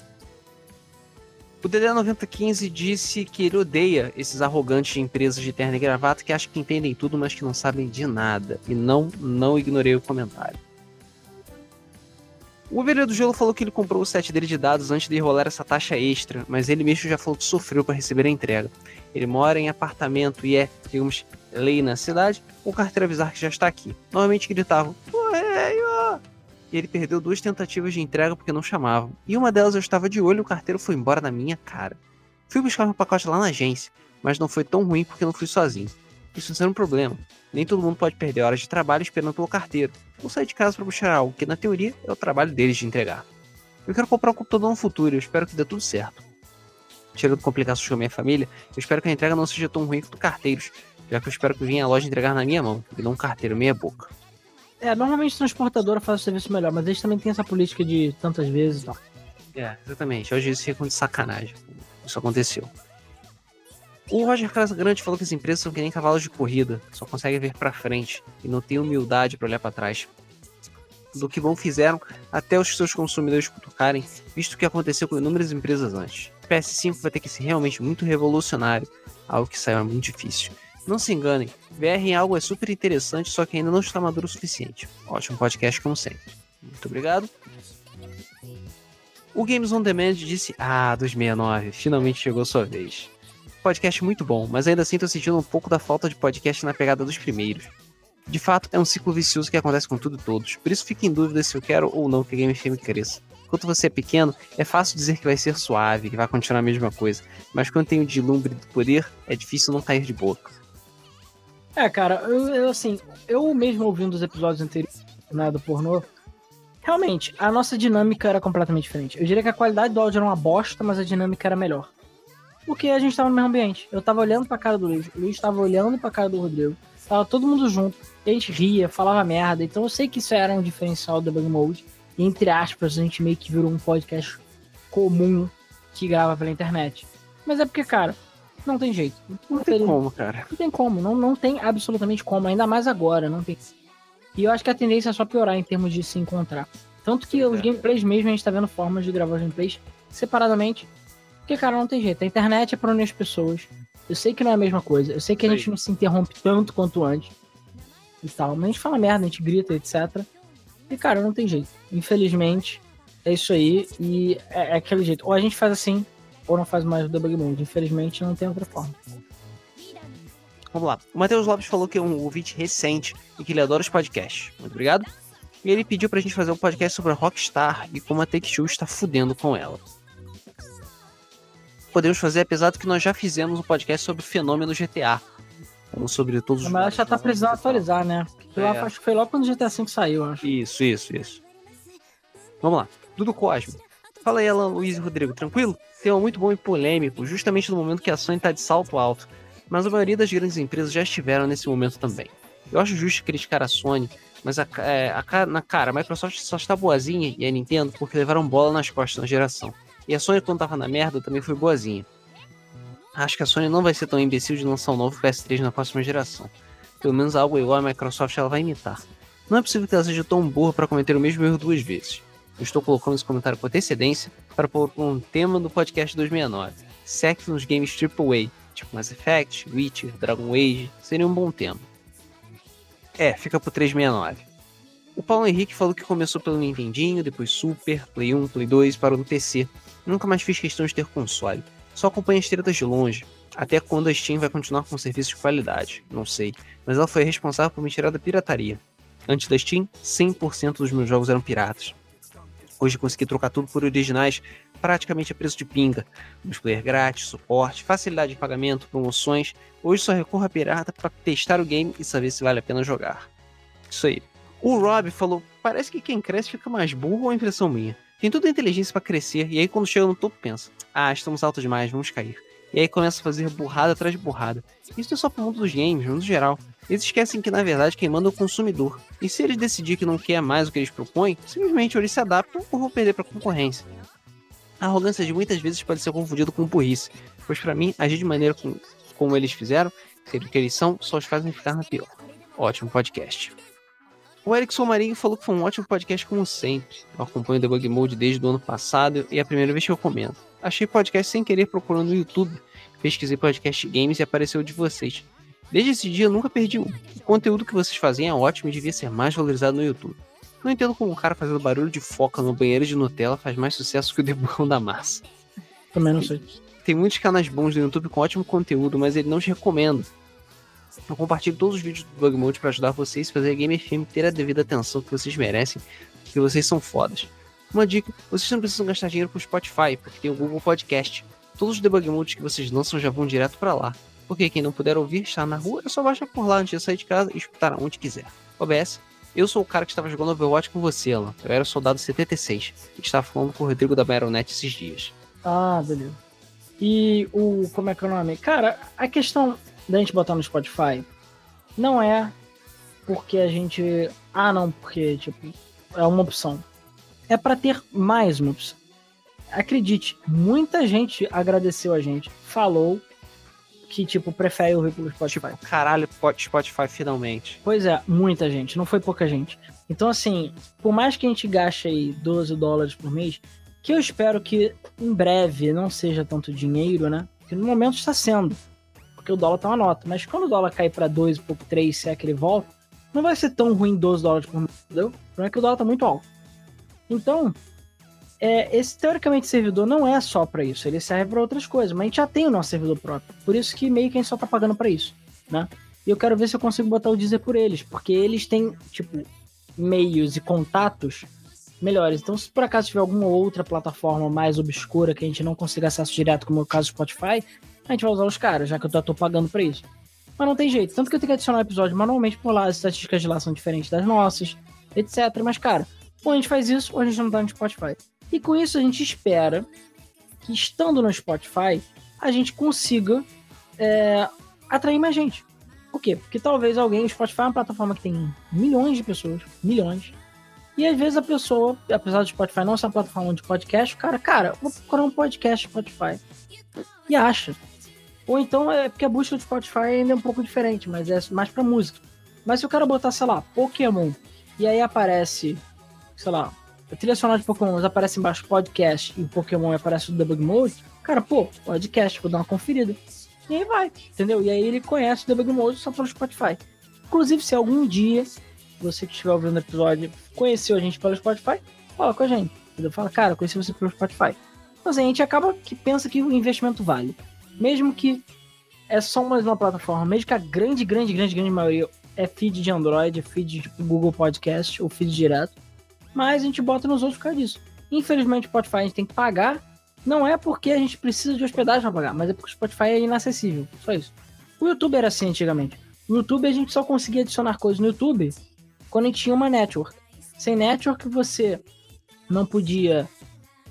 Speaker 1: O DD9015 disse que ele odeia esses arrogantes de empresas de terno e gravata que acham que entendem tudo, mas que não sabem de nada. E não, não ignorei o comentário. O Ovelha do Gelo falou que ele comprou o set dele de dados antes de rolar essa taxa extra, mas ele mesmo já falou que sofreu para receber a entrega. Ele mora em apartamento e é, digamos, lei na cidade, o carteiro avisar que já está aqui. Normalmente gritavam, Correio! E ele perdeu duas tentativas de entrega porque não chamavam. E uma delas eu estava de olho e o carteiro foi embora na minha cara. Fui buscar meu pacote lá na agência, mas não foi tão ruim porque não fui sozinho. Isso não é um problema. Nem todo mundo pode perder horas de trabalho esperando pelo carteiro, ou sair de casa para buscar algo que, na teoria, é o trabalho deles de entregar. Eu quero comprar um computador no futuro e eu espero que dê tudo certo. Tirando complicações com a minha família, eu espero que a entrega não seja tão ruim quanto carteiros, já que eu espero que venha a loja entregar na minha mão, e não um carteiro meia boca.
Speaker 2: É, normalmente transportadora faz o serviço melhor, mas eles também têm essa política de tantas vezes e tal.
Speaker 1: É, exatamente. Hoje isso fica de sacanagem. Isso aconteceu. O Roger Casagrande falou que as empresas são que nem cavalos de corrida, só conseguem ver pra frente e não tem humildade pra olhar pra trás. Do que bom fizeram até os seus consumidores cutucarem, visto o que aconteceu com inúmeras empresas antes. O PS5 vai ter que ser realmente muito revolucionário, algo que saiu muito difícil. Não se enganem, VR em algo é super interessante, só que ainda não está maduro o suficiente. Ótimo podcast como sempre. Muito obrigado. O Games on Demand disse: Ah, 269, finalmente chegou sua vez. Podcast muito bom, mas ainda assim tô sentindo um pouco da falta de podcast na pegada dos primeiros. De fato, é um ciclo vicioso que acontece com tudo e todos, por isso fico em dúvida se eu quero ou não que a Game FM cresça. Enquanto você é pequeno, é fácil dizer que vai ser suave, que vai continuar a mesma coisa, mas quando tem o dilumbre do poder, é difícil não cair de boca.
Speaker 2: É, cara, eu, eu, assim, eu mesmo ouvindo os episódios anteriores né, do pornô, realmente, a nossa dinâmica era completamente diferente. Eu diria que a qualidade do áudio era uma bosta, mas a dinâmica era melhor. Porque a gente tava no mesmo ambiente. Eu tava olhando pra cara do Luiz, o Luiz tava olhando pra cara do Rodrigo. Tava todo mundo junto, a gente ria, falava merda. Então eu sei que isso era um diferencial do Bug Mode. E, entre aspas, a gente meio que virou um podcast comum que grava pela internet. Mas é porque, cara, não tem jeito.
Speaker 1: Não tem como, cara.
Speaker 2: Não tem como, não, não tem absolutamente como, ainda mais agora, não tem. E eu acho que a tendência é só piorar em termos de se encontrar. Tanto que os
Speaker 1: É.
Speaker 2: gameplays mesmo, a gente tá vendo formas de gravar os gameplays separadamente. Porque, cara, não tem jeito. A internet é pra unir as pessoas. Eu sei que não é a mesma coisa. Eu sei que a
Speaker 1: Sim.
Speaker 2: gente não se interrompe tanto quanto antes. E tal. Mas a gente fala merda, a gente grita, etc. E, cara, não tem jeito. Infelizmente, é isso aí. E é, é aquele jeito. Ou a gente faz assim, ou não faz mais o debug mode. Infelizmente, não tem outra forma.
Speaker 1: Vamos lá. O Matheus Lopes falou que é um ouvinte recente e que ele adora os podcasts. Muito obrigado. E ele pediu pra gente fazer um podcast sobre a Rockstar e como a Take-Two está fudendo com ela. Podemos fazer, apesar do que nós já fizemos um podcast sobre o fenômeno GTA. Falando sobre todos os.
Speaker 2: Mas ela já tá precisando atualizar, né? Foi lá-
Speaker 1: É.
Speaker 2: acho que foi logo quando o GTA V saiu, acho.
Speaker 1: Isso, isso, isso. Vamos lá. Dudu Cosme. Fala aí, Alan Luiz e Rodrigo. Tranquilo? Tema muito bom e polêmico, justamente no momento que a Sony tá de salto alto. Mas a maioria das grandes empresas já estiveram nesse momento também. Eu acho justo criticar a Sony, mas a, é, a na cara, a Microsoft só está boazinha e a Nintendo porque levaram bola nas costas na geração. E a Sony, quando tava na merda, também foi boazinha. Acho que a Sony não vai ser tão imbecil de lançar um novo PS3 na próxima geração. Pelo menos algo igual a Microsoft ela vai imitar. Não é possível que ela seja tão burra para cometer o mesmo erro duas vezes. Eu estou colocando esse comentário com antecedência para pôr um tema do podcast 269. Sexo nos games AAA, tipo Mass Effect, Witcher, Dragon Age, seria um bom tema. É, fica pro 369. O Paulo Henrique falou que começou pelo Nintendinho, depois Super, Play 1, Play 2, parou no PC. Nunca mais fiz questão de ter console. Só acompanha as tretas de longe. Até quando a Steam vai continuar com serviço de qualidade, não sei. Mas ela foi responsável por me tirar da pirataria. Antes da Steam, 100% dos meus jogos eram piratas. Hoje consegui trocar tudo por originais, praticamente a preço de pinga. Multiplayer grátis, suporte, facilidade de pagamento, promoções. Hoje só recorro a pirata para testar o game e saber se vale a pena jogar. Isso aí. O Rob falou: parece que quem cresce fica mais burro ou é impressão minha? Tem toda a inteligência para crescer, e aí quando chega no topo pensa: ah, estamos altos demais, vamos cair. E aí começa a fazer burrada atrás de burrada. Isso é só pro mundo dos games, no mundo geral. Eles esquecem que na verdade quem manda é o consumidor. E se eles decidirem que não quer mais o que eles propõem, simplesmente eles se adaptam ou vão perder pra concorrência. A arrogância de muitas vezes pode ser confundida com burrice, pois para mim, agir de maneira com, como eles fizeram, ser o que eles são, só os fazem ficar na pior. Ótimo podcast. O Erickson Marinho falou que foi um ótimo podcast como sempre. Eu acompanho o Debug Mode desde o ano passado e é a primeira vez que eu comento. Achei podcast sem querer procurando no YouTube. Pesquisei podcast games e apareceu de vocês. Desde esse dia eu nunca perdi um. O conteúdo que vocês fazem é ótimo e devia ser mais valorizado no YouTube. Não entendo como um cara fazendo barulho de foca no banheiro de Nutella faz mais sucesso que o debugão da massa.
Speaker 2: Também não sei.
Speaker 1: Tem muitos canais bons no YouTube com ótimo conteúdo, mas ele não os recomenda. Eu compartilho todos os vídeos do Bug Mode para ajudar vocês a fazer a Game FM ter a devida atenção que vocês merecem, porque vocês são fodas. Uma dica, vocês não precisam gastar dinheiro com o Spotify, porque tem o Google Podcast. Todos os debug modes que vocês lançam já vão direto para lá. Porque quem não puder ouvir, está na rua, é só baixar por lá antes de sair de casa e escutar onde quiser. OBS, eu sou o cara que estava jogando Overwatch com você, Alan. Eu era soldado 76 e estava falando com o Rodrigo da Baronet esses dias.
Speaker 2: Ah, beleza. E o. Como é que é o nome? Cara, a questão da gente botar no Spotify não é porque a gente. Ah, não, porque, tipo, é uma opção. É pra ter mais uma opção. Acredite, muita gente agradeceu a gente, falou que, tipo, prefere ouvir pelo Spotify.
Speaker 1: Tipo, caralho, Pot- Spotify finalmente.
Speaker 2: Pois é, muita gente, não foi pouca gente. Então, assim, por mais que a gente gaste aí 12 dólares por mês, que eu espero que em breve não seja tanto dinheiro, né? Que no momento está sendo. Porque o dólar tá uma nota. Mas quando o dólar cair para 2 e pouco, 3, se é que ele volta, não vai ser tão ruim 12 dólares por mês, entendeu? O problema é que o dólar tá muito alto. Então, é, esse teoricamente servidor não é só para isso, ele serve para outras coisas, mas a gente já tem o nosso servidor próprio. Por isso que meio que a gente só tá pagando para isso, né? E eu quero ver se eu consigo botar o Deezer por eles, porque eles têm, tipo, meios e contatos melhores. Então, se por acaso tiver alguma outra plataforma mais obscura que a gente não consiga acesso direto, como é o caso do Spotify, a gente vai usar os caras, já que eu já tô pagando pra isso. Mas não tem jeito. Tanto que eu tenho que adicionar o episódio manualmente por lá, as estatísticas de lá são diferentes das nossas, etc. Mas, cara, ou a gente faz isso, ou a gente não tá no Spotify. E com isso a gente espera que, estando no Spotify, a gente consiga é, atrair mais gente. Por quê? Porque talvez alguém, o Spotify é uma plataforma que tem milhões de pessoas, milhões. E às vezes a pessoa, apesar do Spotify não ser uma plataforma de podcast, o cara, cara, vou procurar um podcast Spotify. E acha. Ou então é porque a busca do Spotify ainda é um pouco diferente, mas é mais pra música. Mas se o cara botar, sei lá, Pokémon, e aí aparece, sei lá, a trilha sonora de Pokémon, mas aparece embaixo podcast e o Pokémon aparece o Debug Mode, cara, pô, podcast, vou dar uma conferida. E aí vai, entendeu? E aí ele conhece o Debug Mode só pelo Spotify. Inclusive, se algum dia você que estiver ouvindo o episódio conheceu a gente pelo Spotify, fala com a gente. Entendeu? Fala, cara, conheci você pelo Spotify. Assim, a gente acaba que pensa que o investimento vale. Mesmo que é só mais uma plataforma, mesmo que a grande, grande, grande, grande maioria é feed de Android, feed de Google Podcast ou feed direto. Mas a gente bota nos outros por causa disso. Infelizmente, o Spotify a gente tem que pagar. Não é porque a gente precisa de hospedagem para pagar, mas é porque o Spotify é inacessível. Só isso. O YouTube era assim antigamente. No YouTube a gente só conseguia adicionar coisas no YouTube quando a gente tinha uma network. Sem network você não podia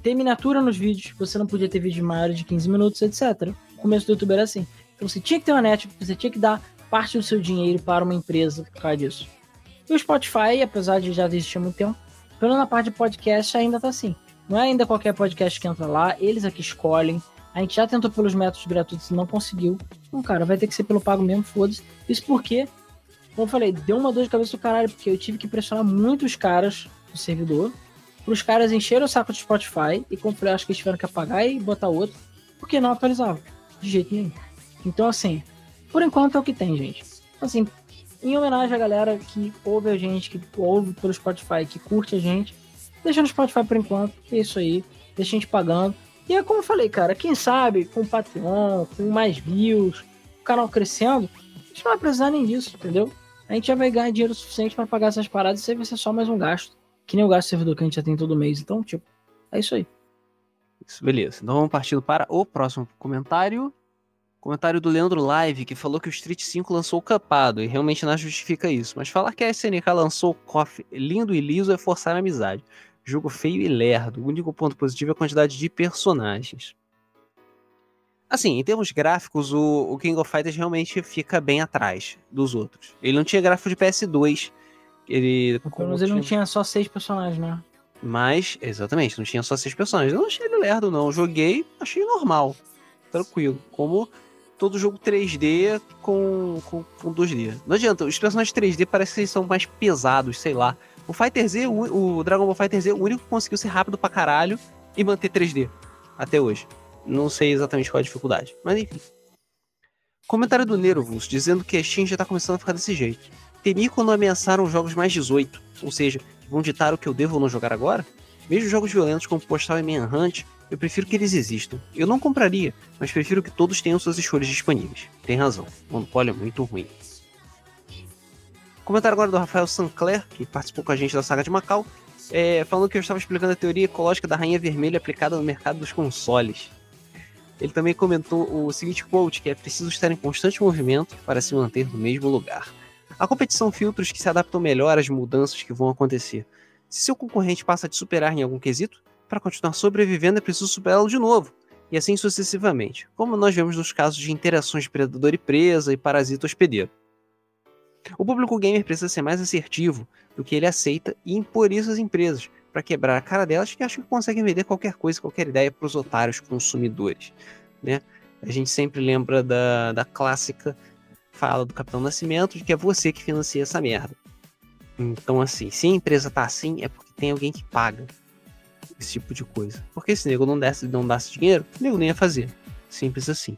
Speaker 2: ter miniatura nos vídeos, você não podia ter vídeos maiores de 15 minutos, etc. Começo do YouTube era assim. Então você tinha que ter uma network, você tinha que dar parte do seu dinheiro para uma empresa por causa disso. E o Spotify, apesar de já existir há muito tempo, pelo menos na parte de podcast ainda tá assim. Não é ainda qualquer podcast que entra lá, eles aqui escolhem. A gente já tentou pelos métodos gratuitos e não conseguiu. Então, cara, vai ter que ser pelo pago mesmo, foda-se. Isso porque, como eu falei, deu uma dor de cabeça do caralho, porque eu tive que pressionar muitos caras do servidor, pros caras encherem o saco do Spotify, e falei, acho que eles tiveram que apagar e botar outro, porque não atualizava. De jeito nenhum. Então, assim, por enquanto é o que tem, gente. Assim, em homenagem à galera que ouve a gente, que ouve pelo Spotify, que curte a gente, deixa no Spotify por enquanto, é isso aí, deixa a gente pagando. E é como eu falei, cara, quem sabe com o Patreon, com mais views, o canal crescendo, a gente não vai precisar nem disso, entendeu? A gente já vai ganhar dinheiro suficiente para pagar essas paradas e isso aí vai ser só mais um gasto. Que nem o gasto servidor que a gente já tem todo mês. Então, tipo, é isso aí.
Speaker 1: Isso, beleza. Então vamos partindo para o próximo comentário. Comentário do Leandro Live, que falou que o Street 5 lançou o capado, e realmente não justifica isso. Mas falar que a SNK lançou o KOF lindo e liso é forçar a amizade. Jogo feio e lerdo. O único ponto positivo é a quantidade de personagens. Assim, em termos gráficos, o, o King of Fighters realmente fica bem atrás dos outros. Ele não tinha gráfico de PS2. Ele,
Speaker 2: Pelo menos ele não tinha só seis personagens, né?
Speaker 1: Mas, exatamente, não tinha só seis personagens. Eu não achei ele lerdo, não. joguei, achei normal. Tranquilo. Como todo jogo 3D com, com, com 2D. Não adianta, os personagens 3D parece que eles são mais pesados, sei lá. O Fighter Z, o, Dragon Ball Fighter Z, o único que conseguiu ser rápido pra caralho e manter 3D. Até hoje. Não sei exatamente qual a dificuldade. Mas enfim. Comentário do Nervus, dizendo que a Steam já tá começando a ficar desse jeito. Temi quando ameaçaram jogos mais 18, ou seja, vão ditar o que eu devo ou não jogar agora? Mesmo jogos violentos como Postal e Manhunt, eu prefiro que eles existam. Eu não compraria, mas prefiro que todos tenham suas escolhas disponíveis. Tem razão, o monopólio é muito ruim. Comentário agora do Rafael Sancler, que participou com a gente da saga de Macau, é, falando que eu estava explicando a teoria ecológica da rainha vermelha aplicada no mercado dos consoles. Ele também comentou o seguinte quote, que é preciso estar em constante movimento para se manter no mesmo lugar. A competição filtros que se adaptam melhor às mudanças que vão acontecer. Se seu concorrente passa a te superar em algum quesito, para continuar sobrevivendo é preciso superá-lo de novo, e assim sucessivamente, como nós vemos nos casos de interações de predador e presa e parasita hospedeiro. O público gamer precisa ser mais assertivo do que ele aceita e impor isso às empresas, para quebrar a cara delas que acham que conseguem vender qualquer coisa, qualquer ideia para os otários consumidores. Né? A gente sempre lembra da, da clássica fala do Capitão Nascimento de que é você que financia essa merda. Então, assim, se a empresa tá assim, é porque tem alguém que paga esse tipo de coisa. Porque se o nego não desse, não desse dinheiro, o nego nem ia fazer. Simples assim.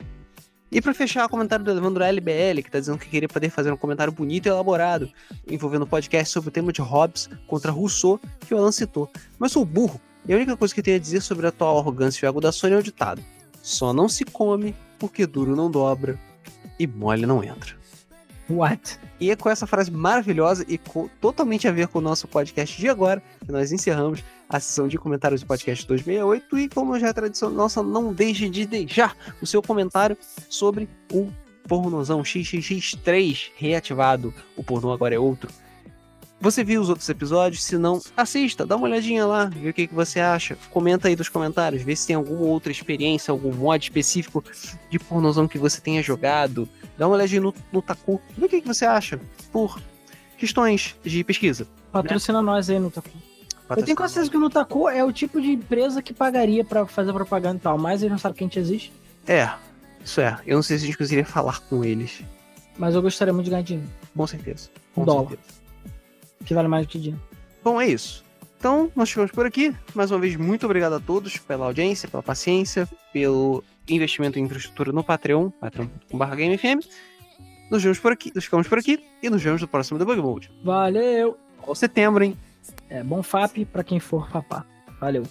Speaker 1: E para fechar, o comentário do Evandro LBL, que tá dizendo que queria poder fazer um comentário bonito e elaborado, envolvendo o podcast sobre o tema de Hobbes contra Rousseau, que o Alan citou. Mas sou burro, e a única coisa que eu tenho a dizer sobre a atual arrogância e ego da Sony é o ditado: só não se come porque duro não dobra e mole não entra.
Speaker 2: What?
Speaker 1: E é com essa frase maravilhosa e com, totalmente a ver com o nosso podcast de agora, que nós encerramos a sessão de comentários do podcast 268. E como já é tradição nossa, não deixe de deixar o seu comentário sobre o pornozão XXX3 reativado. O pornô agora é outro. Você viu os outros episódios? Se não, assista, dá uma olhadinha lá, vê o que, que você acha. Comenta aí nos comentários, vê se tem alguma outra experiência, algum mod específico de pornozão que você tenha jogado. Dá uma olhadinha no, no Taku, vê o que, que você acha. Por questões de pesquisa.
Speaker 2: Patrocina né? nós aí no Taku. Eu tenho certeza que o Nutaku é o tipo de empresa que pagaria para fazer propaganda e tal, mas eles não sabem que a gente existe.
Speaker 1: É, isso é. Eu não sei se a gente conseguiria falar com eles.
Speaker 2: Mas eu gostaria muito de ganhar dinheiro.
Speaker 1: Com certeza. Com
Speaker 2: dólar. Certeza. Que vale mais do que dinheiro.
Speaker 1: Bom, é isso. Então, nós ficamos por aqui. Mais uma vez, muito obrigado a todos pela audiência, pela paciência, pelo investimento em infraestrutura no Patreon, patreon.com.br GameFM. Nos vemos por aqui, nos ficamos por aqui e nos vemos no próximo Debug Mode.
Speaker 2: Valeu!
Speaker 1: Ao setembro, hein?
Speaker 2: É, bom FAP para quem for papá. Valeu.